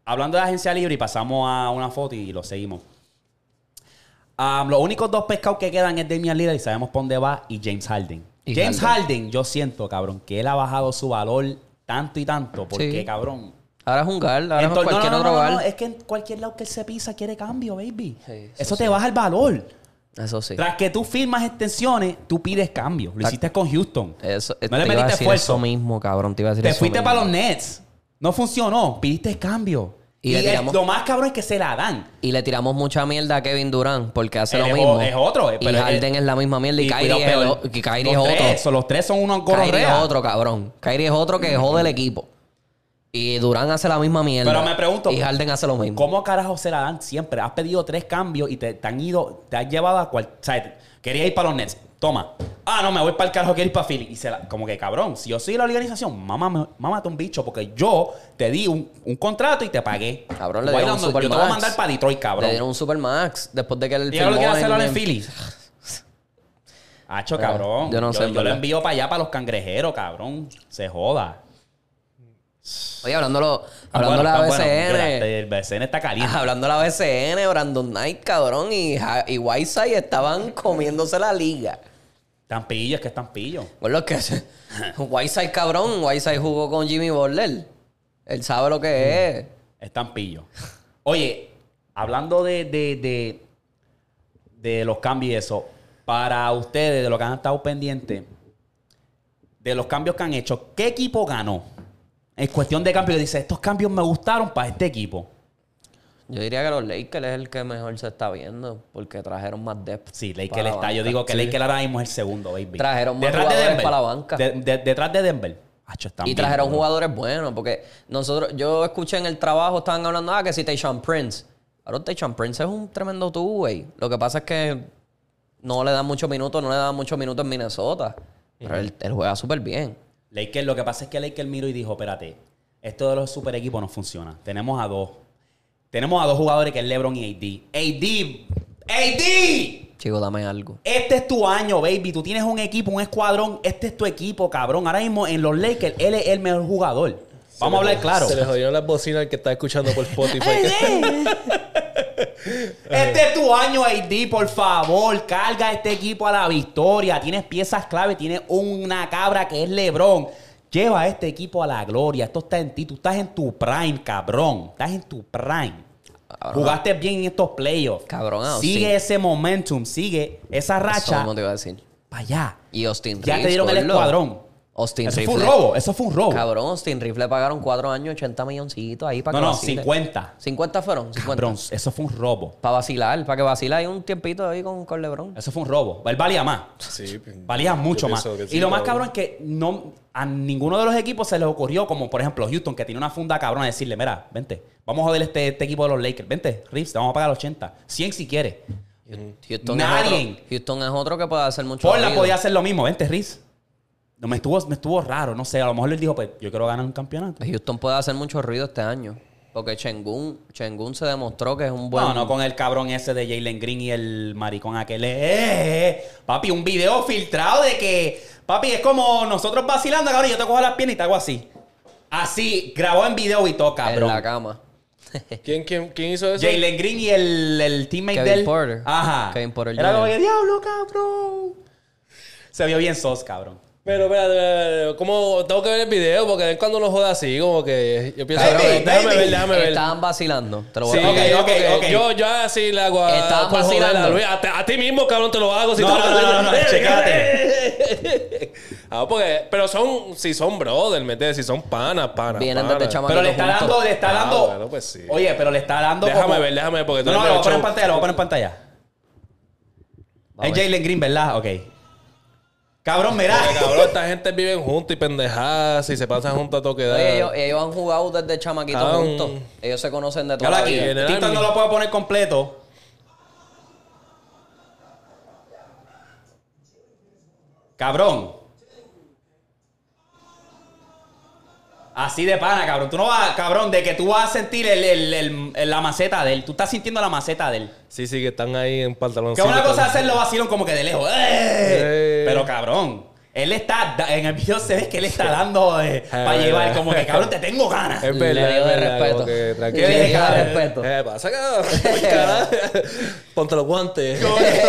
S1: hablando de agencia libre y pasamos a una foto y lo seguimos. Um, los únicos dos pescados que quedan es Damian Lillard y sabemos por dónde va y James Harden.
S2: Y
S1: James
S2: Harden.
S1: Harden. yo siento, cabrón, que él ha bajado su valor tanto y tanto porque,
S2: Sí.
S1: cabrón,
S2: Ahora es un guard, ahora es
S1: Entonces,
S2: cualquier
S1: no, no,
S2: otro
S1: no, es que en cualquier lado que él se pisa quiere cambio, baby.
S2: Sí, eso
S1: eso te
S2: sí.
S1: baja el valor.
S2: Eso sí.
S1: Tras que tú firmas extensiones, tú pides cambio. Lo hiciste con Houston.
S2: Eso,
S1: no le
S2: decir
S1: esfuerzo.
S2: eso mismo, cabrón. Te iba a decir
S1: Te
S2: eso
S1: fuiste
S2: mismo.
S1: para los Nets. No funcionó. Pidiste cambio.
S2: Y
S1: Y,
S2: le
S1: es-
S2: tiramos-
S1: lo más cabrón es que se la dan.
S2: Y le tiramos mucha mierda a Kevin Durant porque hace lo
S1: es
S2: mismo.
S1: es otro, eh,
S2: Y
S1: pero
S2: Harden es la misma mierda. Y, Kyrie,
S1: cuidado,
S2: es, el y Kyrie
S1: los
S2: es otro.
S1: Tres, son los tres son unos
S2: Kyrie es otro, cabrón. Kyrie es otro que jode el equipo. Y Durant hace la misma mierda.
S1: Pero me pregunto,
S2: Y Harden hace lo mismo.
S1: ¿Cómo carajo se la dan siempre? Has pedido tres cambios y te, te han ido, te has llevado a cual. O sea, quería ir para los Nets. Toma. Ah, no, me voy para el carajo, quiero ir para Philly. Y se la, como que cabrón, si yo soy la organización, mámame, mámate un bicho, porque yo te di un, un contrato y te pagué.
S2: Cabrón, le
S1: Voy
S2: dieron un
S1: dando- Yo te voy a
S2: Supermax.
S1: mandar para Detroit, cabrón.
S2: Le dieron un Supermax después de que él
S1: y ahora lo quiere hacer ahora en
S2: en-
S1: Philly. Hacho, cabrón.
S2: yo no sé, en
S1: Yo, lo envío para allá, para los cangrejeros, cabrón. Se joda.
S2: Oye, hablando, lo-
S1: Ah,
S2: de
S1: bueno,
S2: la
S1: está bueno.
S2: BCN.
S1: El BCN está caliente.
S2: Hablando de la BCN, Brandon Knight, cabrón, y, y Whiteside estaban comiéndose la liga.
S1: Están pillos, es que están pillos.
S2: Con lo que Whiteside, cabrón, Whiteside jugó con Jimmy Butler. Él sabe lo que es.
S1: Están pillos. Oye, hablando de, de, de, de los cambios y eso, para ustedes, de lo que han estado pendientes, de los cambios que han hecho, ¿qué equipo ganó? En cuestión de cambios, dice, estos cambios me gustaron para este equipo.
S2: Yo diría que los Lakers es el que mejor se está viendo porque trajeron más depth.
S1: Sí, Lakers
S2: la
S1: está. Yo digo que Lakers ahora mismo es el segundo, baby.
S2: Trajeron más jugadores para la banca.
S1: De- de- detrás de Denver. Hacho,
S2: Y
S1: bien,
S2: trajeron
S1: bro.
S2: jugadores buenos, porque nosotros, yo escuché en el trabajo, estaban hablando, ah, que si Tayshaun Prince. Ahora Tayshaun Prince es un tremendo tú, güey. Lo que pasa es que no le dan muchos minutos, no le dan muchos minutos en Minnesota. Pero él, él juega súper bien.
S1: Lakers, lo que pasa es que Lakers miró y dijo, espérate, esto de los super equipos no funciona. Tenemos a dos. Tenemos a dos jugadores que es LeBron y AD. AD. AD.
S2: Chico, dame algo.
S1: Este es tu año, baby. Tú tienes un equipo, un escuadrón. Este es tu equipo, cabrón. Ahora mismo en los Lakers, él es el mejor jugador. Vamos a hablar claro.
S3: Se le jodieron las bocinas al que está escuchando por Spotify.
S1: Este es tu año, AD, por favor. Carga este equipo a la victoria. Tienes piezas clave, tienes una cabra que es LeBron. Lleva a este equipo a la gloria. Esto está en ti. Tú estás en tu prime, cabrón. Estás en tu prime.
S2: Cabrón.
S1: Jugaste bien en estos playoffs.
S2: Cabrón, ah,
S1: Sigue ese momentum, sigue esa
S2: Eso
S1: racha.
S2: mismo te iba a decir.
S1: Para allá.
S2: Y Austin
S1: Ya te dieron el escuadrón.
S2: Austin
S1: Eso
S2: Reeves.
S1: fue un
S2: le-
S1: robo. Eso fue un robo.
S2: Cabrón, Austin Reeves le pagaron cuatro años, 80 milloncitos ahí para
S1: No,
S2: que
S1: no,
S2: vacile.
S1: 50.
S2: 50 fueron, 50.
S1: Cabrón, eso fue un robo.
S2: Para vacilar, para que vacile ahí un tiempito ahí con, con LeBron.
S1: Eso fue un robo. Él valía más.
S3: Sí,
S1: Valía mucho más.
S3: sí,
S1: y lo más
S3: cabrón.
S1: es que no, a ninguno de los equipos se les ocurrió, como por ejemplo Houston, que tiene una funda cabrón, a decirle, mira, vente, vamos a joder este, este equipo de los Lakers. Vente, Reeves, te vamos a pagar 80. 100 si quieres.
S2: Houston
S1: Nadie.
S2: Es otro, Houston es otro que puede hacer mucho
S1: Portland podía hacer lo mismo. Vente, Reeves. No, me estuvo, me estuvo raro, no sé. A lo mejor él dijo, pues yo quiero ganar un campeonato.
S2: Houston puede hacer mucho ruido este año. Porque Chengun, Chengun se demostró que es un buen...
S1: No, no con el cabrón ese de Jalen Green y el maricón aquel. Eh, eh, eh. Papi, un video filtrado de que. Papi, es como nosotros vacilando, cabrón. Yo te cojo las piernas y te hago así. Así, grabó en video y todo,
S2: en
S1: cabrón.
S2: la cama.
S3: ¿Quién, quién, quién hizo eso?
S1: Jalen Green y el, el teammate
S2: Kevin
S1: del.
S2: Porter.
S1: Ajá.
S2: Kevin Porter
S1: Era como que, diablo, cabrón. Se vio bien sos, cabrón.
S3: Pero, espérate, ¿cómo tengo que ver el video? Porque es cuando uno joda así, como que yo pienso,
S1: Baby,
S3: déjame, déjame
S1: baby.
S3: ver, déjame ver.
S2: Estaban vacilando. Te lo voy
S3: Sí,
S2: a
S1: Ok,
S2: decir.
S1: ok,
S3: porque
S1: ok.
S3: Yo, yo así le hago a,
S2: Estaban
S3: por joder a
S2: vacilando.
S3: Luis. A, ti- a ti mismo, cabrón, te lo hago. Si
S1: No,
S3: tú-
S1: no, no, no, no, chécate.
S3: ah, porque, pero son, si son brother, ¿me entiendes? Si son panas, panas.
S2: Vienen
S3: panas.
S2: desde chama-
S1: Pero le está
S2: juntos.
S1: dando, le está
S3: Ah,
S1: dando.
S3: bueno, pues sí.
S1: Oye, pero le está dando.
S3: Déjame
S1: como-
S3: ver, déjame ver, porque tú
S1: No, no,
S3: eres
S1: lo voy a poner en
S3: show.
S1: pantalla, lo voy a poner en pantalla. Es
S2: ver.
S1: Jalen Green, ¿verdad? Ok. Cabrón, mira.
S3: Porque, cabrón, esta gente vive juntos y pendejadas y se pasan juntos a toque
S2: Oye, ellos, ellos han jugado desde chamaquitos
S3: Cabrón.
S2: juntos. Ellos se conocen de toda la
S1: aquí.
S2: vida.
S3: Army.
S1: no lo puedo poner completo. Cabrón. Así de pana, cabrón. Tú no vas, cabrón, de que tú vas a sentir el, el- el- la maceta de él. Tú estás sintiendo la maceta de él.
S3: Sí, sí, que están ahí en
S1: Que
S3: pantaloncillos.
S1: una cosa es hacerlo vacilón como que de lejos. Pero cabrón, él está, en el video se ve que él está dando eh, para llevar como que cabrón, te tengo ganas.
S3: Es verdad,
S2: Le
S3: es
S2: de
S3: verdad,
S2: respeto.
S3: como que
S2: Le
S3: tranquilo.
S1: ¿Qué dije,
S2: dio de
S1: cabrón?
S2: respeto.
S3: ¿Qué pasa, cabrón? Ponte los guantes.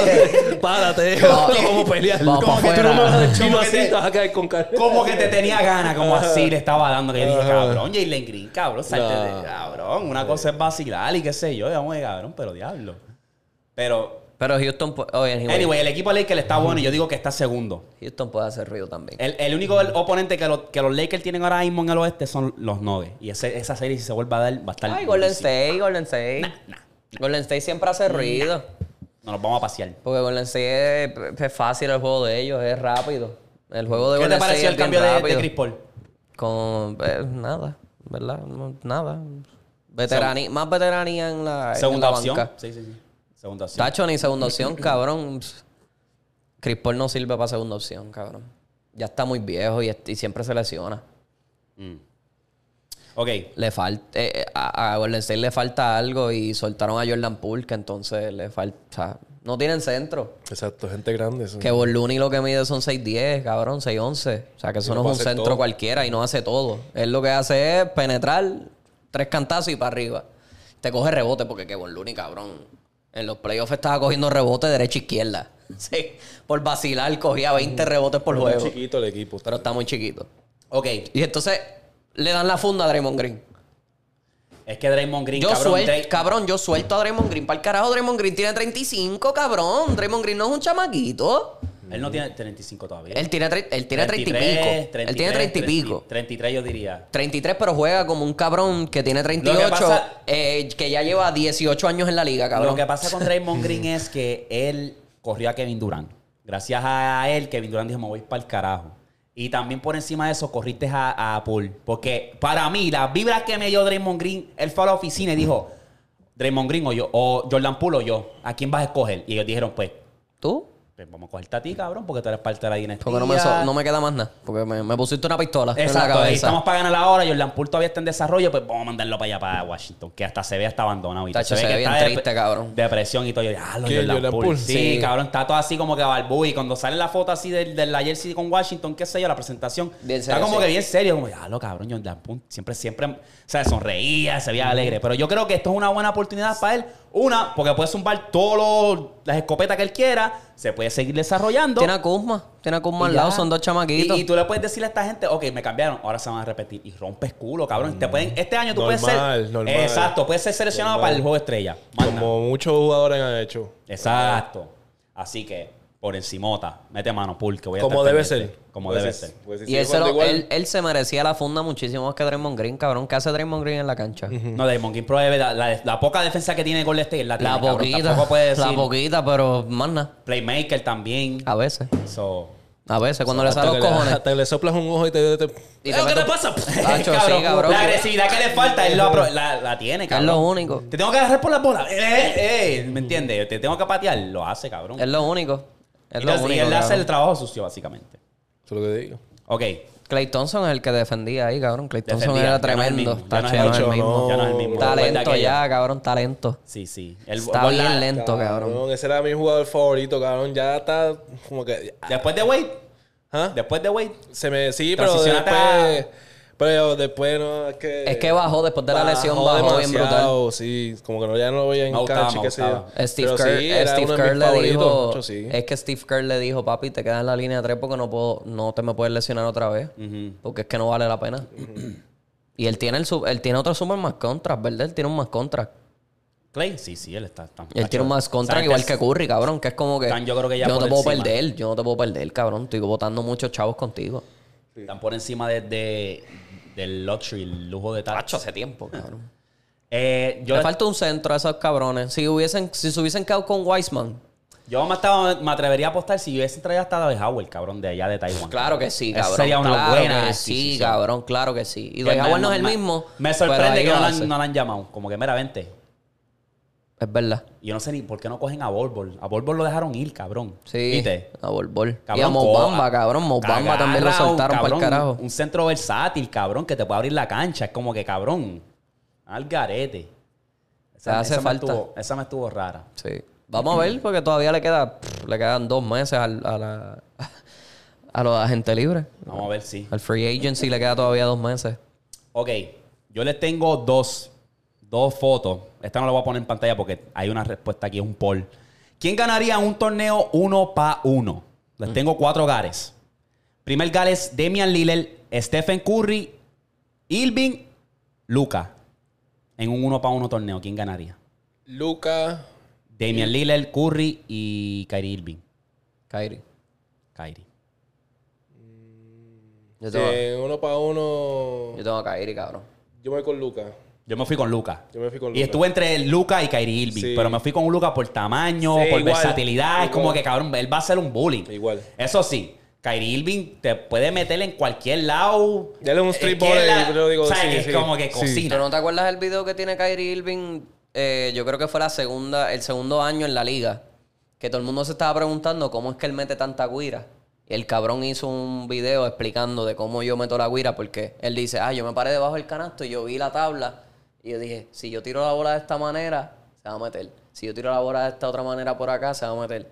S3: Párate.
S2: Vamos.
S3: Vamos a pelear. Como que tú no me vas a así, vas a caer con cara.
S1: Como que te tenía ganas, como así le estaba dando. Que dije, cabrón, Jalen Green, cabrón, salte
S3: No.
S1: de cabrón. Una cosa es vacilar y qué sé yo, digamos de cabrón, pero diablo. Pero,
S2: Pero Houston, oye, anyway,
S1: anyway, el equipo de Lakers está bueno y yo digo que está segundo.
S2: Houston puede hacer ruido también.
S1: El, el único oponente que, lo- que los Lakers tienen ahora mismo en el oeste son los Nuggets. Y ese- esa serie, si se vuelve a dar, va a estar.
S2: Ay, Golden. State, Golden State. Golden State siempre hace ruido.
S1: No nos vamos a pasear.
S2: Porque Golden State es, es fácil el juego de ellos, es rápido. El juego de
S1: ¿Qué
S2: Golden
S1: te pareció el
S2: State
S1: cambio de, de. Chris Paul?
S2: Con eh, nada, ¿verdad? No, nada. Veteranía, más veteranía en la, en
S1: Segunda
S2: la
S1: opción.
S2: banca.
S1: Sí, sí, sí. Segunda opción.
S2: Tacho, ni segunda opción, cabrón. Chris Paul no sirve para segunda opción, cabrón. Ya está muy viejo y, y siempre se lesiona.
S1: Mm. Ok.
S2: Le falta, eh, a, a Golden State le falta algo y soltaron a Jordan Poole, que entonces le falta, o sea, No tienen centro.
S3: Exacto, gente grande. eso.
S2: Que Looney lo que mide son 6'10, cabrón, 6'11. O sea, que eso no
S3: no
S2: es un centro
S3: todo.
S2: cualquiera y no hace todo. Él lo que hace es penetrar tres cantazos y para arriba. Te coge rebote porque Kevin Looney, cabrón. En los playoffs estaba cogiendo rebote derecha e izquierda. Sí. Por vacilar cogía 20 rebotes por
S3: Muy
S2: juego.
S3: chiquito el equipo.
S2: Pero está muy chiquito.
S1: Ok,
S2: Y entonces le dan la funda a Draymond Green.
S1: es que Draymond Green,
S2: Yo
S1: cabrón, Dray-
S2: cabrón, yo suelto a Draymond Green. Para el carajo, Draymond Green tiene 35, cabrón. Draymond Green no es un chamaquito.
S1: Él no tiene 35 todavía.
S2: Él tiene, él tiene 30 y
S1: 33,
S2: pico. él tiene 30 y pico.
S1: 33 yo diría.
S2: 33, pero juega como un cabrón que tiene 38,
S1: Lo que pasa-
S2: eh, que ya lleva 18 años en la liga, cabrón.
S1: Lo que pasa con Draymond Green es que él corrió a Kevin Durant. Gracias a él, Kevin Durant dijo, me voy para el carajo. Y también por encima de eso, corriste a, a Poole. Porque para mí, las vibras que me dio Draymond Green, él fue a la oficina y dijo, Draymond Green o yo, o Jordan Poole o yo, ¿a quién vas a escoger? Y ellos dijeron, pues,
S2: ¿Tú?
S1: Pues vamos a cogerte a ti, cabrón, porque tú eres parte de la dinastía.
S2: Porque no me, so- no me queda más nada. Porque me, me pusiste una pistola en la
S1: Exacto, ahí
S2: cabeza.
S1: estamos para ganar la hora. Jordan Poole todavía está en desarrollo, pues vamos a mandarlo para allá, para Washington, que hasta se ve hasta abandonado. y.
S2: Tacho, se ve bien
S1: está de-
S2: triste, cabrón.
S1: Depresión y todo. Yo, ya, lo
S3: ¿Quién,
S1: Jordan,
S3: Jordan
S1: Poole.
S3: Poole?
S1: Sí,
S2: Sí.
S1: cabrón, está todo así como que barbú. Y cuando sale la foto así de, de la jersey con Washington, qué sé yo, la presentación,
S2: Bien
S1: está
S2: serio,
S1: como
S2: sí.
S1: que bien serio. Como, ya, lo cabrón, Jordan Poole siempre, siempre, o sea, sonreía, se veía alegre. Pero yo creo que esto es una buena oportunidad para él. Una, porque puede zumbar todas las escopetas que él quiera, se puede seguir desarrollando.
S2: Tiene a Kuzma. Tiene a Kuzma
S1: Y
S2: al
S1: ya.
S2: lado. Son dos chamaquitos.
S1: Y, y tú le puedes decirle a esta gente, ok, me cambiaron, ahora se van a repetir. Y rompes culo, cabrón. Te pueden, este año tú puedes ser.
S3: normal.
S1: Exacto, puedes ser seleccionado
S3: Normal.
S1: para el juego estrella.
S3: Como muchos jugadores han hecho.
S1: Exacto. Así que, por encimota, mete mano, pool, que voy a
S3: Como debe
S1: pendiente.
S3: ser.
S1: Como
S3: Pues
S1: debe ser.
S3: pues
S2: y se lo- él, él se merecía la funda muchísimo más que Draymond Green, cabrón. ¿Qué hace Draymond Green en la cancha?
S1: No, Damon Green provee la, la- la poca defensa que tiene Golden State, la, tiene,
S2: La poquita.
S1: Tampoco puede decir.
S2: La poquita, pero más nada.
S1: Playmaker también.
S2: A veces.
S1: So,
S2: A veces, cuando le salen los
S3: le-
S2: cojones.
S3: Que le soplas un ojo y te... te-
S2: Y
S3: ¿Eh,
S2: te
S3: ¿Qué te pasa?
S2: Tacho, sí,
S1: cabrón,
S2: cabrón.
S1: La agresividad que le falta, él lo apro- la, la tiene,
S2: Es
S1: cabrón.
S2: lo único.
S1: Te tengo que agarrar por la bola. Eh, eh, eh, ¿Me entiendes? Te tengo que patear. Lo hace, cabrón.
S2: Es lo único. Es
S1: y
S2: lo
S1: él- y
S2: único.
S1: él hace el trabajo sucio, básicamente.
S3: Eso es lo que digo.
S1: Ok.
S2: Clay Thompson es el que defendía ahí, cabrón. Clay Thompson
S1: Defendía.
S2: era
S1: Ya no es el
S2: tremendo.
S1: mismo. Ya no es el
S2: el mismo.
S3: no.
S1: Ya no es el mismo.
S2: Talento ya, cabrón, talento.
S1: Sí, sí. Él-
S2: Está bien
S1: la-
S2: lento, cabrón.
S3: Ese era mi jugador favorito, cabrón. Ya está como que...
S1: Después de Wade.
S3: ¿Ah?
S1: Después de Wade.
S3: Se me... Sí, pero después... Pero después no... Es que...
S2: Es que bajó después de la lesión, bajó bien
S3: demasiado, Sí, como que no, ya no lo veía en
S1: Me gustaba,
S3: cancha,
S1: me
S3: qué sé yo.
S1: gustaba.
S2: Steve
S3: Pero
S2: Kerr,
S3: sí, era
S2: Steve
S3: uno de
S2: Kerr
S3: mis
S2: le
S3: favoritos,
S2: dijo,
S3: mucho, sí.
S2: es que Steve Kerr le dijo, papi, te quedas en la línea de tres porque no puedo, no te me puedes lesionar otra vez, porque es que no vale la pena. y él tiene el sub- él tiene otro super más contract, ¿verdad? Él tiene un más contract.
S1: Clay. Sí, sí, él está. está
S2: Él tiene un más contract
S1: ¿Sabes
S2: igual que
S1: es?
S2: Curry, cabrón, que es como que
S1: Están, yo creo que ya
S2: no te puedo
S1: encima.
S2: perder, yo no te puedo perder, cabrón, estoy botando muchos chavos contigo.
S1: Están por encima de, de- del luxury, el lujo de. Tacho,
S2: hace tiempo, cabrón.
S1: Eh, yo,
S2: Le falta un centro a esos cabrones. Si hubiesen, si se hubiesen quedado con Weissman,
S1: yo me, estaba- me atrevería a apostar si hubiese traído hasta de Howard, cabrón, de allá de Taiwán.
S2: Claro que sí,
S1: Esa
S2: cabrón.
S1: sería una
S2: claro
S1: buena
S2: que sí, cabrón, claro que sí. Y
S1: me-
S2: Howard no es el mismo.
S1: Me sorprende que no la, han, no la han llamado. Como que, mira, vente.
S2: Es verdad.
S1: Y yo no sé ni por qué no cogen a Volbol. A Volbol lo dejaron ir, cabrón.
S2: Sí.
S1: ¿Viste?
S2: A Volbol. Y a Mobamba, cabrón. Mobamba también lo soltaron para el carajo.
S1: Un centro versátil, cabrón, que te puede abrir la cancha. Es como que, cabrón, al garete.
S2: Te hace
S1: me
S2: falta.
S1: estuvo- esa me estuvo rara.
S2: Sí. Vamos a ver, porque todavía le queda, pff, le quedan dos meses al- a la a los agentes libres.
S1: Vamos a ver si.
S2: Al free agency le queda todavía dos meses.
S1: Ok, yo les tengo dos, dos fotos. Esta no la voy a poner en pantalla porque hay una respuesta aquí, es un poll. ¿Quién ganaría un torneo uno para uno? Les tengo cuatro gares. Primer gar es Damian Lillard, Stephen Curry, Irving, Luca. En un uno para uno torneo, ¿quién ganaría?
S3: Luca...
S1: Damian Lillard, Curry y Kyrie Irving.
S2: Kyrie.
S1: Kyrie.
S2: Yo
S3: Sí,
S2: tengo,
S3: uno para uno...
S2: yo tengo a Kyrie, cabrón.
S3: Yo me voy con Luca.
S1: Yo me fui con Luca.
S3: Yo me fui con
S1: Y estuve entre Luca y Kyrie Irving.
S3: Sí.
S1: Pero me fui con Luca por tamaño,
S3: Sí,
S1: por
S3: igual,
S1: versatilidad. Es como que, cabrón, él va a ser un bullying.
S3: Igual.
S1: Eso sí, Kyrie Irving te puede meter en cualquier lado.
S3: Dale un street
S1: Izquierda,
S3: volley, yo digo,
S1: Que es
S3: sí.
S1: como que
S3: Sí.
S1: cocina.
S2: ¿Tú no te acuerdas del video que tiene Kyrie Irving? Eh, yo creo que fue la segunda, el segundo año en la liga. Que todo el mundo se estaba preguntando cómo es que él mete tanta guira. Y el cabrón hizo un video explicando de cómo yo meto la guira. Porque él dice, ah, yo me paré debajo del canasto y yo vi la tabla. Y yo dije, si yo tiro la bola de esta manera, se va a meter. Si yo tiro la bola de esta otra manera por acá, se va a meter.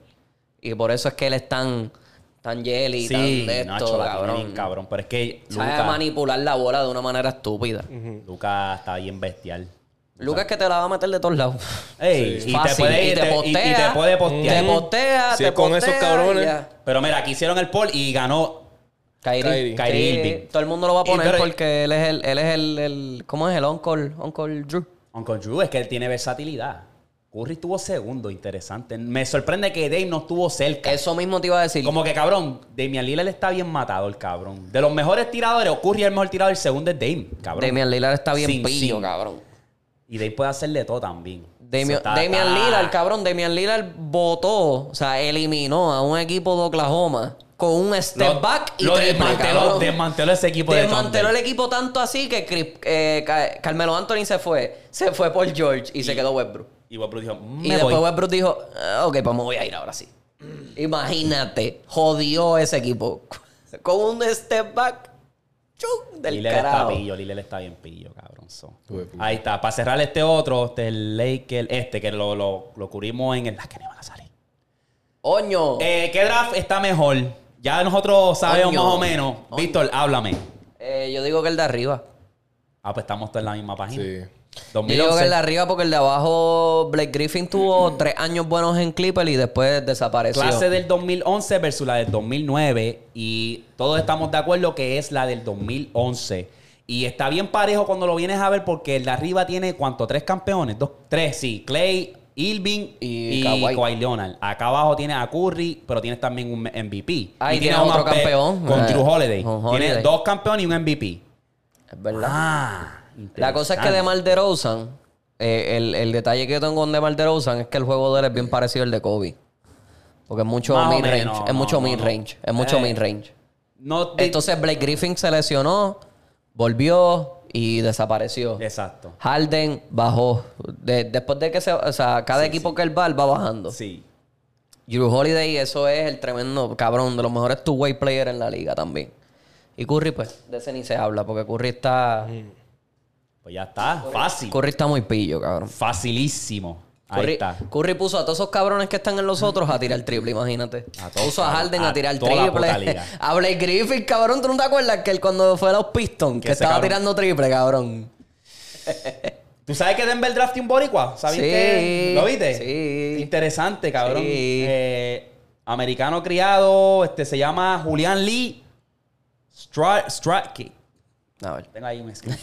S2: Y por eso es que él es tan, tan jelly, tan
S1: Sí,
S2: de esto,
S1: Nacho
S2: cabrón.
S1: bien cabrón. Pero es que
S2: Sabe manipular la bola de una manera estúpida.
S1: Lucas está bien bestial.
S2: Lucas que te la va a meter de todos lados.
S1: Ey,
S2: Sí.
S1: y, te puede,
S2: Y
S1: y,
S2: te
S1: y- y
S2: postea.
S1: te puede postear.
S2: Te postea,
S3: Sí,
S2: te
S3: con esos
S2: postea
S3: cabrones.
S1: Pero mira, aquí hicieron el poll y ganó
S2: Kyrie.
S3: Kyrie.
S1: Irving.
S2: Todo el mundo lo va a poner
S1: pero-
S2: porque él es el, él es el, el- ¿cómo es? El Uncle, Uncle Drew.
S1: Uncle Drew. Es que él tiene versatilidad. Curry estuvo segundo, interesante. Me sorprende que Dame no estuvo cerca.
S2: Eso mismo te iba a decir.
S1: Como que cabrón, Damian Lillard está bien matado, el cabrón. De los mejores tiradores, Curry es el mejor tirador, el segundo es Dame, cabrón.
S2: Damian Lillard está bien
S1: Sin-
S2: pillo,
S1: sin-
S2: cabrón.
S1: Y Dame puede hacerle todo también.
S2: Damian,
S1: está-
S2: Damian Lillard, cabrón, Damian Lillard votó, o sea, eliminó a un equipo de Oklahoma con un step
S1: Lo-
S2: back y
S1: lo desmanteló, desmanteló ese equipo de
S2: Desmanteló el equipo tanto así que Chris- eh, Ca- Carmelo Anthony se fue. Se fue por George y, se quedó Westbrook.
S1: Y Westbrook dijo, me
S2: Y después
S1: voy.
S2: Westbrook dijo, "Ah, ok, pues me voy a ir ahora sí. Imagínate, jodió ese equipo. Con un step back, chum, del
S1: Lillard está pillo, Lillard está bien pillo, cabrón. so. Ahí está. Para cerrar este otro, este el Laker, este que lo, lo, lo cubrimos en el... Las que no van a salir.
S2: Oño.
S1: Eh, ¿Qué draft está mejor? Ya nosotros sabemos más o menos. Víctor, háblame.
S2: Eh, yo digo que el de arriba.
S1: Ah, pues estamos todos en la misma página.
S3: Sí.
S2: Yo digo
S1: 2011.
S2: que el de arriba porque el de abajo, Blake Griffin tuvo tres años buenos en Clipper y después desapareció.
S1: Clase del 2011 versus la del 2009 y todos estamos de acuerdo que es la del 2011 y está bien parejo cuando lo vienes a ver porque el de arriba tiene ¿cuánto? tres campeones, dos, tres, sí, Clay, Irving
S2: Y
S1: y,
S2: Kawhi.
S1: Kawhi Leonard. Acá abajo tienes a Curry, pero tienes también un MVP.
S2: Ah, y tiene
S1: tienes a
S2: otro campeón.
S1: con
S2: Eh,
S1: Drew Holiday. Tiene
S2: Holiday.
S1: dos campeones y un MVP.
S2: Es verdad.
S1: Ah,
S2: La cosa es que. DeMar DeRozan, eh, el, el detalle que yo tengo con DeMar DeRozan es que el juego de él es bien parecido al de Kobe. Porque es mucho mid-range. Es mucho
S1: no,
S2: mid-range.
S1: no.
S2: Es mucho
S1: Eh.
S2: mid-range. Entonces Blake Griffin se lesionó, volvió y desapareció.
S1: Exacto.
S2: Harden bajó. De- después de que se... O sea, cada equipo que él va, él va bajando.
S1: Sí.
S2: Drew Holiday, eso es el tremendo cabrón, de los mejores two-way players en la liga también. Y Curry, pues, de ese ni se habla, porque Curry está...
S1: Pues ya está, fácil.
S2: Curry está muy pillo, cabrón.
S1: Facilísimo.
S2: Curry, puso a todos esos cabrones que están en los otros a tirar triple, imagínate.
S1: A todos,
S2: puso a. Harden
S1: A
S2: a tirar triple. A Blake Griffin, cabrón. ¿Tú no te acuerdas que él cuando fue a los Pistons, que, estaba
S1: cabrón-
S2: tirando triple, cabrón?
S1: ¿Tú sabes que Denver drafté un boricua? ¿Sabes
S2: Sí.
S1: que ¿Lo viste?
S2: Sí.
S1: Interesante, cabrón.
S2: Sí.
S1: Eh, americano criado, este se llama Julián Lee Stra Strike.
S2: A ver.
S1: Tengo ahí un screen.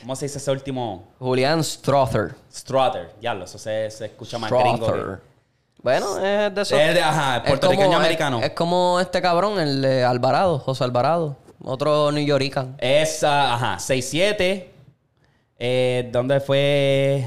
S1: ¿Cómo se dice ese último?
S2: Julian Strother.
S1: Strother. Diablo, eso se, se escucha más gringo. que-.
S2: Bueno, es de eso.
S1: Es de- ajá, puertorriqueño americano.
S2: Es, es como este cabrón, el de Alvarado, José Alvarado. Otro New Yorican.
S1: Es, ah, ajá, 6'7". Eh, ¿Dónde fue?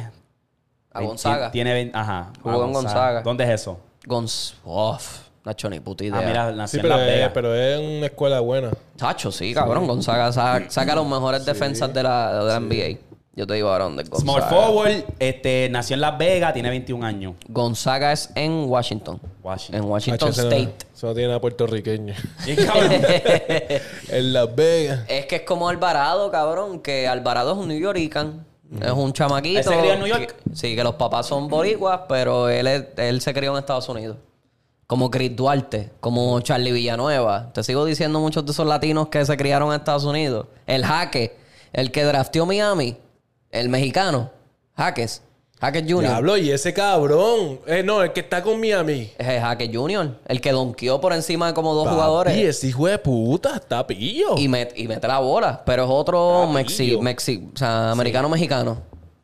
S2: A Gonzaga.
S1: Tiene, ajá.
S2: Jugó en Gonzaga.
S1: ¿Dónde es eso?
S2: Gonz. Uf, Nacho, ni puta idea.
S1: Ah, mira, nació
S3: Sí,
S1: en
S3: pero
S1: Las
S3: es,
S1: Vegas.
S3: pero es una escuela buena.
S2: Tacho, sí, cabrón. Gonzaga saca, saca los mejores defensas de la, de la NBA. Yo te digo ahora dónde es
S1: Small
S2: Gonzaga.
S1: forward, este, nació en Las Vegas, tiene 21 años.
S2: Gonzaga es en Washington.
S1: Washington.
S2: En Washington
S3: no-
S2: State.
S3: Eso no tiene a puertorriqueño.
S1: Sí, cabrón.
S3: en Las Vegas.
S2: Es que es como Alvarado, cabrón. Que Alvarado es un New Yorican. Es un chamaquito.
S1: ¿Él se crió en New York?
S2: que- sí, que los papás son boricuas, pero él, es- él se crió en Estados Unidos. Como Chris Duarte, como Charlie Villanueva. Te sigo diciendo muchos de esos latinos que se criaron en Estados Unidos. El Jaque, el que drafteó Miami, el mexicano. Jaques. Jaques Jr.
S3: Diablo, y ese cabrón. Eh, no, el que está con Miami.
S2: Es el Jaques Jr., el que donkeó por encima de como dos
S3: Papi,
S2: jugadores.
S3: ese hijo de puta está pillo.
S2: Y, met- y mete la bola. Pero es otro mexi, mexi, o sea, americano-mexicano.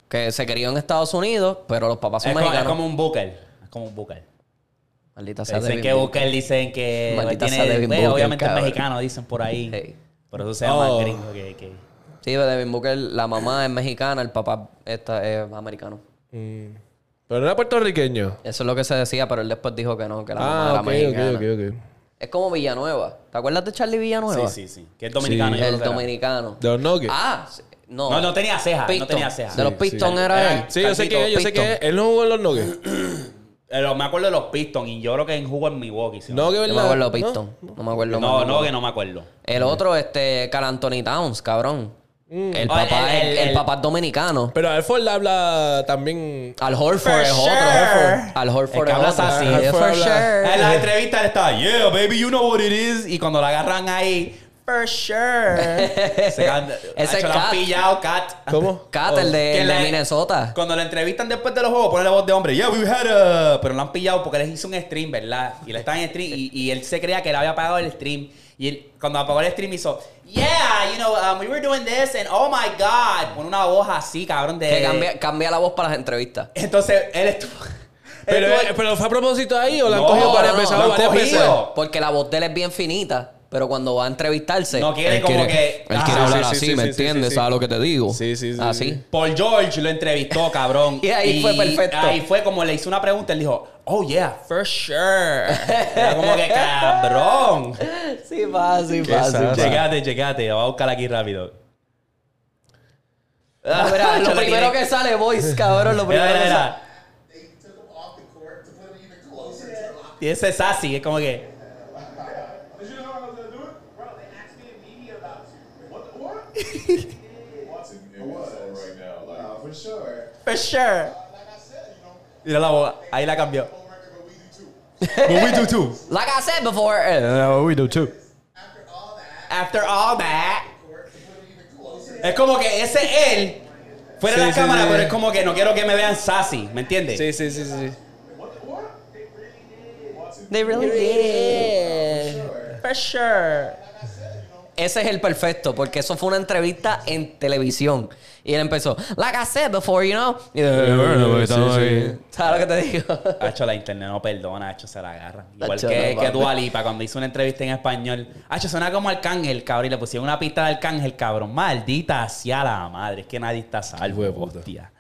S2: Que se crió en Estados Unidos, pero los papás son
S1: es, como, es
S2: mexicanos.
S1: como un Booker. Es como un Booker.
S2: Maldita sea
S1: Dicen que.
S2: Booker
S1: dicen que
S2: Maldita
S1: tiene,
S2: sea Devin Booker,
S1: obviamente es
S2: cabrón.
S1: mexicano, dicen por ahí.
S2: Sí.
S1: Pero eso se llama
S3: Oh.
S1: gringo que, que-
S2: Sí, pero Devin Booker, la mamá es mexicana, el papá está, es americano.
S3: Mm. Pero no era puertorriqueño.
S2: Eso es lo que se decía, pero él después dijo que no, que la mamá
S3: Ah,
S2: era
S3: ok,
S2: mexicana.
S3: ok, ok, ok.
S2: Es como Villanueva. ¿Te acuerdas de Charlie Villanueva?
S1: Sí, sí, sí. Que es dominicano.
S3: Sí.
S1: yo creo
S2: El
S1: que era.
S2: dominicano.
S3: De los Nuggets.
S2: Ah, sí. no.
S1: No, no tenía ceja. No
S2: Piston.
S1: tenía ceja.
S2: De los
S3: Sí,
S2: Pistons
S1: sí.
S2: era
S1: Era-
S2: él.
S3: Sí, yo sé
S1: Calvito,
S3: que es, yo sé
S2: Piston.
S3: que es. Él no jugó en los Nuggets.
S1: Eh, me acuerdo de los Pistons y yo creo que en jugó en Milwaukee. ¿sí?
S3: No, que
S2: No
S3: verdad.
S2: me acuerdo
S3: ¿no?
S2: Piston. No, me acuerdo.
S1: no, no, que no me acuerdo.
S2: El otro, este, Cal Anthony Towns, cabrón. El
S1: Oh,
S2: papá,
S1: el-
S2: el,
S1: el-
S2: el papá es dominicano.
S3: Pero Alford habla también.
S2: Al Horford
S1: For
S2: es otro.
S1: sure.
S2: Al Horford
S1: El que
S2: es
S1: habla
S2: otro.
S1: así. En la entrevista él estaba, yeah, baby, you know what it is. Y cuando la agarran ahí, for sure.
S2: Ese
S1: lo han
S2: Cat.
S1: pillado, Cat.
S3: ¿Cómo?
S2: Cat, el de,
S1: Que
S2: el de
S1: la-
S2: Minnesota.
S1: Cuando lo entrevistan después de los juegos, pone la voz de hombre. Yeah, we had a... Pero lo han pillado porque les hizo un stream, ¿verdad? Y le estaba en stream y, y él se creía que le había apagado el stream. Y él, cuando apagó el stream hizo, yeah, you know, um, we were doing this and oh my God. Pone una voz así, cabrón, de...
S2: Que cambia, cambia la voz para las entrevistas.
S1: Entonces, él estuvo...
S3: Pero,
S1: él estuvo-
S3: pero fue a propósito ahí o lo han
S1: No,
S3: cogido varias
S1: no,
S3: veces.
S1: lo han
S3: varias veces.
S1: cogido.
S2: Porque la voz de él es bien finita. Pero cuando va a entrevistarse.
S1: No quiere
S2: él
S1: como que-
S2: Él
S1: Ah,
S2: quiere
S1: sí,
S2: hablar
S3: sí,
S2: así,
S3: sí,
S2: ¿me
S3: sí,
S2: entiendes?
S3: sí, sí.
S2: ¿Sabes lo que te digo?
S3: Sí, sí, sí,
S2: Así.
S3: sí.
S1: Paul George lo entrevistó, cabrón.
S2: Y ahí fue perfecto.
S1: Ahí fue como le hizo una pregunta. Él dijo, oh yeah, for sure. Era como que cabrón.
S2: Sí, fácil,
S3: Qué sad.
S1: Checate, checate. Lo voy a buscar aquí rápido.
S2: Ah, mira, lo primero que sale, boys, cabrón. Lo
S1: Mira,
S2: primero
S1: mira,
S2: que sale.
S1: mira.
S4: They took him off the court to put him even closer to the locker.
S1: Y ese es sassy. Es como que...
S4: Did you know how I was gonna do it? Bro, they asked me immediately about you. What? What? Watson, it was right now. Like, uh, for sure.
S1: For sure.
S4: Like I said, you know,
S1: Mira la voz. Ahí la cambió.
S4: but we do too.
S1: But we do too.
S2: Like I said before. eh,
S1: we do too.
S4: After all that.
S1: Es como que ese es él. Fuera de
S3: Sí,
S1: la
S3: sí,
S1: cámara,
S3: sí.
S1: pero es como que no quiero que me vean sassy. ¿Me entiendes?
S3: Sí, sí, sí, sí.
S4: They really did. Watson.
S2: They really did.
S4: Sure.
S1: For sure.
S2: Ese es el perfecto, porque eso fue una entrevista en televisión. Y él empezó, like I said before, you know. Y yo, bueno, pues. ¿Sabes lo que te digo?
S1: Hacho, la internet no perdona, Hacho se la agarra. Igual
S2: Hacho,
S1: que,
S2: no,
S1: que cuando hizo una entrevista en español. Hacho, suena como Arcángel, cabrón. Y le pusieron una pista de Arcángel, cabrón. Maldita hacia la madre. Es que nadie está salvo,
S3: Hijo de puta.
S1: hostia.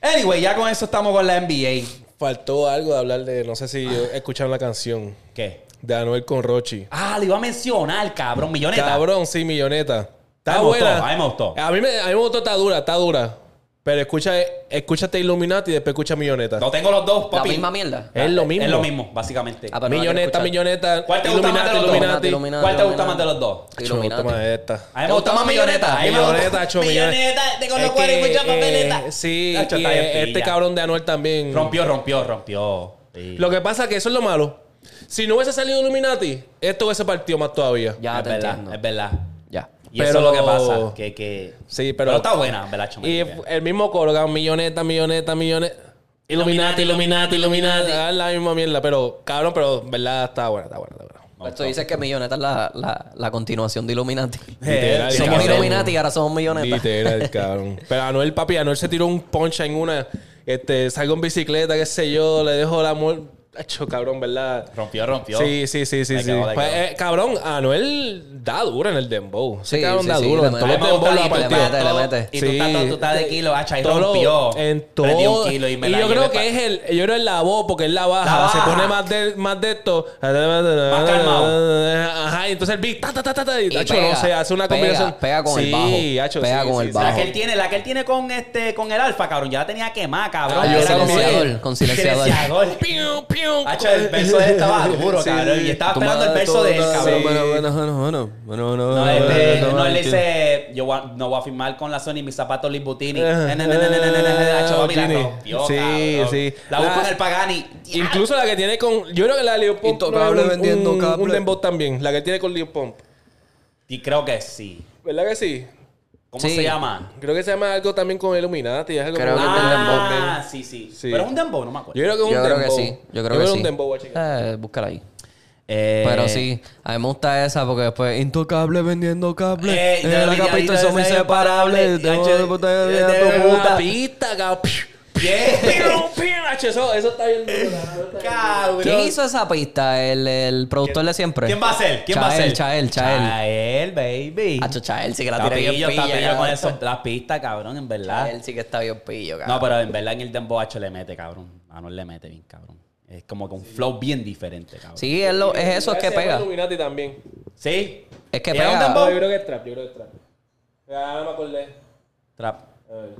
S1: Anyway, ya con eso estamos con la NBA.
S3: Faltó algo de hablar de. No sé si escucharon la canción
S1: ¿Qué?
S3: De Anuel con Rochi.
S1: Ah, le iba a mencionar, cabrón. Milloneta.
S3: Cabrón, sí, milloneta. Está
S1: A me gustó,
S3: buena.
S1: a mí me gustó.
S3: A mí me, a mí me gustó, está dura, está dura. Pero escucha, escúchate Illuminati y después escucha Milloneta.
S1: No tengo los dos,
S2: La
S1: papi.
S2: misma mierda.
S3: Es lo mismo.
S1: Es lo mismo, básicamente.
S2: Ah, no la
S3: milloneta, milloneta.
S1: ¿Cuál te gusta más de los dos?
S3: Illuminati.
S2: Illuminati.
S1: ¿Cuál te gusta más de los dos?
S2: Illuminati.
S3: gusta más esta.
S1: A mí
S2: ¿Te
S1: me gusta más Milloneta.
S3: Milloneta, acho,
S1: Milloneta, con los
S3: Es
S1: cuales mucha papeleta.
S3: eh, sí, y eh, este cabrón de Anuel también.
S1: Rompió, rompió, rompió. Sí.
S3: Lo que pasa es que eso es lo malo. Si no hubiese salido Illuminati, esto hubiese partido más todavía.
S2: Ya
S1: es
S2: te
S1: verdad,
S2: entiendo.
S1: es verdad.
S2: Ya.
S1: Y
S3: Pero-
S1: eso es lo que pasa. Que, que...
S3: Sí, pero-
S1: está buena, ¿verdad?
S3: Y el mismo coro, cabrón, milloneta, milloneta, milloneta. Illuminati, Illuminati, Illuminati. Ah, la misma mierda, pero cabrón, pero verdad está buena, está buena, está buena.
S2: Pues tú dices que Milloneta es la, la, la continuación de Illuminati.
S3: Literal,
S2: Somos
S3: cabrón.
S2: Illuminati y ahora somos Milloneta.
S3: Literal, cabrón. Pero Anuel, papi, Anuel se tiró un punch en una. Este, salgo en bicicleta, qué sé yo, le dejo la amor. Hecho, cabrón, ¿verdad?
S1: Rompió, rompió.
S3: Sí, sí, sí, sí, sí.
S1: quedó,
S3: Pues, eh, cabrón, Anuel da duro en el dembow. Ese
S2: Sí,
S3: cabrón
S2: sí,
S3: da
S2: sí,
S3: duro.
S2: le
S3: En
S1: me gusta
S3: dembos lo
S1: y
S3: ha
S1: tú
S2: le mete, le mete.
S1: Y tú estás, tú estás de kilo, hacha, y
S3: Todo
S1: rompió.
S3: En todo.
S1: un kilo y me
S3: y
S1: la
S3: yo creo que es el. Yo creo que es la voz, porque es la baja.
S1: La baja.
S3: Se pone más de, más de esto.
S1: calmado.
S3: Ajá, y entonces el beat. Ta, ta, ta, ta, ta, y, hacho, no sé, hace una combinación.
S2: pega con el
S3: Sí,
S2: bajo,
S3: hacho,
S2: pega
S3: sí,
S2: con
S3: sí,
S2: el
S3: sí.
S2: bajo.
S1: La que él tiene, la que él tiene con este, con el alfa, cabrón, ya la tenía quemada, cabrón.
S2: Ah,
S1: como-
S2: silenciador, con silenciador.
S1: Hacho, el verso de él estaba duro,
S3: Sí,
S1: cabrón. Y estaba esperando el verso de él, cabrón.
S3: Sí.
S2: Bueno, bueno, bueno, bueno, bueno, bueno,
S1: No,
S2: bueno,
S1: este,
S2: bueno,
S1: no, él
S2: bueno,
S1: dice, yo no voy a firmar con la Sony mis zapatos Louis Butini.
S3: Eh,
S1: hacho, la
S3: Butini.
S1: rompió,
S3: Sí, sí.
S1: La busco en el Pagani.
S3: Incluso la que tiene con. Yo creo que la de Leo Pump.
S2: Intocable
S3: no, un-
S2: vendiendo
S3: un, dembow también. La que tiene con Leo Pump.
S1: Y creo que sí.
S3: ¿Verdad que sí?
S1: ¿Cómo
S2: Sí.
S1: se llama?
S3: Creo que se llama algo también con Illuminati. Es algo
S2: Creo que es del dembow
S1: Ah, sí, sí,
S3: Sí.
S1: Pero es un dembow, no me acuerdo.
S3: Yo creo que es un
S2: Yo creo
S3: dembow.
S2: que sí. Yo creo que
S3: es
S2: sí.
S3: un dembow.
S2: Eh, búscala ahí.
S1: Eh,
S2: Pero sí, a mí me gusta esa porque después intocable vendiendo cable.
S1: Eh,
S2: Eh, la capita somos inseparables. de de
S1: ya,
S2: tu
S1: ya,
S2: puta.
S3: La pista, cabrón.
S1: Yeah.
S3: Eso, eso está bien duro.
S1: Cabrón.
S2: ¿Quién hizo esa pista? ¿El, el productor de siempre?
S1: ¿Quién va a ser? ¿Quién va a ser?
S2: Chael, Chael, Chael.
S1: Chael, baby.
S2: Hacho, Chael sí que la tiene bien
S1: pillo, está con eso, las pistas, cabrón, en verdad.
S2: Chael sí que está bien pillo, cabrón.
S1: No, pero en verdad en el Dembow Hacho le mete, cabrón. A no le mete bien, cabrón. Es como que un flow bien diferente, cabrón.
S2: Sí, es, lo, es eso, es que
S3: Se llama
S2: pega.
S3: Illuminati también.
S1: ¿Sí?
S2: Es que
S1: ¿Era un
S2: pega.
S1: dembow?
S3: No, yo creo que es trap, yo creo que es trap. Ya no me acordé.
S1: Trap.
S3: A ver.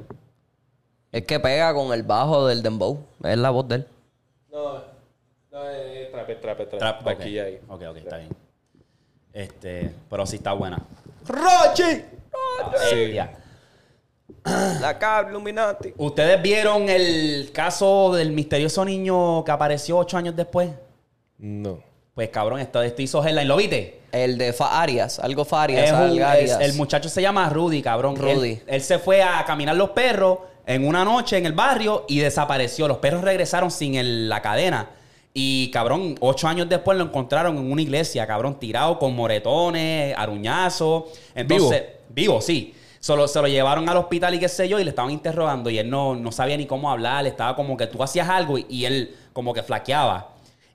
S2: Es que pega con el bajo del dembow. Es la voz de él.
S3: No, no, es trap, es trap, es trap.
S1: Trap. Ok,
S3: Aquí ahí.
S1: ok, ok, está bien. Este, pero sí está buena. ¡Rochi!
S3: Sí.
S1: Bestia.
S2: La cable, Illuminati.
S1: ¿Ustedes vieron el caso del misterioso niño que apareció ocho años después?
S3: No.
S1: Pues cabrón, esto, esto hizo headline. ¿Lo viste?
S2: El de Fa Arias, algo Fa Arias,
S1: Es un- es- el muchacho se llama Rudy, cabrón.
S2: Rudy.
S1: Él, él se fue a caminar los perros en una noche en el barrio y desapareció. Los perros regresaron sin el- la cadena. Y cabrón, ocho años después lo encontraron en una iglesia, cabrón, tirado con moretones, aruñazos. Entonces, vivo, sí. Solo se lo llevaron al hospital y qué sé yo, y le estaban interrogando. Y él no, no sabía ni cómo hablar. Estaba como que tú hacías algo y, y él como que flaqueaba.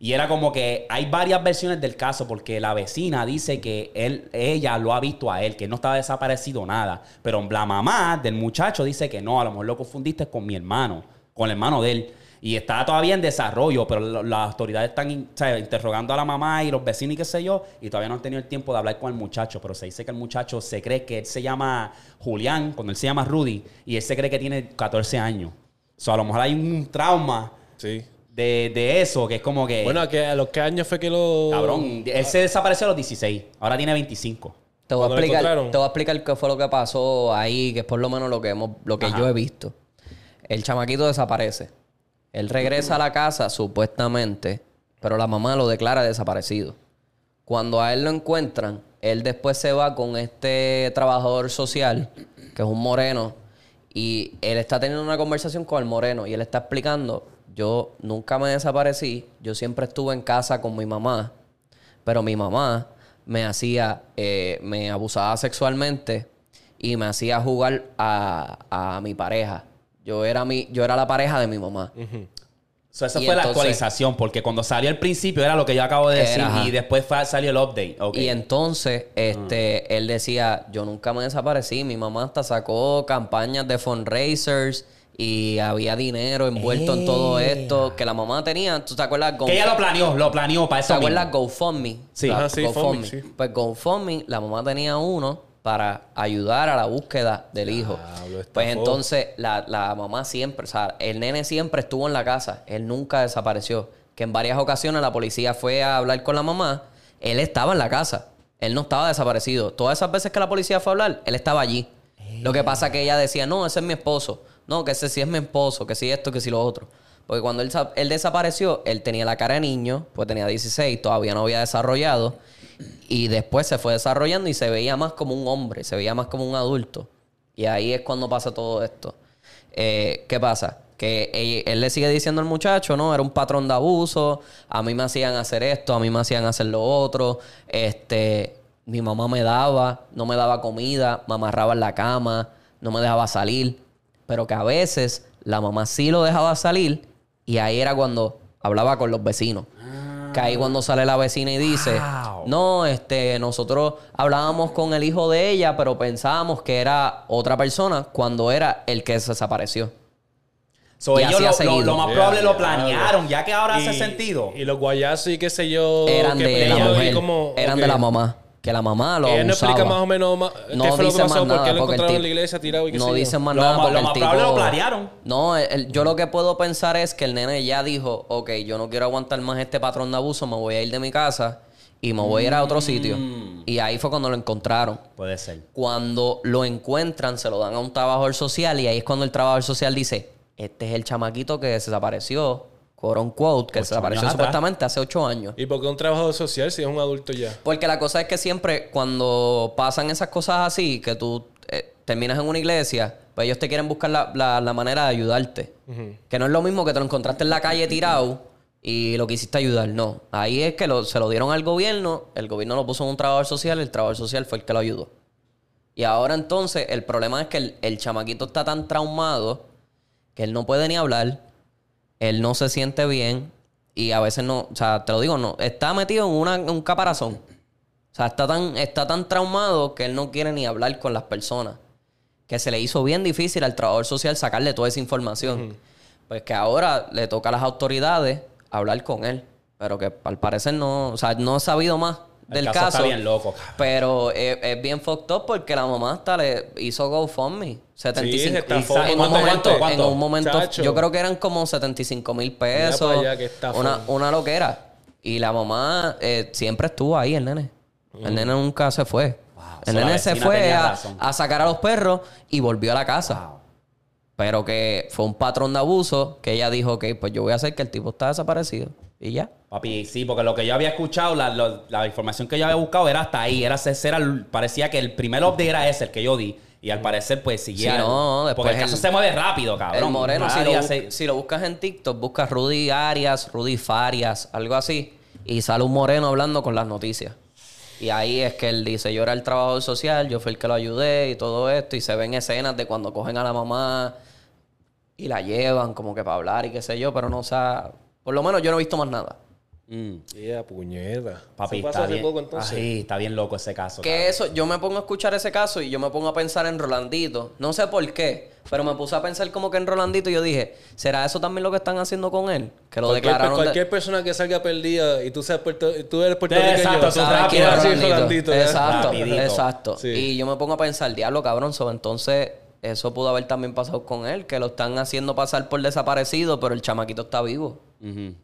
S1: Y era como que hay varias versiones del caso porque la vecina dice que él, ella lo ha visto a él, que no estaba desaparecido nada. Pero la mamá del muchacho dice que no, a lo mejor lo confundiste con mi hermano, con el hermano de él. Y está todavía en desarrollo, pero las autoridades están interrogando a la mamá y los vecinos y qué sé yo, y todavía no han tenido el tiempo de hablar con el muchacho. Pero se dice que el muchacho se cree que él se llama Julián, cuando él se llama Rudy, y él se cree que tiene 14 años. O sea, a lo mejor hay un trauma
S3: Sí.
S1: De, de eso, que es como que...
S3: Bueno, ¿a, qué- a los qué años fue que lo.
S1: Cabrón, él se desapareció a los 16. Ahora tiene 25.
S2: Te voy, a explicar, te voy a explicar qué fue lo que pasó ahí, que es por lo menos lo que hemos, lo que
S1: Ajá.
S2: yo he visto. El chamaquito desaparece. Él regresa a la casa, supuestamente, pero la mamá lo declara desaparecido. Cuando a él lo encuentran, él después se va con este trabajador social, que es un moreno, y él está teniendo una conversación con el moreno y él está explicando, yo nunca me desaparecí, yo siempre estuve en casa con mi mamá, pero mi mamá me hacía, eh, me abusaba sexualmente y me hacía jugar a, a mi pareja. Yo era, mi, yo era la pareja de mi mamá.
S1: So, esa
S2: Y
S1: fue la actualización, porque cuando salió al principio era lo que yo acabo de decir,
S2: Era,
S1: y después fue- salió el update. Ok.
S2: Y entonces, este, él decía, yo nunca me desaparecí. Mi mamá hasta sacó campañas de fundraisers y había dinero envuelto en todo esto que la mamá tenía. ¿Tú te acuerdas? Go-
S1: que ella lo planeó, lo planeó para
S2: ¿Te
S1: eso
S2: acuerdas
S1: mismo.
S2: GoFundMe?
S1: Sí.
S2: La
S3: Ajá, sí,
S2: GoFundMe.
S3: Fundme, sí.
S2: Pues GoFundMe, la mamá tenía uno para ayudar a la búsqueda del hijo. Pues entonces la, la mamá siempre, o sea, el nene siempre estuvo en la casa. Él nunca desapareció. Que en varias ocasiones la policía fue a hablar con la mamá. Él estaba en la casa. Él no estaba desaparecido. Todas esas veces que la policía fue a hablar, él estaba allí. Lo que pasa es que ella decía, no, ese es mi esposo. No, que ese sí es mi esposo, que sí esto, que sí lo otro. Porque cuando él, sa- él desapareció, él tenía la cara de niño, pues tenía 16, todavía no había desarrollado. Y después se fue desarrollando y se veía más como un hombre, se veía más como un adulto. Y ahí es cuando pasa todo esto. Eh, ¿Qué pasa? Que él, él le sigue diciendo al muchacho, ¿no? Era un patrón de abuso, a mí me hacían hacer esto, a mí me hacían hacer lo otro, este, mi mamá me daba, no me daba comida, me amarraba en la cama, no me dejaba salir, pero que a veces la mamá sí lo dejaba salir y ahí era cuando hablaba con los vecinos. Que ahí cuando sale la vecina y dice,
S1: Wow.
S2: no, este, nosotros hablábamos con el hijo de ella, pero pensábamos que era otra persona cuando era el que se desapareció.
S1: So,
S2: y
S1: ellos
S2: así
S1: lo,
S2: ha
S1: lo-
S2: seguido.
S1: lo más probable lo planearon, ya que ahora hace sentido.
S3: Y los guayazos y qué sé yo.
S2: Eran
S3: que
S2: de la
S3: peleó y
S2: mujer,
S3: como-
S2: eran
S3: ok.
S2: de la mamá. Que la mamá lo
S3: Ella no
S2: abusaba.
S3: explica más o menos más,
S2: No
S3: qué fue lo que
S2: dicen más
S3: pasó, por
S2: nada.
S3: qué lo encontraron en la iglesia tirado y qué
S2: No
S3: sé yo.
S2: dicen más
S1: Lo
S2: nada.
S1: más-
S2: porque
S1: lo
S2: el
S1: más
S2: tipo-
S1: probable lo planearon.
S2: No, el- el- yo lo que puedo pensar es que el nene ya dijo, ok, yo no quiero aguantar más este patrón de abuso, me voy a ir de mi casa y me voy a ir a otro sitio.
S1: Mm.
S2: Y ahí fue cuando lo encontraron.
S1: Puede ser.
S2: Cuando lo encuentran, se lo dan a un trabajador social y ahí es cuando el trabajador social dice, este es el chamaquito que desapareció, quote unquote, que desapareció supuestamente hace ocho años.
S3: ¿Y por qué un trabajador social si es un adulto ya?
S2: Porque la cosa es que siempre cuando pasan esas cosas así, que tú eh, terminas en una iglesia, pues ellos te quieren buscar la, la- la manera de ayudarte. Que no es lo mismo que te lo encontraste en la calle tirado y lo quisiste ayudar. No. Ahí es que lo- se lo dieron al gobierno, el gobierno lo puso en un trabajador social, el trabajador social fue el que lo ayudó. Y ahora entonces el problema es que el, el chamaquito está tan traumado que él no puede ni hablar, él no se siente bien y a veces no, o sea, te lo digo, no, está metido en, una- en un caparazón. O sea, está tan, está tan traumado que él no quiere ni hablar con las personas. Que se le hizo bien difícil al trabajador social sacarle toda esa información. Pues que ahora le toca a las autoridades hablar con él. Pero que al parecer no, o sea, no ha sabido más
S1: El
S2: del
S1: caso
S2: caso.
S1: está bien loco.
S2: Pero es, es bien fucked up porque la mamá hasta le hizo GoFundMe. 75
S3: se estafó
S2: en,
S1: un
S2: momento, en un momento,
S3: Chacho.
S2: yo creo que eran como 75 mil pesos.
S3: allá.
S2: Una, una loquera. Y la mamá eh, siempre estuvo ahí, el nene. El nene nunca se fue. el nene se fue a, a sacar a los perros y volvió a la casa.
S1: Wow.
S2: Pero que fue un patrón de abuso que ella dijo, ok, pues yo voy a hacer que el tipo está desaparecido. Y ya.
S1: Papi, sí, porque lo que yo había escuchado, la, la información que yo había buscado era hasta ahí. Era, era parecía que el primer update era ese, el que yo di. Y al parecer, pues seguía.
S2: Sí, no, después
S1: porque el caso
S2: el-
S1: se mueve rápido, cabrón.
S2: el moreno, si lo,
S1: se-
S2: si lo buscas en TikTok, buscas Rudy Arias, Rudy Farias, algo así. Y sale un moreno hablando con las noticias. Y ahí es que él dice, yo era el trabajador social, yo fui el que lo ayudé y todo esto. Y se ven escenas de cuando cogen a la mamá y la llevan como que para hablar y qué sé yo. Pero no, o sea, por lo menos yo no he visto más nada.
S1: Mm,
S3: Yeah, puñeta.
S1: papi, está bien.
S3: poco entonces.
S1: Ay, está bien loco ese caso.
S2: Que eso, yo me pongo a escuchar ese caso y yo me pongo a pensar en Rolandito. No sé por qué, pero me puse a pensar como que en Rolandito y yo dije, ¿será eso también lo que están haciendo con él? Que lo
S3: Cualquier,
S2: declararon. de-
S3: cualquier persona que salga perdida y tú, seas puerto, tú eres puertorriqueño.
S1: Exacto, tú
S2: Rolandito.
S3: Rolandito, ¿eh?
S2: Exacto, exacto.
S3: Sí.
S2: Y yo me pongo a pensar, diablo, cabrón, so, entonces eso pudo haber también pasado con él, que lo están haciendo pasar por desaparecido, pero el chamaquito está vivo.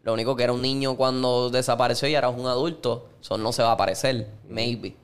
S2: Lo único que era un niño cuando desapareció y ahora es un adulto, eso no se va a aparecer, maybe.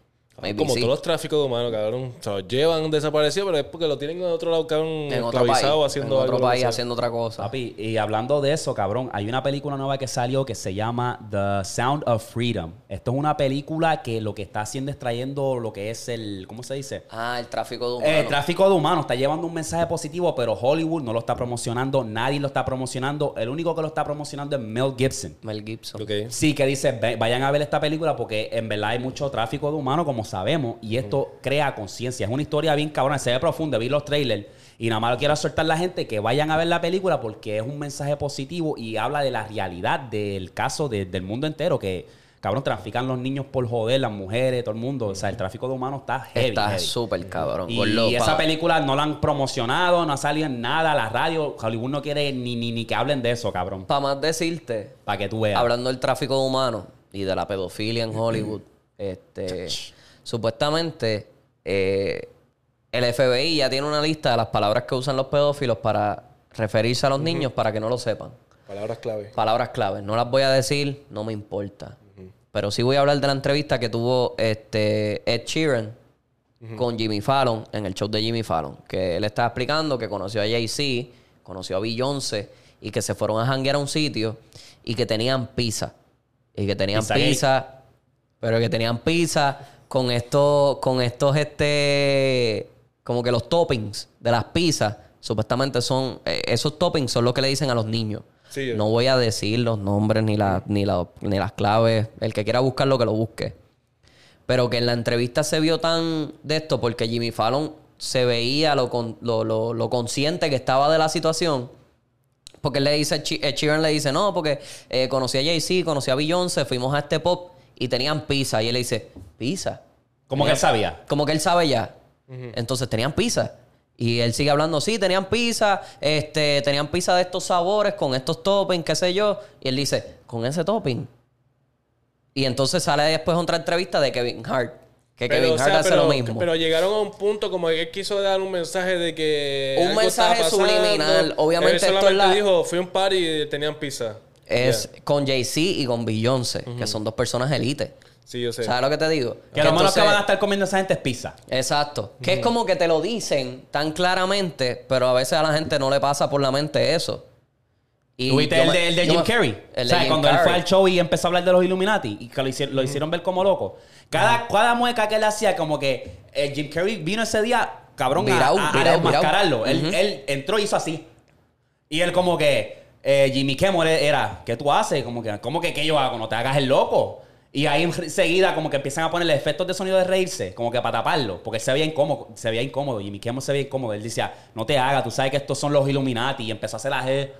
S2: Maybe
S3: Como
S2: sí.
S3: todos los tráficos de humanos, cabrón. Se los llevan desaparecidos, pero es porque lo tienen en otro lado, cabrón,
S2: en otro país,
S3: haciendo
S2: en otro país haciendo otra cosa.
S1: Papi, y hablando de eso, cabrón, hay una película nueva que salió que se llama The Sound of Freedom. Esto es una película que lo que está haciendo es trayendo lo que es el, ¿cómo se dice?
S2: Ah, el tráfico de humanos.
S1: El tráfico de humanos está llevando un mensaje positivo, pero Hollywood no lo está promocionando, nadie lo está promocionando. El único que lo está promocionando es Mel Gibson.
S2: Mel Gibson.
S3: Ok.
S1: Sí, que dice, "Ve- vayan a ver esta película porque en verdad hay mucho tráfico de humanos, como sabemos, y esto crea conciencia. Es una historia bien cabrona, se ve profunda, vi los trailers, y nada más lo quiero soltar a la gente que vayan a ver la película porque es un mensaje positivo y habla de la realidad del caso de- del mundo entero, que, cabrón, trafican los niños por joder, las mujeres, todo el mundo. O sea, el tráfico de humanos está heavy.
S2: Está súper cabrón.
S1: Y esa película no la han promocionado, no ha salido en nada, la radio, Hollywood no quiere ni, ni, ni que hablen de eso, cabrón.
S2: Para más decirte,
S1: Para que tú veas.
S2: hablando del tráfico de humanos y de la pedofilia en Hollywood, este, supuestamente eh, el FBI ya tiene una lista de las palabras que usan los pedófilos para referirse a los niños para que no lo sepan.
S3: Palabras clave.
S2: Palabras claves. No las voy a decir, no me importa. Pero sí voy a hablar de la entrevista que tuvo este Ed Sheeran con Jimmy Fallon en el show de Jimmy Fallon. Que él estaba explicando que conoció a Jay-Z, conoció a Beyoncé y que se fueron a janguear a un sitio y que tenían pizza. Y que tenían
S1: Pizza
S2: pero que tenían pizza con estos, con estos, este, como que los toppings de las pizzas, supuestamente son, eh, esos toppings son lo que le dicen a los niños.
S3: Sí.
S2: No voy a decir los nombres ni, la- ni, la- ni las claves. El que quiera buscarlo, que lo busque. Pero que en la entrevista se vio tan de esto porque Jimmy Fallon se veía lo, con- lo, lo- lo consciente que estaba de la situación. Porque él le dice, Chi- eh, Sheeran le dice, no, porque eh, conocí a Jay-Z, conocí a Beyoncé, fuimos a este pop y tenían pizza. Y él le dice, ¿pizza?
S1: Como que él sabía.
S2: Como que él sabe ya. Entonces tenían pizza. Y él sigue hablando, sí, tenían pizza, este, tenían pizza de estos sabores, con estos toppings, qué sé yo. Y él dice, con ese topping. Y entonces sale después otra entrevista de Kevin Hart. Que
S3: Pero,
S2: Kevin
S3: o
S2: Hart
S3: sea,
S2: hace
S3: pero,
S2: lo mismo.
S3: pero llegaron a un punto como que él quiso dar un mensaje de que.
S2: Un
S3: algo
S2: mensaje subliminal. Obviamente
S3: Él
S2: esto es
S3: solamente
S2: la-
S3: dijo: fui a un party y tenían pizza.
S2: Es con Jay-Z y con Beyoncé, que son dos personas elite.
S3: Sí, yo sé.
S2: ¿Sabes lo que te digo?
S1: Que lo menos que van a estar comiendo esa gente es pizza.
S2: Exacto. Que es como que te lo dicen tan claramente, pero a veces a la gente no le pasa por la mente eso. Y
S1: ¿Tuviste el
S2: me-
S1: de, el de Jim Carrey?
S2: El
S1: o sea,
S2: Jim
S1: cuando él fue al show y empezó a hablar de los Illuminati y que lo hicieron, lo hicieron ver como loco. Cada, cada mueca que él hacía, como que eh, Jim Carrey vino ese día, cabrón, a-
S2: Virao,
S1: a, a. Él,
S2: Ujú.
S1: él entró y hizo así. Y él como que, eh, Jimmy Kimmel era, ¿qué tú haces? Como que, ¿cómo que qué yo hago? No te hagas el loco. Y ahí enseguida como que empiezan a ponerle efectos de sonido de reírse, como que para taparlo, porque él se veía incómodo, se veía incómodo, Jimmy Kimmel se veía incómodo. Él decía, no te hagas, tú sabes que estos son los Illuminati. Y empezó a hacer la G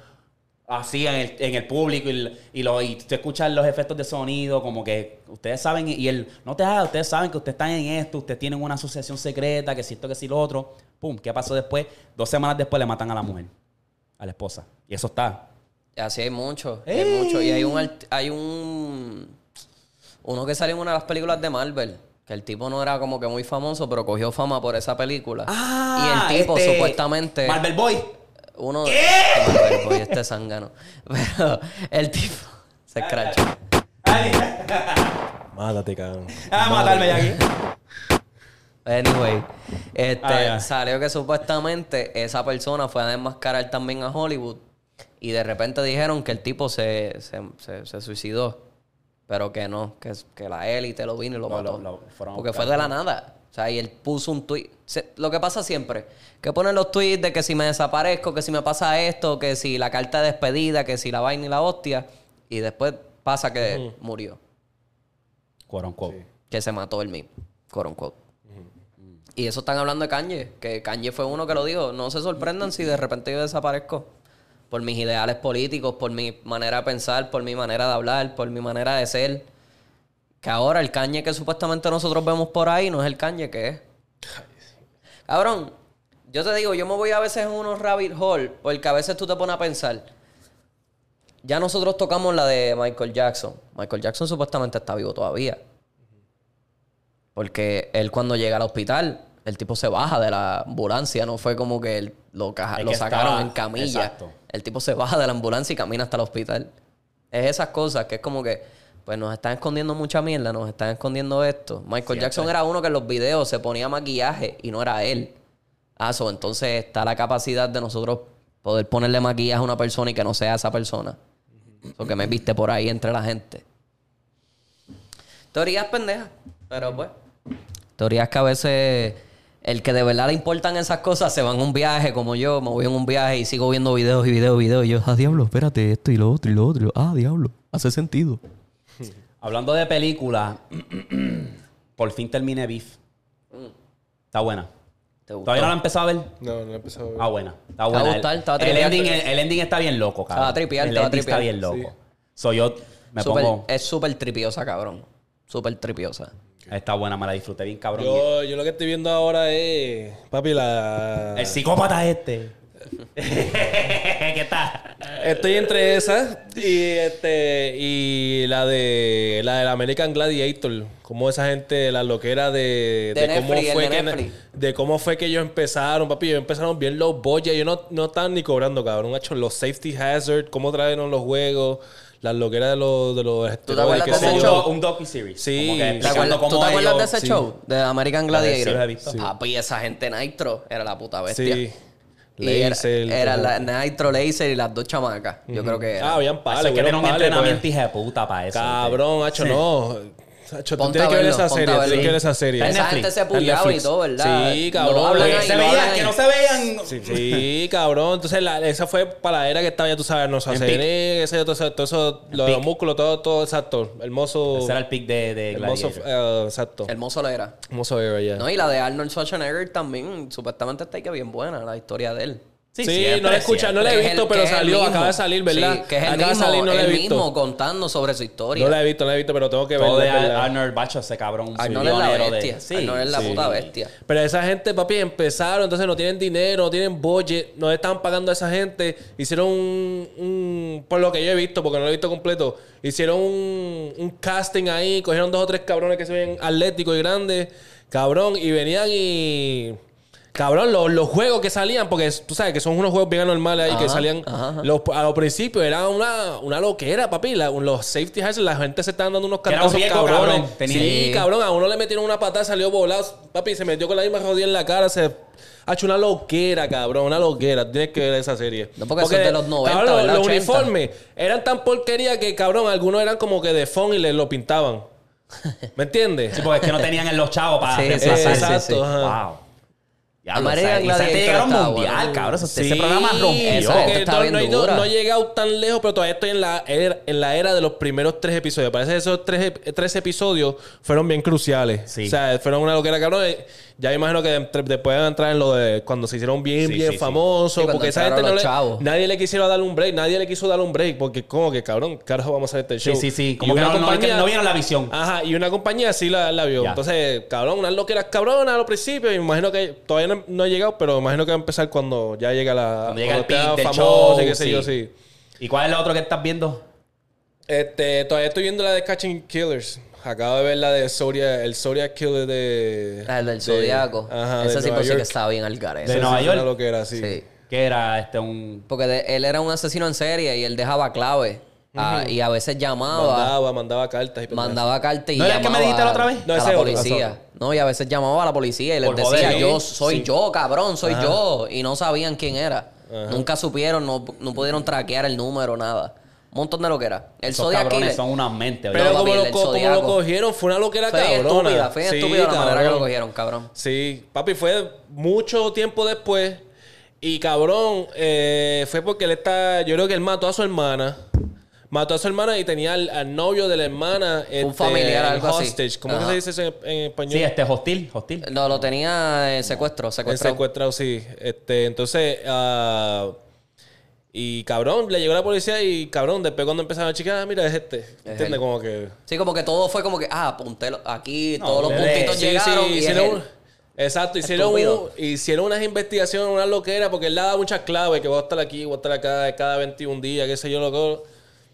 S1: así en el, en el público y, y, lo, y tú escuchas los efectos de sonido, como que ustedes saben, y él, no te hagas, ustedes saben que ustedes están en esto, ustedes tienen una asociación secreta, que si esto, que si lo otro. Pum, ¿qué pasó después? Dos semanas después le matan a la mujer, a la esposa. Y eso está.
S2: Así hay mucho. Hay mucho. Y hay un, hay un. Uno que salió en una de las películas de Marvel. Que el tipo no era como que muy famoso, pero cogió fama por esa película. y el tipo
S1: este,
S2: supuestamente.
S1: Marvel Boy.
S2: Uno
S1: ¿Qué?
S2: Marvel Boy, este zángano. Pero el tipo se escracha.
S1: Ay,
S3: Mátate, cabrón.
S1: a matarme ya aquí.
S2: Anyway, este,
S1: Ah,
S2: salió que supuestamente esa persona fue a desmascarar también a Hollywood y de repente dijeron que el tipo se, se, se- se suicidó, pero que no, que, que la élite lo vino y lo mató.
S1: lo- lo fueron a
S2: Porque fue de la nada. O sea, y él puso un tweet. Se- lo que pasa siempre, que ponen los tweets de que si me desaparezco, que si me pasa esto, que si la carta de despedida, que si la vaina y la hostia, y después pasa que murió
S1: Quote unquote.
S2: que se mató él mismo, quote unquote. Y eso están hablando de Kanye, que Kanye fue uno que lo dijo. No se sorprendan si de repente yo desaparezco por mis ideales políticos, por mi manera de pensar, por mi manera de hablar, por mi manera de ser. Que ahora el Kanye que supuestamente nosotros vemos por ahí no es el Kanye que es. Cabrón, yo te digo, yo me voy a veces en unos rabbit hole porque a veces tú te pones a pensar. Ya nosotros tocamos la de Michael Jackson. Michael Jackson supuestamente está vivo todavía. Porque él cuando llega al hospital, el tipo se baja de la ambulancia, no fue como que lo, caja- lo
S1: que
S2: sacaron
S1: estaba-
S2: en camilla.
S1: exacto.
S2: El tipo se baja de la ambulancia y camina hasta el hospital. Es esas cosas que es como que, pues nos están escondiendo mucha mierda, nos están escondiendo esto. Michael. Jackson era uno que en los videos se ponía maquillaje y no era él. Ah, so, entonces está la capacidad de nosotros poder ponerle maquillaje a una persona y que no sea esa persona. Porque me viste por ahí entre la gente. Teorías pendejas, pero pues. Teorías que a veces el que de verdad le importan esas cosas se va en un viaje como yo, me voy en un viaje y sigo viendo videos y videos y videos. Y yo, ah, diablo, espérate, esto y lo otro y lo otro. Ah, diablo, hace sentido.
S1: Hablando de película, por fin terminé Beef. Está buena.
S2: ¿Te gustó?
S1: ¿Todavía no la he empezado a ver?
S3: No, no he empezado a ver.
S1: Ah, buena. Está
S2: va a
S1: buena.
S2: gustar, te va a
S1: el,
S2: tripear.
S1: ending, el, el ending está bien loco, cabrón.
S2: va a tripear,
S1: el
S2: te va a
S1: ending está bien loco.
S3: Sí.
S1: So yo me pongo...
S2: Es súper tripiosa, cabrón. Súper tripiosa.
S1: Está buena, me la disfruté bien, cabrón.
S3: Yo, yo lo que estoy viendo ahora es, papi, la...
S1: El psicópata este. ¿Qué tal?
S3: Estoy entre esas y este y la de la del American Gladiator, como esa gente la loquera de,
S2: De
S3: cómo
S2: Netflix,
S3: fue
S2: de
S3: que de cómo fue que ellos empezaron, papi, ellos empezaron bien los budget, ellos no, no estaban ni cobrando, cabrón, hecho los safety hazard, cómo trajeron los juegos, las loqueras de los de los esteroides,
S2: acuerdas
S3: qué
S2: de ese show?
S1: un docu-series.
S3: Sí.
S1: Como que
S3: ¿Te
S2: ¿Te
S1: explicando
S2: acuerdas- ¿Tú te acuerdas
S1: ellos-
S2: de ese
S3: sí.
S2: show? De American
S1: sí,
S2: Gladiator.
S1: lo he visto. Sí.
S2: Papi, esa gente Nitro era la puta bestia.
S3: Sí.
S2: Y era,
S3: Laser,
S2: era
S3: como-
S2: la Nitro Laser y las dos chamacas. Yo creo que era.
S3: Ah, habían pales,
S1: es que tener un
S3: pales,
S1: entrenamiento
S3: pues.
S1: hija de puta para eso.
S3: Cabrón, hacho, no. Tú tienes que ver esa serie, tienes que ver esa serie.
S2: Esa gente se pullaba y todo, ¿verdad?
S3: Sí, cabrón.
S1: se veían,
S2: hablan
S1: que no se veían.
S3: Sí, sí, cabrón. Entonces, la- esa fue para la era que estaba, ya tú sabes, no sé, ese, todo eso, todo eso, los, músculos, todo, todo, exacto. Hermoso.
S1: Ese era el pick de, de
S3: hermoso, eh, exacto.
S2: Hermoso lo era.
S3: Hermoso era ya.
S2: No, y la de Arnold Schwarzenegger también, supuestamente está ahí que bien buena, la historia de él.
S3: Sí,
S1: siempre,
S3: no la escucha, no la he visto,
S2: el-
S3: pero salió, acaba de salir, ¿verdad?
S2: Sí, que es el
S3: acaba
S2: mismo,
S3: de salir, no la he
S2: el
S3: visto.
S2: mismo contando sobre su historia.
S3: No la he visto, no la he visto, pero tengo que.
S1: Todo de
S3: verdad.
S1: Arnold Bacho, ese cabrón.
S2: Arnold es la
S1: de-
S2: bestia.
S1: Sí,
S2: Arnold es la
S1: sí.
S2: puta bestia.
S3: Pero esa gente, papi, empezaron, entonces no tienen dinero, no tienen budget, no le estaban pagando a esa gente. Hicieron un, un- por lo que yo he visto, porque no lo he visto completo, hicieron un, un casting ahí, cogieron dos o tres cabrones que se ven atléticos y grandes, cabrón, y venían y... Cabrón, los, los juegos que salían, porque tú sabes que son unos juegos bien normales ahí que salían.
S2: ajá, ajá.
S3: Los, a los principios era una, una loquera, papi. La- los safety hazards, la gente se estaban dando unos
S1: Que era un
S3: cantazos cabrones.
S1: cabrón. Tenía-
S3: Sí, cabrón. A uno le metieron una patada, salió volado. Papi, se metió con la misma rodilla en la cara. Se ha hecho una loquera, cabrón. Una loquera. Tienes que ver esa serie.
S2: No, porque eso es de los 90,
S3: cabrón,
S2: ¿verdad?
S3: los
S2: 80.
S3: uniformes eran tan porquería que, cabrón, algunos eran como que de phone y le lo pintaban. ¿Me entiendes?
S1: Sí, porque es que no tenían en los chavos para
S2: Sí,
S1: reemplazarse.
S3: exacto,
S2: sí, sí.
S3: ajá.
S1: Wow.
S2: Gladiator
S1: llegaron mundial,
S2: bueno.
S1: cabrón.
S3: Sí,
S1: ese programa rompió.
S3: porque
S2: está
S3: no,
S2: bien
S3: no he ido-
S2: dura.
S3: no he llegado tan lejos, pero todavía estoy en la era, en la era de los primeros tres episodios. Parece que esos tres, tres episodios fueron bien cruciales.
S1: Sí.
S3: O sea, fueron una loquera, cabrón. Eh, Ya imagino que entre- después van a entrar en lo de cuando se hicieron bien,
S1: Sí,
S3: bien
S1: sí, sí.
S3: famosos.
S2: Sí,
S3: porque esa gente no le, nadie le quisiera darle un break. Nadie le quiso darle un break. Porque como que, cabrón, carajo vamos a hacer este
S1: Sí,
S3: show.
S1: sí, sí.
S3: Y
S1: Como que
S3: una
S1: no, no,
S3: compañía-
S1: no vieron la visión.
S3: Ajá, y una compañía sí la, la vio.
S1: Ya.
S3: Entonces, cabrón, unas loqueras cabronas a los principios. Y me imagino que todavía no, no ha llegado, pero me imagino que va a empezar cuando ya llega la.
S1: Cuando llega el del
S3: famoso
S1: show.
S3: y qué sé
S1: sí.
S3: yo, sí.
S1: ¿Y cuál es la otra que estás viendo?
S3: Este, todavía estoy viendo la de Catching Killers. Acabo de ver la de Zodiac, el Zodiac Killer de.
S2: Ah, el del
S3: de-
S2: Zodíaco.
S3: Ajá,
S2: Ese
S3: de
S2: sí pues que estaba bien al garete.
S1: De
S3: Esa
S1: Nueva
S3: sí
S1: York.
S3: fue una loquera, sí.
S2: Sí.
S1: Que era este un.
S2: Porque de- él era un asesino en serie y él dejaba clave y a veces llamaba,
S3: Mandaba, mandaba cartas y
S2: mandaba cartas y
S1: ¿No era que me dijiste la otra vez?
S2: a
S3: No, ese
S2: la
S3: otro,
S2: policía. No, y a veces llamaba a la policía y les
S1: Por
S2: decía,
S1: joder,
S2: yo soy
S3: sí.
S2: yo, cabrón, soy yo. Y no sabían quién era. Nunca supieron, no, no pudieron traquear el número, nada. Un montón de lo que era. El
S1: Esos
S2: Zodiac
S1: cabrones
S2: Killer.
S1: son unas mentes.
S3: Pero como,
S2: papi,
S3: lo, co- como lo
S2: Zodiaco.
S3: cogieron, fue una loquera
S2: Fue
S3: cabrona.
S2: estúpida, fue
S3: Sí,
S2: estúpida la manera que
S3: cabrón.
S2: lo cogieron, cabrón.
S3: Sí, papi, fue mucho tiempo después. Y cabrón, eh, fue porque él está. Yo creo que él mató a su hermana. Mató a su hermana y tenía al, al novio de la hermana.
S2: Un familiar,
S3: el
S2: algo así.
S3: hostage. ¿Cómo que
S2: Ajá.
S3: se dice eso en, en español?
S1: Sí, este hostil, hostil.
S2: No, lo tenía eh, secuestro, secuestrado.
S3: secuestrado, sí. Este, entonces, ah, y cabrón, le llegó la policía y cabrón, después cuando empezaron a checar, ah, mira, es este. ¿Entiendes? Como que.
S2: Sí, como que todo fue como que, ah, apunté lo- aquí,
S1: No,
S2: todos los puntitos
S3: Sí,
S2: llegaron
S3: sí,
S2: y
S3: hicieron un- Exacto, hicieron, un- hicieron unas investigaciones, una loquera, porque él daba muchas claves, que voy a estar aquí, voy a estar acá cada 21 días, qué sé yo, loco.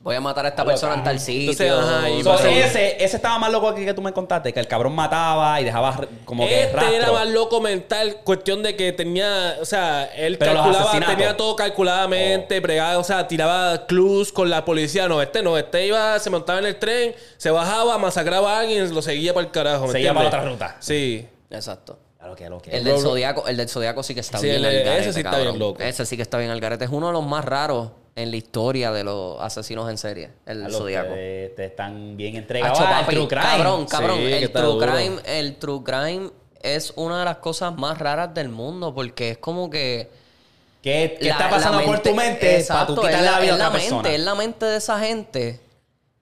S2: Voy a matar a esta persona en tal sitio.
S3: Entonces, ajá, y
S1: So, ese, ese estaba más loco que, que tú me contaste, que el cabrón mataba y dejaba como que
S3: Este
S1: rastro.
S3: era más loco mental, cuestión de que tenía, o sea, él
S1: Pero los
S3: calculaba,
S1: asesinatos.
S3: tenía todo calculadamente, bregaba, o sea, tiraba clues con la policía. No, este no, este iba, se montaba en el tren, se bajaba, masacraba a alguien, lo seguía para el carajo. ¿me
S1: Seguía
S3: entiendes?
S1: para otra ruta.
S3: Sí.
S2: Exacto.
S1: Lo que, lo que.
S2: El del Zodiaco, el del Zodiaco sí que está
S3: Sí,
S2: bien
S3: el-
S2: al
S3: ese
S2: garete,
S3: sí está
S2: cabrón.
S3: bien loco.
S2: Ese sí que está bien al garete. Es uno de los más raros en la historia de los asesinos en serie. El Zodiaco.
S1: te están bien entregados al
S2: papi,
S1: true crime.
S2: Cabrón, cabrón.
S3: Sí,
S2: el, true crime, el true crime es una de las cosas más raras del mundo porque es como que...
S1: ¿Qué, qué
S2: la-
S1: está pasando
S2: la
S1: por tu mente
S2: Exacto,
S1: para tú
S2: es
S1: la vida a
S2: es la
S1: otra
S2: mente,
S1: persona?
S2: Es la mente de esa gente.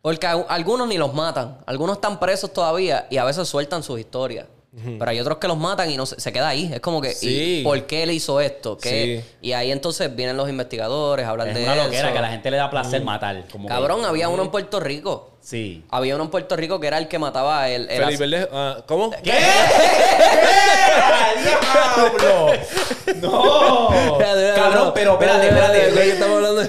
S2: Porque a- algunos ni los matan. Algunos están presos todavía y a veces sueltan sus historias. Pero hay otros que los matan y no se, se queda ahí. Es como que,
S3: Sí.
S2: ¿y ¿por qué él hizo esto? ¿Qué?
S3: Sí.
S2: Y ahí entonces vienen los investigadores, hablan
S1: Es
S2: de
S1: una
S2: eso.
S1: loquera que a la gente le da placer matar. Como que-
S2: Cabrón, había uno en Puerto Rico.
S1: Sí.
S2: Había uno en Puerto Rico que era el que mataba el... el
S3: Felipe ah, ¿cómo?
S1: ¿Qué? ¡Diablo! ¡No! Cabrón, pero espérate, espérate.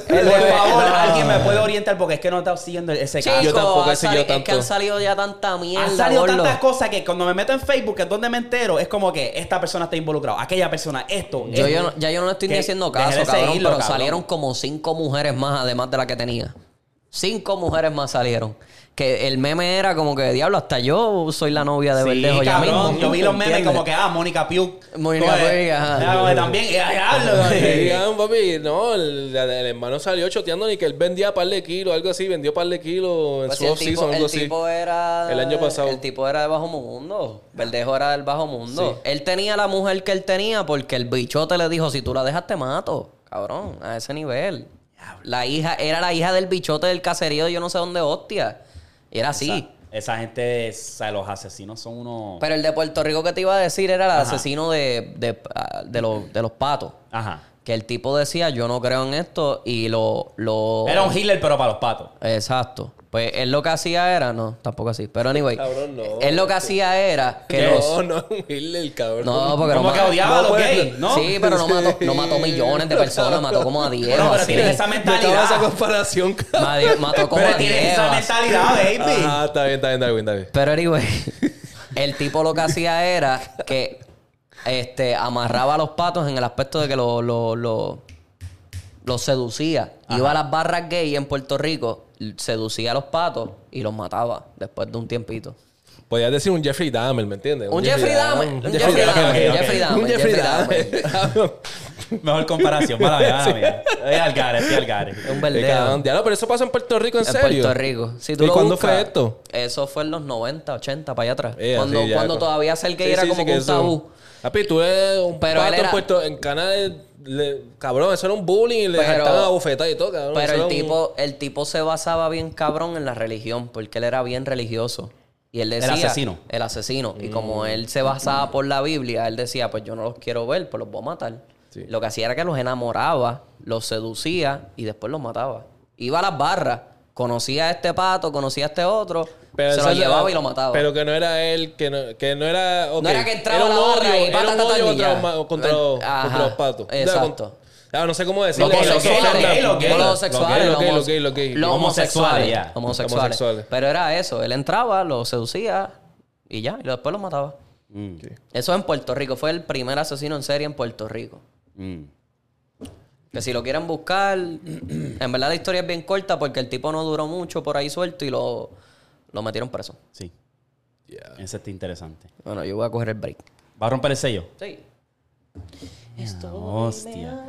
S1: Por favor, alguien me puede orientar porque es que no está siguiendo ese caso.
S3: Yo tampoco he seguido
S2: Es que han salido ya tanta mierda,
S1: Han salido tantas cosas que cuando me meto en Facebook, que es donde me entero, es como que esta persona está involucrada, aquella persona, esto.
S2: Yo, yo ya yo no le estoy ni
S1: Que
S2: haciendo
S1: deje
S2: caso, cabrón, pero salieron como cinco mujeres más además de la que tenía. Cinco mujeres más salieron. Que el meme era como que, diablo, hasta yo soy la novia de
S1: Sí,
S2: Verdejo ya mismo.
S1: yo vi los memes
S2: ¿Entiendes?
S1: como que, ah, Mónica Piu.
S2: Mónica Piu, ajá.
S1: ah, también, diablo.
S3: Digan, papi, no, el, el hermano salió choteando ni que él vendía par de kilos, algo así, vendió par de kilos en
S2: Pues
S3: su off-season,
S2: tipo,
S3: algo
S2: el
S3: así.
S2: tipo era...
S3: El año pasado.
S2: El tipo era de Bajo Mundo. Verdejo era del Bajo Mundo. Él tenía la mujer que él tenía porque el bichote le dijo, si tú la dejas te mato. Cabrón, a ese nivel. La hija, era la hija del bichote del caserío de yo no sé dónde, hostia. Y era así.
S1: Esa, esa gente, o sea, los asesinos son unos...
S2: Pero el de Puerto Rico que te iba a decir era el asesino de, de, ah, de los, de los patos.
S1: Ajá.
S2: Que el tipo decía, yo no creo en esto y lo... lo...
S1: Era un healer, pero para los patos.
S2: Exacto. Pues él lo que hacía era... No, tampoco así. Pero anyway.
S3: Cabrón, no.
S2: Él lo que hacía era que
S3: no,
S2: los...
S3: no, un Hitler, cabrón.
S2: No, porque no
S1: Como que odiaba a los gays, ¿no?
S2: Sí, pero no mató, no mató millones de personas, mató como a 10
S1: Bueno, pero
S2: así.
S1: tienes esa
S3: Me acaba esa
S1: mentalidad.
S3: comparación, cabrón.
S2: Mató- Mató como
S1: Pero
S2: a
S1: tienes
S2: 10
S1: esa
S2: o así.
S1: mentalidad, baby.
S3: Ajá, está bien, está bien, está bien, está bien.
S2: Pero anyway, el tipo lo que hacía era que este, amarraba a los patos en el aspecto de que lo, lo, lo- los seducía. Iba a las barras gay en Puerto Rico, seducía a los patos y los mataba después de un tiempito.
S3: Podías decir un Jeffrey Dahmer, ¿me entiendes?
S2: Un Jeffrey Dahmer, un Jeffrey
S1: Dahmer, ok.
S2: Jeffrey Dahmer,
S3: Un Jeffrey Dahmer.
S1: Mejor comparación, mala mía, mala mía. Estoy al gare, estoy al gare.
S2: Es un verdeo.
S3: cabrón, diablo, pero eso pasa en Puerto Rico, ¿en,
S2: En
S3: serio?
S2: Puerto Rico. Si tú
S3: ¿Y
S2: lo
S3: cuándo
S2: buscas,
S3: fue esto?
S2: Eso fue en los 90, 80, para allá atrás.
S3: Eh,
S2: cuando
S3: así ya,
S2: cuando
S3: con-
S2: todavía ser gay
S3: Sí,
S2: era
S3: sí,
S2: como
S3: sí,
S2: que un tabú.
S3: Papi, tú eres un
S2: Pero
S3: pato
S2: él era-
S3: en Puerto... En Canadá, le- cabrón, eso era un bullying y le saltaban a bofetar y todo, cabrón.
S2: Pero el
S3: un-
S2: tipo, el tipo se basaba bien cabrón en la religión, porque él era bien religioso. Y él decía...
S1: asesino.
S2: El asesino. Y como
S3: Mm.
S2: él se basaba por la Biblia, él decía, pues yo no los quiero ver, pues los voy a matar.
S3: Sí.
S2: Lo que hacía era que los enamoraba, los seducía y después los mataba. Iba a las barras, conocía a este pato, conocía a este otro,
S3: Pero
S2: se lo llevaba y lo mataba.
S3: Pero que no era él, que no, que no era... ok,
S2: No era que entraba
S3: un
S2: a la barra
S3: odio,
S2: y
S3: era
S2: pata,
S3: un odio contra, los contra,
S2: El-
S3: los- contra los patos.
S2: exacto.
S3: Ah, no sé cómo decirlo.
S1: Los los los.
S2: Los homosexuales.
S3: Los
S2: los
S3: los los.
S2: Los
S1: Homosexuales, ya.
S2: Homosexuales.
S3: Homosexuales.
S2: Pero era eso. Él entraba, lo seducía y ya. Y después lo mataba.
S1: Mm,
S2: Eso en Puerto Rico. Fue el primer asesino en serie en Puerto Rico.
S1: mm.
S2: Que si lo quieren buscar, en verdad la historia es bien corta porque el tipo no duró mucho por ahí suelto y lo, lo metieron preso.
S1: Sí,
S3: Yeah.
S1: ese está interesante.
S2: Bueno, yo voy a coger el break.
S1: ¿Va a romper el sello?
S2: Sí.
S1: Hostia.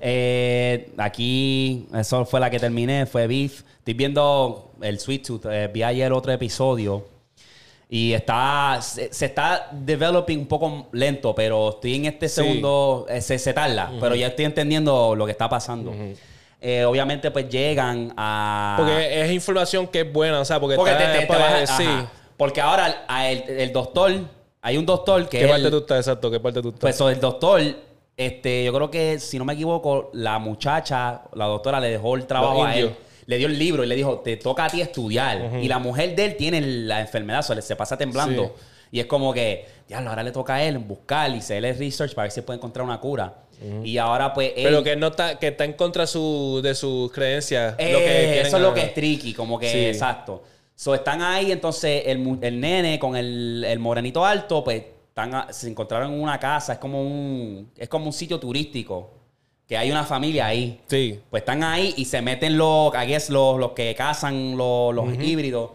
S1: Eh, aquí, eso fue la que terminé, fue Beef. Estoy viendo el Sweet Tooth. eh, vi ayer otro episodio. Y está, se, se está developing un poco lento, pero estoy en este
S3: Sí.
S1: segundo, eh, se, se tarda, pero ya estoy entendiendo lo que está pasando. Eh, obviamente, pues llegan a...
S3: Porque es información que es buena, o sea, porque,
S1: Porque
S3: está-
S1: te- te- te vas
S3: sí.
S1: Porque ahora a el, el doctor, hay un doctor que
S3: ¿Qué
S1: es
S3: parte
S1: el-
S3: tú estás? Exacto, ¿qué parte tú estás?
S1: pues el doctor, este, yo creo que si no me equivoco, la muchacha, la doctora le dejó el trabajo a él. Le dio el libro y le dijo, te toca a ti estudiar. Y la mujer de él tiene la enfermedad, le- se pasa temblando.
S3: Sí.
S1: Y es como que, ya, ahora le toca a él buscar y hacerle research para ver si puede encontrar una cura. Y ahora pues él...
S3: Pero que no está, que está en contra su, de sus creencias.
S1: Eh,
S3: lo que quieren
S1: eso es lo que es tricky, como que
S3: Sí.
S1: exacto. So, están ahí, entonces el, el nene con el, el morenito alto, pues están se encontraron en una casa, es como un, es como un sitio turístico, que hay una familia ahí.
S3: Sí.
S1: Pues están ahí y se meten los, I guess, los, los que cazan los, los híbridos.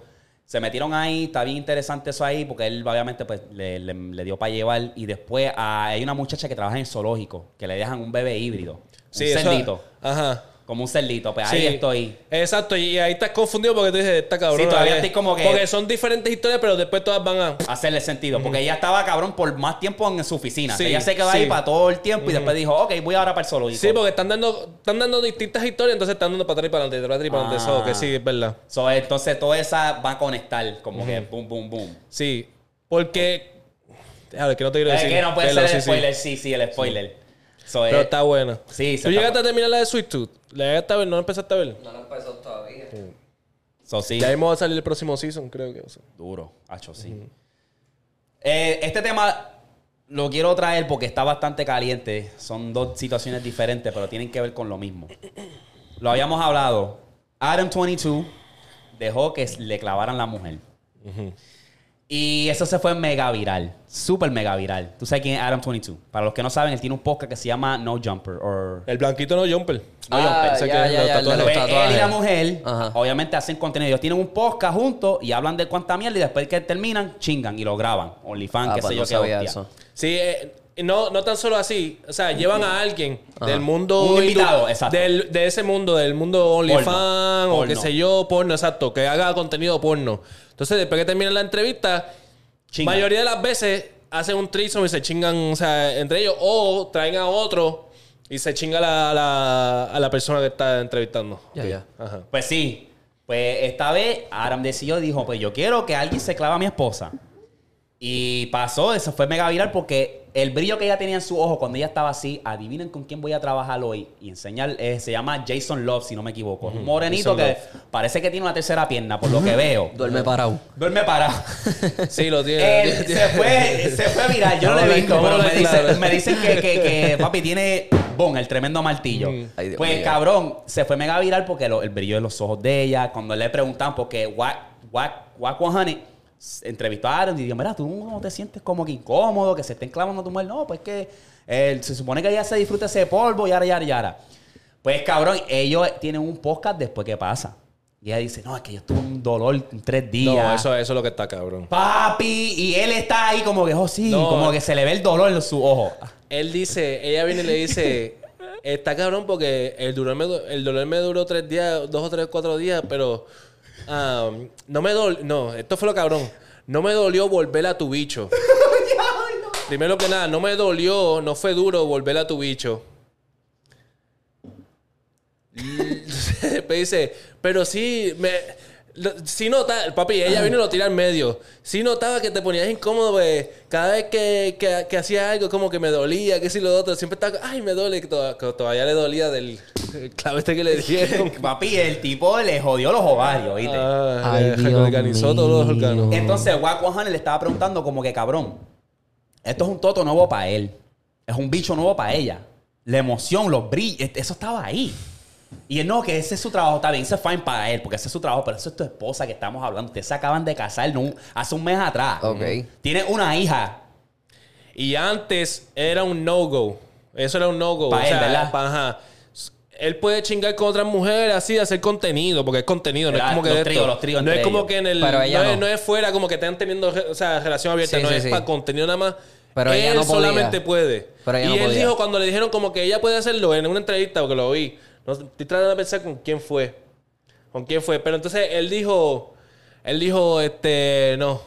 S1: Se metieron ahí, está bien interesante eso ahí, porque él obviamente pues le, le- le dio para llevar. Y después ah, hay una muchacha que trabaja en el zoológico, que le dejan un bebé híbrido.
S3: Sí,
S1: un cerdito.
S3: Ajá.
S1: Como un cerdito. Pues
S3: Sí.
S1: ahí estoy.
S3: Exacto, y ahí estás confundido porque tú dices, está cabrón.
S1: Sí, todavía estoy como que-
S3: Porque son diferentes historias, pero después todas van a.
S1: hacerle sentido. Porque ella estaba cabrón por más tiempo en su oficina.
S3: Sí,
S1: ella se quedó
S3: sí.
S1: ahí para todo el tiempo y después dijo, ok, voy ahora para el zoológico.
S3: Sí, porque están dando, están dando distintas historias, entonces están dando para atrás y para adelante, para atrás y para adelante.
S1: Ah.
S3: Eso, que sí, es verdad.
S1: So, entonces toda esa va a conectar, como que boom, boom, boom.
S3: Sí, porque. Déjame, que no te quiero
S1: Es
S3: decir.
S1: que no puede
S3: Pero
S1: ser el
S3: sí, sí.
S1: spoiler, sí, sí, el spoiler. So,
S3: Pero
S1: eh,
S3: está buena.
S1: Sí,
S3: ¿Tú
S1: está
S3: llegaste a terminar la de Sweet Tooth? ¿La llegaste a ver? ¿No la empezaste a ver?
S2: No lo empezó todavía.
S1: so, sí.
S3: Ya mismo va a salir el próximo season, creo que. o sea.
S1: Duro, hacho, sí. Eh, este tema lo quiero traer porque está bastante caliente. Son dos situaciones diferentes, pero tienen que ver con lo mismo. Lo habíamos hablado. Adam 22 dejó que le clavaran la mujer. Y eso se fue mega viral. Súper mega viral. ¿Tú sabes quién es Adam 22? Para los que no saben, él tiene un podcast que se llama No Jumper. or-
S3: El blanquito no jumper.
S2: Ah,
S3: Ese
S2: ya,
S3: que
S2: ya,
S3: los
S2: ya, los
S1: Pues él y la mujer,
S2: Ajá.
S1: obviamente, hacen contenido. Ellos tienen un podcast juntos y hablan de cuánta mierda y después que terminan, chingan y lo graban. OnlyFans,
S2: Ah,
S1: qué
S2: pues
S1: sé yo
S2: no
S1: qué hostia.
S2: eso.
S3: Sí, eh, no, no tan solo así. O sea, llevan a alguien del mundo.
S1: Un invitado, exacto.
S3: del- de ese mundo, del mundo OnlyFans o qué sé yo, porno, exacto. Que haga contenido porno. Entonces, después que termina la entrevista,
S1: Chingan.
S3: mayoría de las veces hacen un threesome y se chingan o sea, entre ellos. O traen a otro y se chinga a la, a la, a la persona que está entrevistando.
S2: Ya, ya.
S3: Ajá.
S1: Pues sí. Pues esta vez Adam decidió, dijo, pues yo quiero que alguien se clave a mi esposa. Y pasó, eso fue mega viral porque el brillo que ella tenía en su ojo cuando ella estaba así, adivinen con quién voy a trabajar hoy. Y enseñar, eh, se llama Jason Love, si no me equivoco. Un morenito
S3: Jason
S1: que parece que tiene una tercera pierna, por lo que veo.
S2: Duerme parado.
S1: Duerme parado.
S3: Sí, lo tiene.
S1: Él se, fue, se fue viral, yo no lo he visto, pero me, dicen, me dicen que, que- que, papi tiene, boom, el tremendo martillo.
S2: Ay, Dios
S1: pues
S2: mío.
S1: cabrón, se fue mega viral porque lo- el brillo de los ojos de ella, cuando le preguntan, porque Wack, Wack, Wack 100 Aaron y dijo, mira, tú no te sientes como que incómodo, que se estén clavando a tu mujer. No, pues que eh, se supone que ella se disfruta ese polvo, yara, yara, yara. Pues cabrón, ellos tienen un podcast después que pasa. Y ella dice, no, es que yo tuve un dolor en tres días.
S3: No, eso, eso es lo que está cabrón.
S1: Papi, y él está ahí como que, oh sí,
S3: No.
S1: como que se le ve el dolor en su ojo.
S3: Él dice, ella viene y le dice, está cabrón porque el dolor me, el dolor me duró tres días, dos o tres, cuatro días, pero no me dolió, no, esto fue lo cabrón, no me dolió volver a tu bicho. Primero que nada, no me dolió, no fue duro volver a tu bicho. Después dice, pero sí, me, lo- sí notaba, papi, ella vino y lo tira al medio. Sí notaba que te ponías incómodo, pues, cada vez que, que, que hacía algo, como que me dolía, que si lo otro, siempre estaba, ay, me duele, que, toda- que todavía le dolía del el clavo este que le dieron.
S1: Papi, el tipo le jodió los ovarios, ¿viste?
S3: Ah,
S2: Ay,
S3: le
S2: Dios
S3: organizó todos los
S2: mío.
S3: órganos.
S1: Entonces, Wack 100 le estaba preguntando como que, cabrón, esto es un toto nuevo para él. Es un bicho nuevo para ella. La emoción, los brillos, eso estaba ahí. Y él, no, que ese es su trabajo, está bien, ese es fine para él, porque ese es su trabajo, pero eso es tu esposa que estamos hablando. Ustedes se acaban de casar no, hace un mes atrás.
S2: Ok.
S1: Tiene una hija.
S3: Y antes era un no-go. Eso era un no-go.
S1: Pa' él, ¿verdad?
S3: pa- ajá. él puede chingar con otras mujeres así, hacer contenido, porque es contenido, no
S1: Era
S3: es como que
S1: los
S3: de
S1: tríos,
S3: esto.
S1: los tríos
S3: No es como
S1: ellos.
S3: que en el.
S2: Pero ella
S3: no, es,
S2: no.
S3: no es fuera como que estén teniendo o sea, relación abierta,
S2: Sí,
S3: no
S2: sí,
S3: es
S2: sí.
S3: para contenido nada más.
S2: Pero ella
S3: él
S2: no podía.
S3: solamente puede.
S2: Pero ella
S3: y
S2: no
S3: él
S2: podía.
S3: dijo cuando le dijeron como que ella puede hacerlo en una entrevista, porque lo vi. No, estoy tratando de pensar con quién fue. Con quién fue. Pero entonces él dijo. Él dijo, este, no.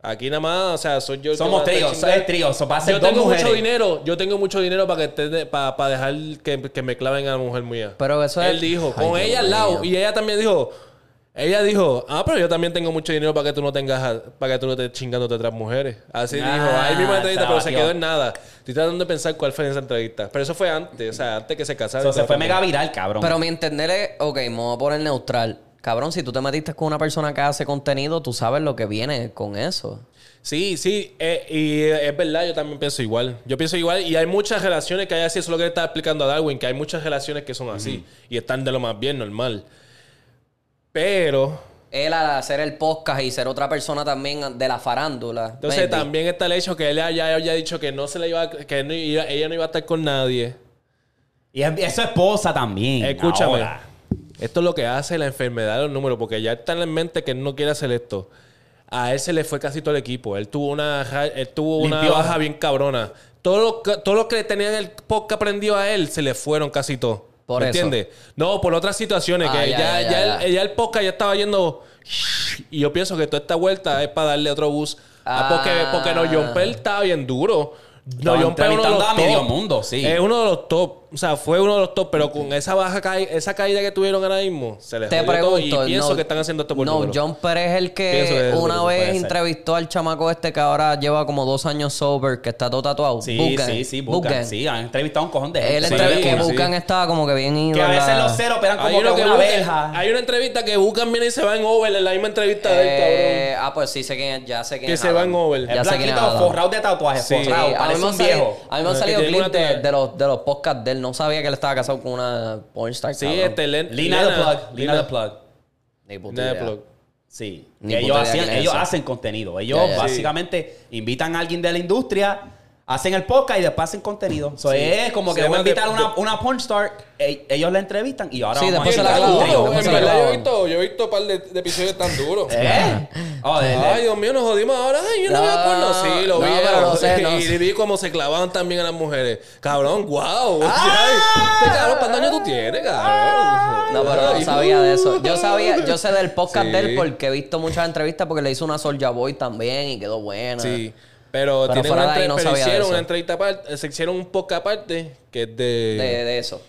S3: Aquí nada más, o sea, soy yo.
S1: Somos tríos,
S3: chingar.
S1: es trío, eso va a ser
S3: Yo tengo
S1: mujeres.
S3: mucho dinero, yo tengo mucho dinero para que para, para dejar que, que me claven a la mujer mía.
S2: Pero eso es-
S3: Él dijo,
S2: Ay,
S3: con
S2: Dios
S3: ella al lado, y ella también dijo, ella dijo, ah, pero yo también tengo mucho dinero para que tú no tengas, para que tú no estés chingándote otras mujeres. Así
S1: Ah,
S3: dijo, ahí mismo entrevista,
S1: se
S3: pero se quedó en nada. Estoy tratando de pensar cuál fue esa entrevista. Pero eso fue antes, o sea, antes que se casara.
S1: Eso
S3: y
S1: se fue mega viral, cabrón.
S2: Pero mi entender es, ok, me voy a poner neutral. Cabrón, si tú te metiste con una persona que hace contenido, tú sabes lo que viene con eso.
S3: Sí, sí, eh, y es verdad, yo también pienso igual. Yo pienso igual, y hay muchas relaciones que hay así, eso es lo que le estaba explicando a Darwin, que hay muchas relaciones que son así, y están de lo más bien normal. Pero,
S2: Él al hacer el podcast y ser otra persona también de la farándula.
S3: entonces
S2: maybe.
S3: también está el hecho que él ya había dicho que no se le iba, a- que no iba- ella no iba a estar con nadie.
S1: Y es, su esposa también.
S3: Escúchame.
S1: ahora.
S3: Esto es lo que hace la enfermedad de los números, porque ya está en la mente que él no quiere hacer esto. A él se le fue casi todo el equipo. Él tuvo una, él tuvo una baja bien cabrona. Todos los que- todos los que tenían el podcast aprendido a él se le fueron casi todos.
S2: Por
S3: ¿Me
S2: eso.
S3: entiendes? No, por otras situaciones.
S2: Ah,
S3: que
S2: ya,
S3: ya,
S2: ya,
S3: ya,
S2: ya,
S3: el,
S2: ya.
S3: el podcast ya estaba yendo. Y yo pienso que toda esta vuelta es para darle otro bus. Ah, porque,
S2: Ah.
S3: porque no, John Pell estaba bien duro. No, John Pell es uno de los top.
S1: mundo, sí.
S3: Es uno de los top. O sea, fue uno de los top, pero con esa baja caída, esa caída que tuvieron ahora mismo, se les
S2: Te pregunto,
S3: y pienso
S2: no-
S3: que están haciendo esto por
S2: No. John Pérez es el
S3: que es
S2: una vez entrevistó al chamaco este que ahora lleva como dos años sober, que está todo tatuado.
S1: Sí, sí, sí.
S2: Bugan.
S1: Sí, han entrevistado a un cojón de
S2: Él entrev-
S3: Sí,
S2: que
S3: sí.
S2: Bugan estaba como que bien ido
S1: Que a veces los ceros operan
S3: hay,
S1: como
S3: uno
S1: que
S3: que
S1: una
S3: busca-
S1: verja.
S3: hay una entrevista que buscan viene y se va en over en la misma entrevista de
S2: Eh,
S3: él,
S2: ah, pues sí, sé quién es, ya sé quién
S3: Que se va en over.
S2: Ya
S1: El
S2: sé quién es
S1: forrado de tatuajes,
S3: Sí.
S2: Sí,
S1: forrado,
S2: a mí
S1: parece
S2: me han
S1: un
S2: salido,
S1: viejo.
S2: a mí me han salido clips de los podcasts de él. No sabía que él estaba casado con una pornstar.
S3: Sí,
S2: cabrón.
S3: este Len-
S1: Lina the Plug. Lina the Plug.
S2: Ni puta
S3: Lina the
S2: idea.
S3: Plug.
S1: Sí.
S2: Ni
S1: Que
S2: puta
S1: ellos
S2: idea
S1: hacían-
S2: quién es
S1: ellos
S2: ese.
S1: hacen contenido. Ellos
S2: Ya, ya.
S1: básicamente invitan a alguien de la industria, hacen el podcast y después hacen contenido. So, Es como que voy a invitar a una, una pornstar, e- ellos la entrevistan y ahora
S2: Sí,
S1: vamos
S2: después se
S1: a
S2: la
S1: hacer
S2: graban.
S1: contenido.
S2: después
S3: en verdad yo he visto, yo he visto un par de, de episodios tan duros.
S1: ¿Eh? Oh, de- de-
S3: Ay, Dios mío, nos jodimos ahora. Ay, yo no,
S2: No,
S3: acuerdo. Sí, lo
S2: no,
S3: vi.
S2: pero no sé, no
S3: y vi cómo se clavaban también a las mujeres. Cabrón, wow.
S1: Ah.
S3: Ay, cabrón, ¿cuántos años tú tienes, cabrón?
S2: No, pero no sabía de eso. Yo sabía, yo sé del podcast
S3: Sí.
S2: de él porque he visto muchas entrevistas porque le hizo una Soulja Boy también y quedó buena.
S3: Sí. Pero,
S2: Pero
S3: tienen
S2: fuera
S3: una
S2: de ahí
S3: entre-
S2: no
S3: pero
S2: sabía de
S3: hicieron
S2: eso.
S3: una entrevista aparte, se hicieron un podcast aparte que es de...
S2: De, de eso.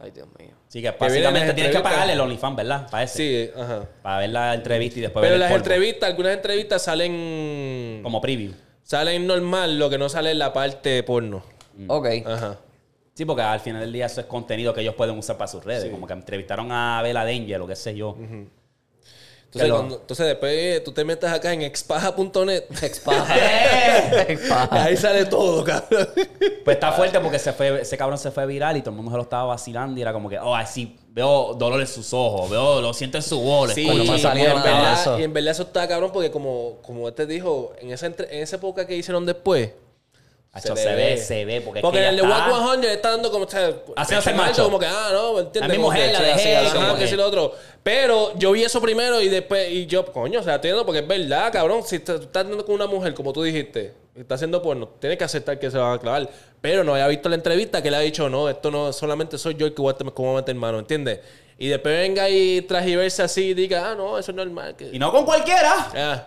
S2: Ay, Dios mío.
S1: Sí, que básicamente tienes que pagarle el OnlyFans, ¿verdad? Para ese.
S3: Sí, ajá.
S1: Para ver la entrevista y después
S3: Pero
S1: ver
S3: las entrevistas, algunas entrevistas salen...
S1: Como preview.
S3: Salen normal, lo que no sale es la parte porno.
S2: Ok.
S3: Ajá.
S1: Sí, porque al final del día eso es contenido que ellos pueden usar para sus redes. Como que entrevistaron a Bella Danger o qué sé yo. Que
S3: cuando- entonces después eh, tú te metes acá en expaja.net.
S2: Expaja. Expaja.
S3: Ahí sale todo, cabrón.
S1: Pues está fuerte porque se fue, ese cabrón se fue viral y todo el mundo se lo estaba vacilando y era como que, oh, así veo dolor en sus ojos, veo, lo siento en su voz.
S3: Sí,
S2: Cuando me
S3: en verdad,
S2: eso.
S3: y en verdad eso está cabrón porque como, como este dijo, en esa, entre- en esa época que hicieron después,
S1: Hacho, se, ve, se ve. Porque,
S3: Porque
S1: es que
S3: en el
S1: está-
S3: Wack 100 está dando como,
S1: Haciéndose
S3: pecho
S1: macho.
S3: como que, ah, no, ¿me entiendes?
S1: A mi mujer la dejé,
S3: así, Ajá,
S1: que-
S3: sí, lo otro. Pero yo vi eso primero y después, y yo, coño, o sea, porque es verdad, cabrón. Si estás dando con una mujer, como tú dijiste, está haciendo porno, tienes que aceptar que se van a clavar. Pero no había visto la entrevista que le ha dicho, no, esto no, solamente soy yo el que voy a, a meter mano, ¿entiendes? Y después venga y tragiverse así y diga, ah, no, eso es normal. Que...
S1: Y no con cualquiera.
S3: Ah,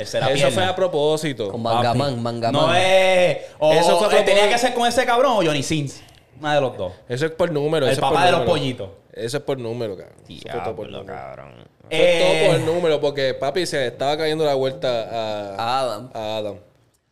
S1: Tercera
S3: eso
S1: pierna.
S3: fue a propósito.
S2: Con
S1: Papi.
S2: Mangamán, Mangamán.
S1: No es... O,
S3: Eso fue a
S1: eh, tenía que ser con ese cabrón o Johnny Sins. Una de los dos.
S3: Eso es por número.
S1: El
S3: eso es
S1: papá
S3: por
S1: de los pollitos.
S3: Eso es por número, cabrón. Eso fue todo por número.
S2: cabrón.
S3: Fue
S1: Eh,
S3: todo por número, porque papi se estaba cayendo la vuelta a,
S2: Adam.
S3: a Adam.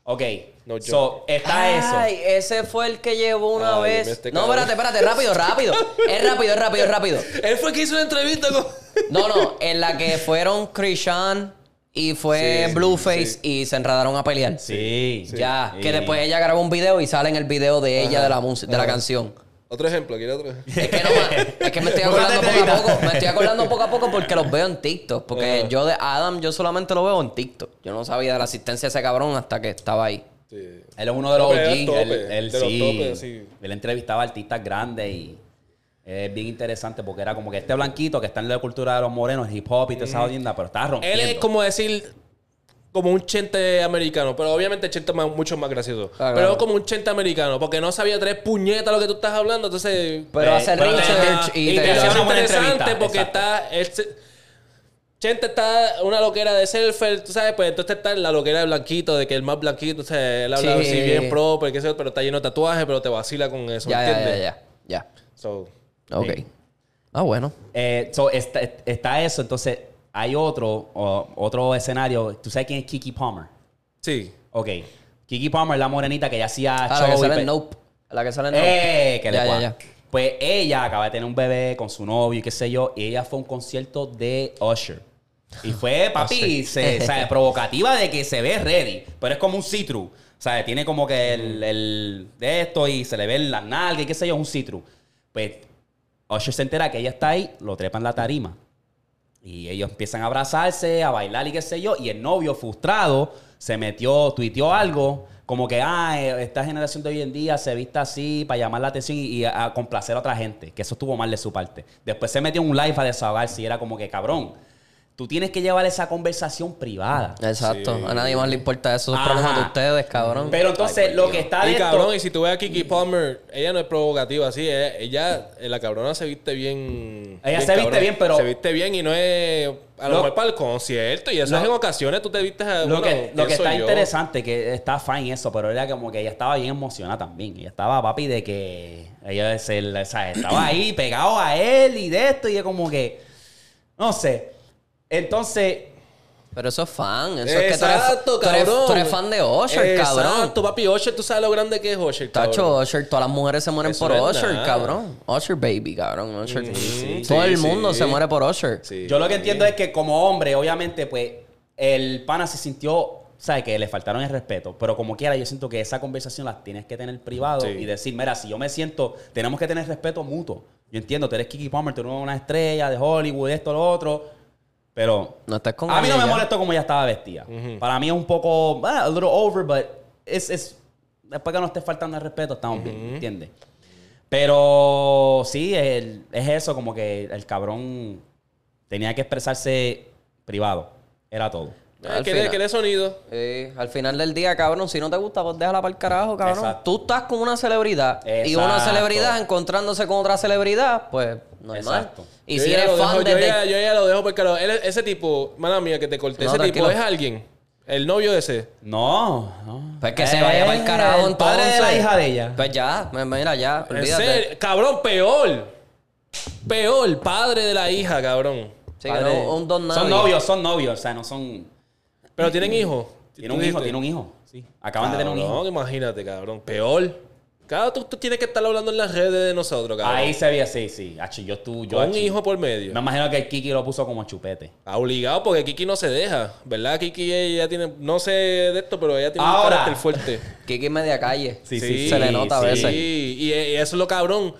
S1: Ok.
S3: No,
S1: so, está
S2: Ay, ese fue el que llevó una
S3: Ay,
S2: vez.
S3: este
S2: no, espérate, espérate, rápido, rápido. Es rápido, es rápido, es rápido.
S3: Él fue el que hizo una entrevista con.
S2: No, no, en la que fueron Krishan y fue
S3: Sí,
S2: Blueface
S3: sí.
S2: y se enredaron a pelear.
S1: Sí.
S2: Ya,
S1: Sí.
S2: que después ella grabó un video y sale en el video de ella de la música, de la canción.
S3: Otro ejemplo, ¿quiere otro?
S2: Es que, no, me- es que me estoy acordando poco a poco. Me estoy acordando poco a poco porque los veo en TikTok. Porque
S3: Ajá.
S2: yo de Adam, yo solamente lo veo en TikTok. Yo no sabía de la asistencia de ese cabrón hasta que estaba ahí.
S3: Sí.
S1: Él es uno de los OG. Él, él sí. Él entrevistaba a artistas grandes y Es bien interesante porque era como que este blanquito que está en la cultura de los morenos, hip hop y toda esa jodienda, pero estaba
S3: Él
S1: rompiendo.
S3: es como decir, como un chente americano, pero obviamente chente más, mucho más gracioso.
S2: Ah,
S3: pero
S2: claro.
S3: es como un chente americano, porque no sabía tres puñetas lo que tú estás hablando, entonces...
S2: Pero
S1: Eh,
S2: hace
S1: pero te-
S2: research
S1: te-
S2: y
S1: y
S2: te...
S1: te
S3: Pero
S1: hace
S3: es interesante porque
S1: exacto.
S3: está... él se- Chente está una loquera de surfer, tú sabes, pues entonces está la loquera de blanquito, de que el más blanquito, o sea, él habla
S2: Sí.
S3: así bien proper, que sé yo, pero está lleno de tatuajes, pero te vacila con eso,
S2: Ya, ya,
S3: ¿entiendes?
S2: ya, ya,
S3: So,
S2: ya. Ok.
S1: Sí.
S2: Ah, bueno.
S1: Eh, so, está, está eso, entonces hay otro, otro escenario. ¿Tú sabes quién es Kiki Palmer?
S3: sí.
S1: Ok. Kiki Palmer, la morenita que ya hacía
S2: Ah, la que sale en Nope. La que sale en Nope.
S1: Eh, que le
S2: Ya.
S1: Pues ella acaba de tener un bebé con su novio y qué sé yo, y ella fue a un concierto de Usher. Y fue, papi, se, o sea, provocativa de que se ve ready, pero es como un citru. O sea, tiene como que el, el de esto y se le ven las nalgas y qué sé yo, un citru. Pues Usher se entera que ella está ahí, lo trepa en la tarima. Y ellos empiezan a abrazarse, a bailar y qué sé yo. Y el novio, frustrado, se metió, tuiteó algo. Como que, ah, eh, esta generación de hoy en día se viste así para llamar la atención y, a complacer a otra gente. Que eso estuvo mal de su parte. Después se metió en un live a desahogarse y era como que, cabrón, tú tienes que llevar esa conversación privada.
S2: Exacto.
S3: Sí.
S2: A nadie más le importa eso. Es
S1: Ajá.
S2: problema de ustedes, cabrón.
S1: Pero entonces, lo que está
S3: Y
S1: de
S3: cabrón,
S1: esto-
S3: y si tú ves a Kiki Palmer, ella no es provocativa así, ella, ella- eh, la cabrona se viste bien.
S1: Ella se viste bien, pero-
S3: Se viste bien y no es. A lo,
S1: Lo-
S3: mejor para el concierto, y eso
S1: lo-
S3: es en ocasiones tú te vistes a.
S1: Lo
S3: bueno,
S1: que, lo que está
S3: yo.
S1: interesante, que está fine eso, pero era como que ella estaba bien emocionada también. Ella estaba papi de que ella se, o sea, estaba ahí pegado a él y de esto, y es como que, no sé. Entonces,
S2: Pero eso es fan. Eso es que tú eres,
S3: Exacto,
S2: tú eres-
S3: cabrón.
S2: tú eres fan de Usher, cabrón.
S3: Exacto, papi. Usher, tú sabes lo grande que es Usher, cabrón.
S2: Tacho, Usher, todas las mujeres se mueren
S3: Eso
S2: por
S3: no es
S2: Usher,
S3: nada.
S2: cabrón. Usher baby, cabrón. Usher.
S3: sí,
S2: Todo
S3: sí,
S2: el mundo
S3: sí.
S2: se muere por Usher.
S3: Sí.
S1: yo lo que entiendo es que como hombre, obviamente, pues, el pana se sintió, ¿sabes? Que le faltaron el respeto. Pero como quiera, yo siento que esa conversación la tienes que tener privado
S3: Sí.
S1: y decir, mira, si yo me siento, tenemos que tener respeto mutuo. Yo entiendo, tú eres Kiki Palmer, tú eres una estrella de Hollywood, esto, lo otro. Pero
S2: No estés con
S1: a mí no me molestó como ella estaba vestida. Para mí es un poco, ah, a little over, but es, es, después que no esté faltando el respeto, estamos bien, ¿entiendes? Pero sí, el- es eso, como que el cabrón tenía que expresarse privado. Era todo.
S3: Eh, quiere,
S2: final.
S3: quiere sonido.
S2: Sí, al final del día, cabrón, si no te gusta, pues déjala para el carajo, cabrón.
S1: Exacto.
S2: Tú estás con una celebridad y una celebridad encontrándose con otra celebridad, pues normal.
S1: Exacto.
S2: Y
S3: Yo
S2: si eres fan
S3: dejo-
S2: de...
S3: yo, ya, yo ya lo dejo porque él- ese tipo, mala mía que te corté,
S2: No,
S3: ese tipo es alguien. El novio de ese.
S1: No, no.
S2: Pues que se vaya para el carajo
S1: el padre de la
S2: entonces.
S1: hija de ella.
S2: Pues ya, mira, ya, olvídate.
S3: cabrón, peor. Peor, padre de la hija, cabrón.
S2: Sí, que no, un don
S1: son novios, son novios. O sea, no son...
S3: Pero tienen hijos.
S1: Tiene un hijo, tiene un hijo. Sí. Acaban de tener un hijo.
S3: Cabrón, imagínate, cabrón. Peor. Cada tú, tú tienes que estar hablando en las redes de nosotros, cabrón.
S1: Ahí se veía, sí, sí. Hacho, yo tú, yo
S3: Con un hijo por medio.
S1: Me imagino que el Kiki lo puso como chupete.
S3: Ah, Obligado porque Kiki no se deja. ¿Verdad? Kiki ella tiene, no sé de esto, pero ella tiene
S1: Ahora.
S3: un carácter fuerte.
S2: Kiki es media calle.
S1: Sí, sí,
S2: Se le nota a
S3: sí.
S2: veces.
S3: Y, y eso es lo cabrón.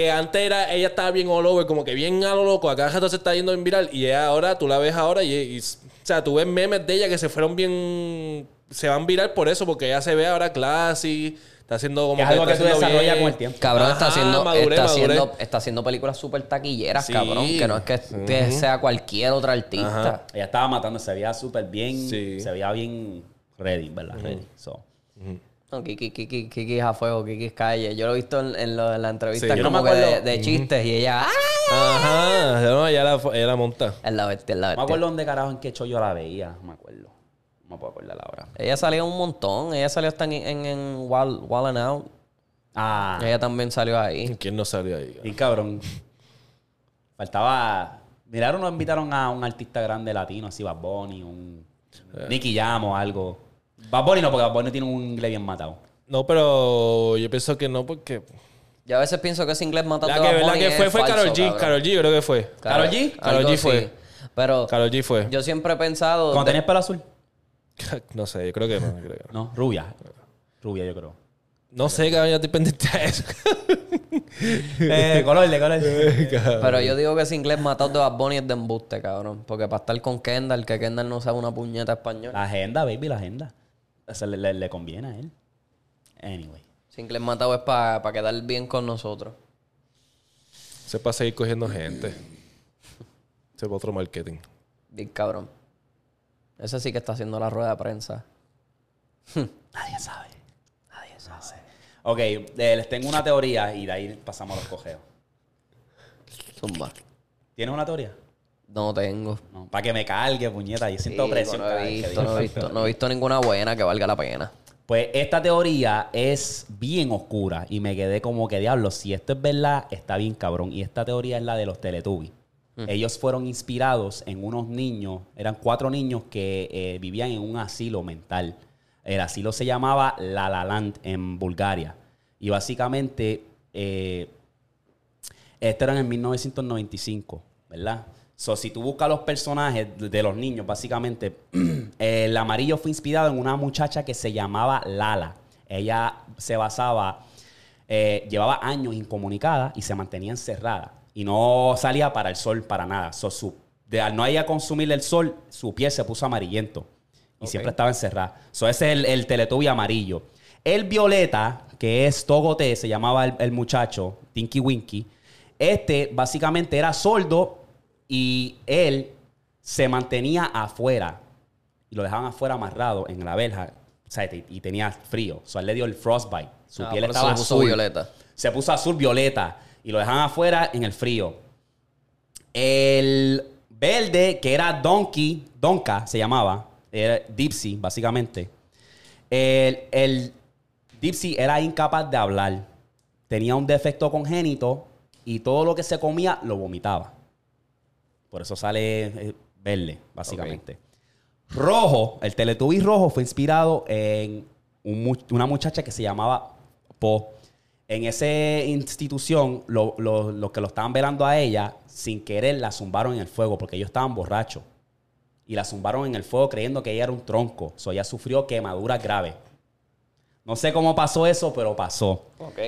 S3: Que antes era, ella estaba bien all over, como que bien a lo loco. Acá rato se está yendo en viral. Y ella ahora, tú la ves ahora y, y- o sea, tú ves memes de ella que se fueron bien. Se van viral por eso, porque ella se ve ahora classy. Está haciendo como
S1: Que es algo que tú desarrollas
S3: bien.
S1: con el tiempo.
S2: Cabrón está haciendo,
S3: maduré,
S2: está,
S3: maduré.
S2: haciendo, está haciendo películas súper taquilleras,
S3: Sí.
S2: cabrón. Que no es que, que sea cualquier otra artista.
S3: Ajá.
S1: Ella estaba matando, se veía súper bien.
S3: Sí.
S1: Se veía bien ready, ¿verdad? Ready. So.
S2: No, Kiki, Kiki, Kiki es a fuego, Kiki es calle. Yo lo he visto en, en, lo- en la entrevista
S3: Sí,
S1: no
S2: como
S1: me
S2: que de, de chistes y ella... ¡Ah!
S3: Ajá, no, ella la, ella la monta.
S2: Es la bestia, es la
S1: No me
S2: bestia.
S1: acuerdo dónde carajo en qué show yo la veía. No me acuerdo. No me puedo acordar ahora.
S2: Ella salió un montón. Ella salió hasta en, en, en Wild, Wild and Out.
S1: Ah,
S2: Ella también salió ahí.
S3: ¿Quién no salió ahí?
S1: bien cabrón. Faltaba. Miraron, nos invitaron a un artista grande latino, así Bad Bunny, un. Nicky Jam o algo. Bad Bunny no, porque Bad Bunny tiene un inglés bien matado.
S3: No, pero yo pienso que no, porque.
S2: Yo a veces pienso que ese inglés matando
S3: La que,
S2: a Bad
S3: la
S2: Bunny
S3: que
S2: es
S3: fue fue Carol G. Carol G, creo que fue.
S1: ¿Karol G?
S3: Karol
S2: algo
S3: G fue.
S2: Pero
S3: Carol G fue.
S2: yo siempre he pensado...
S1: Cuando
S2: de-
S1: tenías pelo azul.
S3: No sé, yo creo que no. yo creo que no.
S1: No, rubia. Rubia, yo creo.
S3: No sé, cabrón, ya estoy pendiente a eso.
S1: eh, color, de color.
S2: Pero yo digo que ese inglés matado de Bad Bunny es de embuste, cabrón. Porque para estar con Kendall, que Kendall no sabe una puñeta español.
S1: La agenda, baby, la agenda. Eso le, le- le conviene a él. Anyway.
S2: Ese inglés matado es para quedar bien con nosotros.
S3: Se para seguir cogiendo gente. Ese es otro marketing.
S2: Bien cabrón. Ese sí que está haciendo la rueda de prensa.
S1: Nadie sabe. Nadie sabe. Ok, eh, les tengo una teoría y de ahí pasamos a los cojeos.
S2: Zumba.
S1: ¿Tienes una teoría?
S2: No tengo.
S1: No, para que me cargue, puñeta. Yo siento
S2: Chico,
S1: presión.
S2: no, he visto, no, he visto, no he visto ninguna buena que valga la pena.
S1: Pues esta teoría es bien oscura y me quedé como que diablo, si esto es verdad, está bien cabrón. Y esta teoría es la de los Teletubbies. Ellos fueron inspirados en unos niños, eran cuatro niños que eh, vivían en un asilo mental. El asilo se llamaba La La Land en Bulgaria. Y básicamente, eh, esto era en 1995, ¿verdad? So, si tú buscas los personajes de- los niños, básicamente, el amarillo fue inspirado en una muchacha que se llamaba Lala. Ella se basaba, eh, llevaba años incomunicada y se mantenía encerrada. Y no salía para el sol para nada. So, su- de, al no ella consumir el sol, su piel se puso amarillento. Y siempre estaba encerrada. So, ese es el, el Teletubby amarillo. El violeta, que es Togote, se llamaba el, el muchacho, Tinky Winky. Este básicamente era sordo y él se mantenía afuera. Y lo dejaban afuera amarrado en la verja. O sea, y tenía frío. O sea, él le dio el frostbite. Su
S2: Ah,
S1: piel estaba
S2: se puso
S1: azul.
S2: violeta.
S1: Se puso azul violeta. Y lo dejaban afuera en el frío. El verde, que era Donkey, Donka se llamaba, era Dipsy, básicamente. El, el Dipsy era incapaz de hablar. Tenía un defecto congénito y todo lo que se comía lo vomitaba. Por eso sale eh, verde, básicamente. Rojo, el Teletubby rojo fue inspirado en un una muchacha que se llamaba Po. En esa institución, lo- lo- los que lo estaban velando a ella, sin querer la zumbaron en el fuego porque ellos estaban borrachos. Y la zumbaron en el fuego creyendo que ella era un tronco. So, ella sufrió quemaduras graves. No sé cómo pasó eso, pero pasó.
S2: Ok.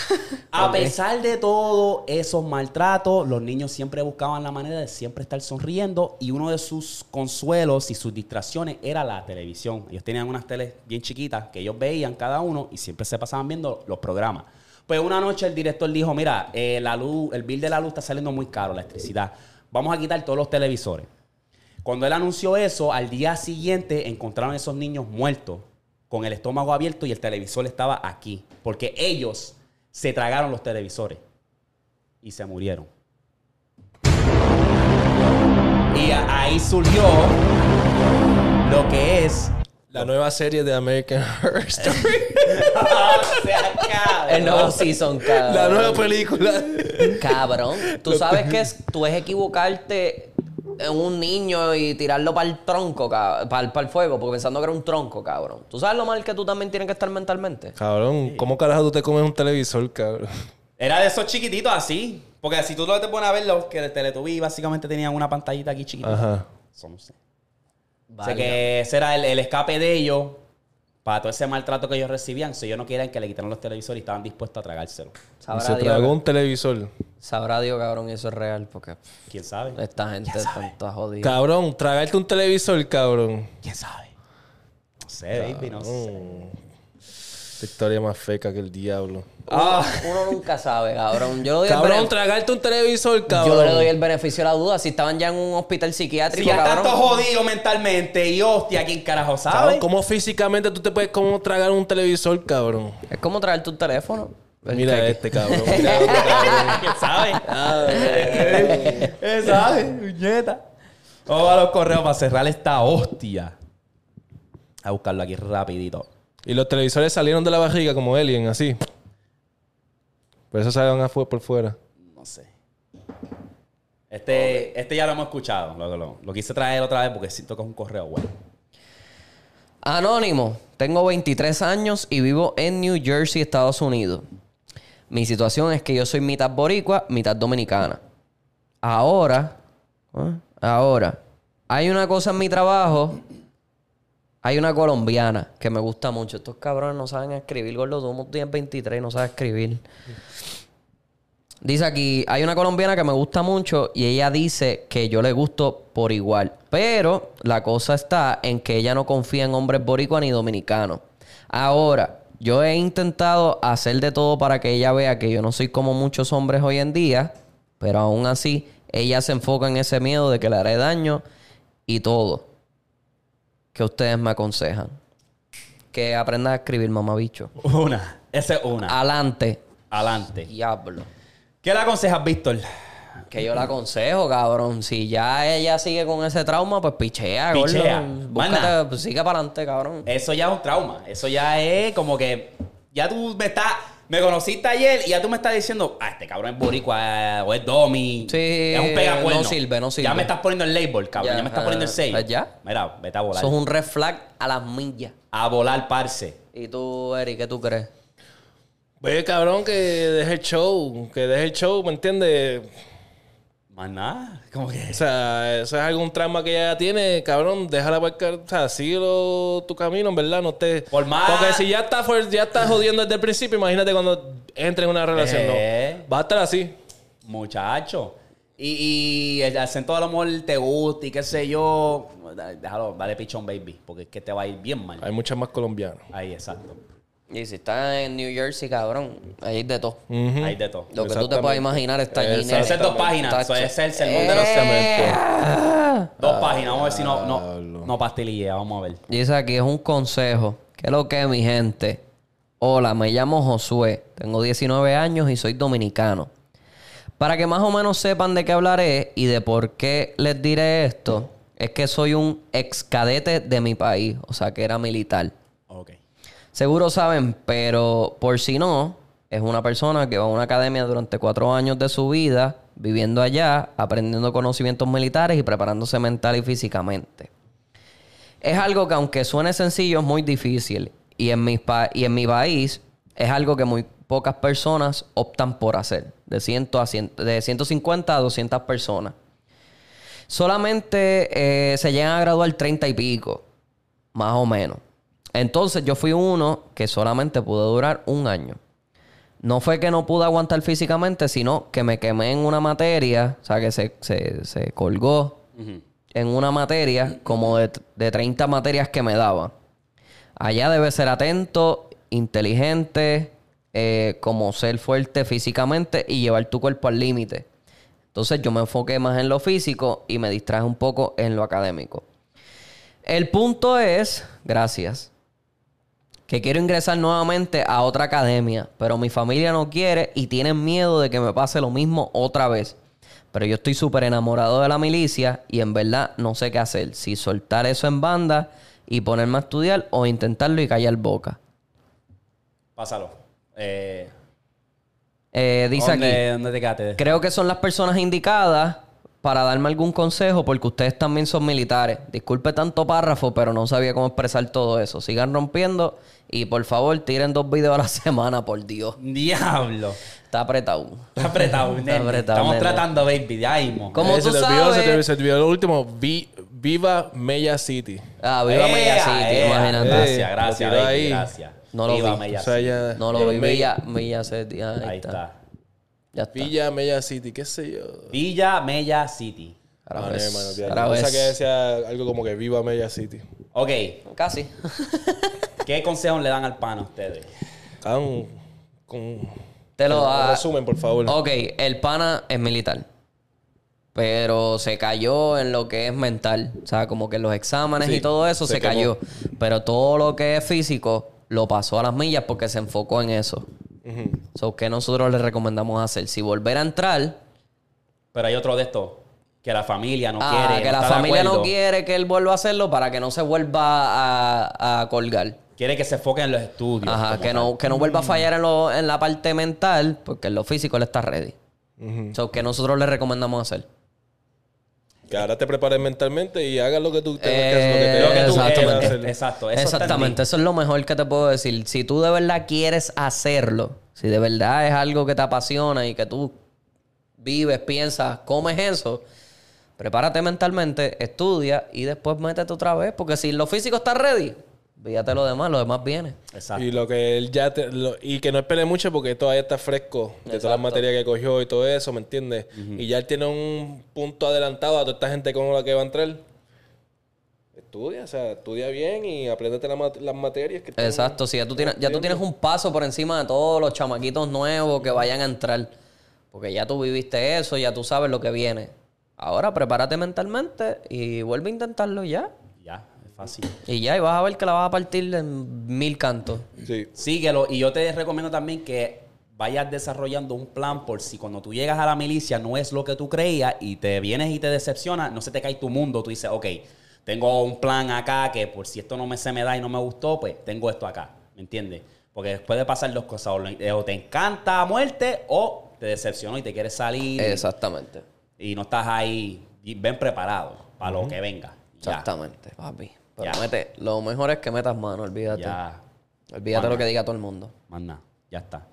S1: A pesar de todo esos maltratos, los niños siempre buscaban la manera de siempre estar sonriendo y uno de sus consuelos y sus distracciones era la televisión. Ellos tenían unas teles bien chiquitas que ellos veían cada uno y siempre se pasaban viendo los programas. Pues una noche el director dijo, mira, eh, la luz, el bill de la luz está saliendo muy caro, la electricidad. Vamos a quitar todos los televisores. Cuando él anunció eso, al día siguiente encontraron a esos niños muertos, con el estómago abierto y el televisor estaba aquí. Porque ellos se tragaron los televisores y se murieron. Y ahí surgió lo que es.
S3: La nueva serie de American Horror Story.
S2: El nuevo season, cabrón.
S3: la nueva película.
S2: Cabrón. Tú sabes que es, tú es equivocarte un niño y tirarlo para el tronco, para el, fuego, porque pensando que era un tronco, cabrón. ¿Tú sabes lo mal que tú también tienes que estar mentalmente?
S3: Cabrón, ¿cómo carajo tú te comes un televisor, cabrón?
S1: Era de esos chiquititos así. Porque si tú lo te pones a ver, los que el Teletubby básicamente tenían una pantallita aquí chiquitita.
S3: Ajá.
S1: Eso no sé. Sé
S2: Válgame.
S1: que ese era el, el escape de ellos para todo ese maltrato que ellos recibían. Si ellos no querían que le quitaran los televisores y estaban dispuestos a tragárselo.
S3: Y
S2: Sabrá
S3: se
S2: Dios,
S3: tragó un televisor.
S2: sabrá Dios, cabrón, y eso es real, porque
S1: ¿Quién sabe?
S2: esta gente está toda jodida.
S3: Cabrón, tragarte un televisor, cabrón.
S1: ¿Quién sabe? No sé, baby, no sé.
S3: Esta historia más feca que el diablo.
S2: Uno, uno nunca sabe, cabrón. Yo doy, el,
S3: Cabrón,
S2: bene-
S3: tragarte un televisor, cabrón.
S2: yo le doy el beneficio de la duda. Si estaban ya en un hospital
S1: Si
S2: psiquiátrico,
S1: ya están
S2: cabrón.
S1: todos jodidos mentalmente y hostia, ¿quién carajo sabe?
S3: Cabrón, ¿cómo físicamente tú te puedes como tragar un televisor, cabrón?
S2: Es como traer tu teléfono. El
S3: Mira
S2: que-
S3: este, cabrón. Mira este, cabrón.
S1: ¿Quién sabe? ¿Quién sabe? Puñeta. Vamos a los correos para cerrar esta hostia. A buscarlo aquí rapidito.
S3: Y los televisores salieron de la barriga como alien, así. Por eso salieron por fuera.
S1: No sé. Este, este ya lo hemos escuchado. Lo, lo- lo quise traer otra vez porque siento que es un correo bueno.
S2: Anónimo, tengo 23 años y vivo en New Jersey, Estados Unidos. Mi situación es que yo soy mitad boricua, mitad dominicana. Ahora, ¿eh? ahora, hay una cosa en mi trabajo, hay una colombiana que me gusta mucho. Estos cabrones no saben escribir, gordo. Tú tienes 23 y no sabes escribir. Dice aquí, hay una colombiana que me gusta mucho y ella dice que yo le gusto por igual. Pero la cosa está en que ella no confía en hombres boricuas ni dominicanos. Ahora, yo he intentado hacer de todo para que ella vea que yo no soy como muchos hombres hoy en día. Pero aún así, ella se enfoca en ese miedo de que le haré daño y todo. ¿Qué ustedes me aconsejan? Que aprenda a escribir, mamabicho.
S1: Una. Esa es una.
S2: Adelante.
S1: Adelante.
S2: Diablo.
S1: ¿Qué le aconsejas, Víctor?
S2: Que yo le aconsejo, cabrón. Si ya ella sigue con ese trauma, pues pichea,
S1: Pichea.
S2: gordo. Búscate, pues sigue para adelante, cabrón.
S1: Eso ya es un trauma. Eso ya es como que. Ya tú me estás. Me conociste ayer y ya tú me estás diciendo, ah, este cabrón es boricua eh, o es domi.
S2: Sí,
S1: es un pegacuerno.
S2: no sirve, no sirve.
S1: Ya me estás poniendo el label, cabrón. Ya,
S2: Ya,
S1: me estás poniendo el
S2: ah,
S1: sello.
S2: pues ya.
S1: Mira, vete a volar.
S2: Eso es un red flag a las millas.
S1: A volar, parce.
S2: ¿Y tú, Eric, qué tú crees?
S3: Ve, cabrón, que deje el show. Que deje el show, ¿me entiendes?
S1: Más nada. Como que.
S3: O sea, eso es algún trauma que ella tiene, cabrón, déjala marcar, o sea, síguelo tu camino, en verdad, no te...
S1: Por más-
S3: Porque si ya está, fuer- ya está jodiendo desde el principio, imagínate cuando entre en una relación,
S1: Eh.
S3: no. Va a estar así.
S1: Muchacho. Y, y el acento a lo mejor te gusta y qué sé yo. Déjalo, dale pichón, baby. Porque es que te va a ir bien mal.
S3: Hay muchas más colombianos.
S1: Ahí, exacto.
S2: Y si estás en New Jersey, cabrón, ahí hay de todo.
S1: Ahí de todo.
S2: Lo que tú te puedas imaginar está allí.
S1: Esa es dos páginas. Eso es el sermón de los Dos páginas. Vamos a ver si no, no, no pastillea. Vamos a ver.
S2: Dice aquí, es un consejo. ¿Qué es lo que es, mi gente? Hola, me llamo Josué. Tengo 19 años y soy dominicano. Para que más o menos sepan de qué hablaré y de por qué les diré esto, es que soy un ex cadete de mi país, o sea que era militar. Seguro saben, pero por si no, es una persona que va a una academia durante cuatro años de su vida, viviendo allá, aprendiendo conocimientos militares y preparándose mental y físicamente. Es algo que aunque suene sencillo, es muy difícil. Y en mi, y en mi país es algo que muy pocas personas optan por hacer. De, 100 a 100 de 150 a 200 personas. Solamente eh, se llegan a graduar 30 y pico. Más o menos. Entonces yo fui uno que solamente pudo durar un año. No fue que no pude aguantar físicamente, sino que me quemé en una materia, o sea, que se, se, se colgó en una materia como de, de 30 materias que me daban. Allá debe ser atento, inteligente, eh, como ser fuerte físicamente y llevar tu cuerpo al límite. Entonces yo me enfoqué más en lo físico y me distraje un poco en lo académico. El punto es, gracias, que quiero ingresar nuevamente a otra academia, pero mi familia no quiere y tienen miedo de que me pase lo mismo otra vez. Pero yo estoy súper enamorado de la milicia y en verdad no sé qué hacer. Si soltar eso en banda y ponerme a estudiar o intentarlo y callar boca.
S1: Pásalo. Eh,
S2: Eh, dice
S1: ¿dónde,
S2: aquí.
S1: ¿Dónde te quedaste?
S2: Creo que son las personas indicadas para darme algún consejo porque ustedes también son militares. Disculpe tanto párrafo, pero no sabía cómo expresar todo eso. Sigan rompiendo y por favor tiren dos videos a la semana, por Dios.
S1: Diablo.
S2: Está apretado.
S1: Está apretado,
S2: Está apretado,
S1: Estamos
S2: nene.
S1: tratando, baby. De ahí, mo.
S2: Como
S3: Eh,
S2: tú
S3: se te olvidó,
S2: sabes.
S3: se te, se te olvidó lo último. Vi- Viva Mella City.
S2: Ah, viva
S1: Eh,
S2: Mella City,
S1: eh,
S2: imagínate.
S1: Gracias,
S3: Eh,
S1: gracias, baby.
S3: ahí.
S1: Gracias.
S2: No lo
S1: Viva
S2: vi.
S1: Mella
S3: O sea,
S1: City.
S3: ya-
S2: No lo vi.
S3: Me-
S2: Villa, Villa City. Ahí,
S1: Ahí
S2: está.
S1: está.
S2: Ya está.
S3: Villa Mella City, qué sé yo.
S1: Villa Mella City.
S2: Ahora
S3: Ah, no,
S2: ves.
S3: hermano, olvídate.
S2: Ahora
S3: Yo pensaba
S2: ves.
S3: que decía algo como que Viva Mella City.
S1: Ok.
S2: Casi.
S1: ¿Qué consejos le dan al pan a ustedes?
S3: Hagan con...
S2: Te lo da.
S3: resumen, por favor.
S2: Ok, el pana es militar. Pero se cayó en lo que es mental. O sea, como que en los exámenes
S3: Sí,
S2: y todo eso se,
S3: se quemó.
S2: cayó. Pero todo lo que es físico lo pasó a las millas porque se enfocó en eso.
S3: Ujú.
S2: So, ¿qué nosotros le recomendamos hacer? Si volver a entrar,
S1: Pero hay otro de estos. Que la familia no
S2: ah,
S1: quiere.
S2: que la familia no quiere que él vuelva a hacerlo para que no se vuelva a, a colgar.
S1: Quiere que se enfoque en los estudios.
S2: Ajá, que no, que no vuelva a fallar en, lo- en la parte mental, porque en lo físico él está ready.
S3: Ujú.
S2: So, ¿qué nosotros le recomendamos hacer?
S3: Que ahora te prepares mentalmente y hagas lo que tú tengas
S2: Eh,
S3: que hacer. Lo que
S2: exactamente.
S3: quieras
S1: Eh,
S3: hacer.
S1: Exacto. Eso
S2: Exactamente, eso es lo mejor que te puedo decir. Si tú de verdad quieres hacerlo, si de verdad es algo que te apasiona y que tú vives, piensas, comes eso, prepárate mentalmente, estudia y después métete otra vez. Porque si lo físico está ready, fíjate lo demás, lo demás viene.
S1: Exacto.
S3: Y lo que él ya te- lo- y que no espere mucho porque todavía está fresco de todas las materias que cogió y todo eso, ¿me entiendes? Y ya él tiene un punto adelantado a toda esta gente con la que va a entrar. Estudia, o sea, estudia bien y apréndete la las materias que
S2: Exacto, si ya tú tienes, ya tú tienes un paso por encima de todos los chamaquitos nuevos que vayan a entrar. Porque ya tú viviste eso, ya tú sabes lo que viene. Ahora prepárate mentalmente y vuelve a intentarlo ya. Y ya, y vas a ver que la vas a partir en mil cantos.
S3: Sí.
S1: Síguelo. Y yo te recomiendo también que vayas desarrollando un plan por si cuando tú llegas a la milicia no es lo que tú creías y te vienes y te decepciona, no se te cae tu mundo. Tú dices, ok, tengo un plan acá que por si esto no me, se me da y no me gustó, pues tengo esto acá. ¿Me entiendes? Porque puede pasar dos cosas. O O te encanta a muerte o te decepcionó y te quieres salir.
S2: Exactamente.
S1: Y no estás ahí y ven preparado para lo que venga. Ya.
S2: Exactamente, papi. Pero
S1: Ya.
S2: mete, lo mejor es que metas mano, olvídate.
S1: Ya.
S2: Olvídate lo que diga todo el mundo.
S1: Más nada, ya está.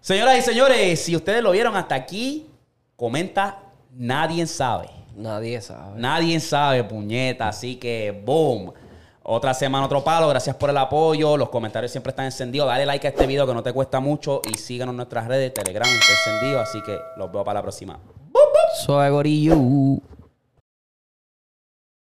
S1: Señoras y señores, si ustedes lo vieron hasta aquí, comenta, nadie sabe.
S2: Nadie sabe.
S1: Nadie sabe, puñeta. Así que, boom. Otra semana, otro palo. Gracias por el apoyo. Los comentarios siempre están encendidos. Dale like a este video que no te cuesta mucho. Y síganos en nuestras redes. Telegram está encendido. Así que los veo para la próxima.
S2: Suave gorillo.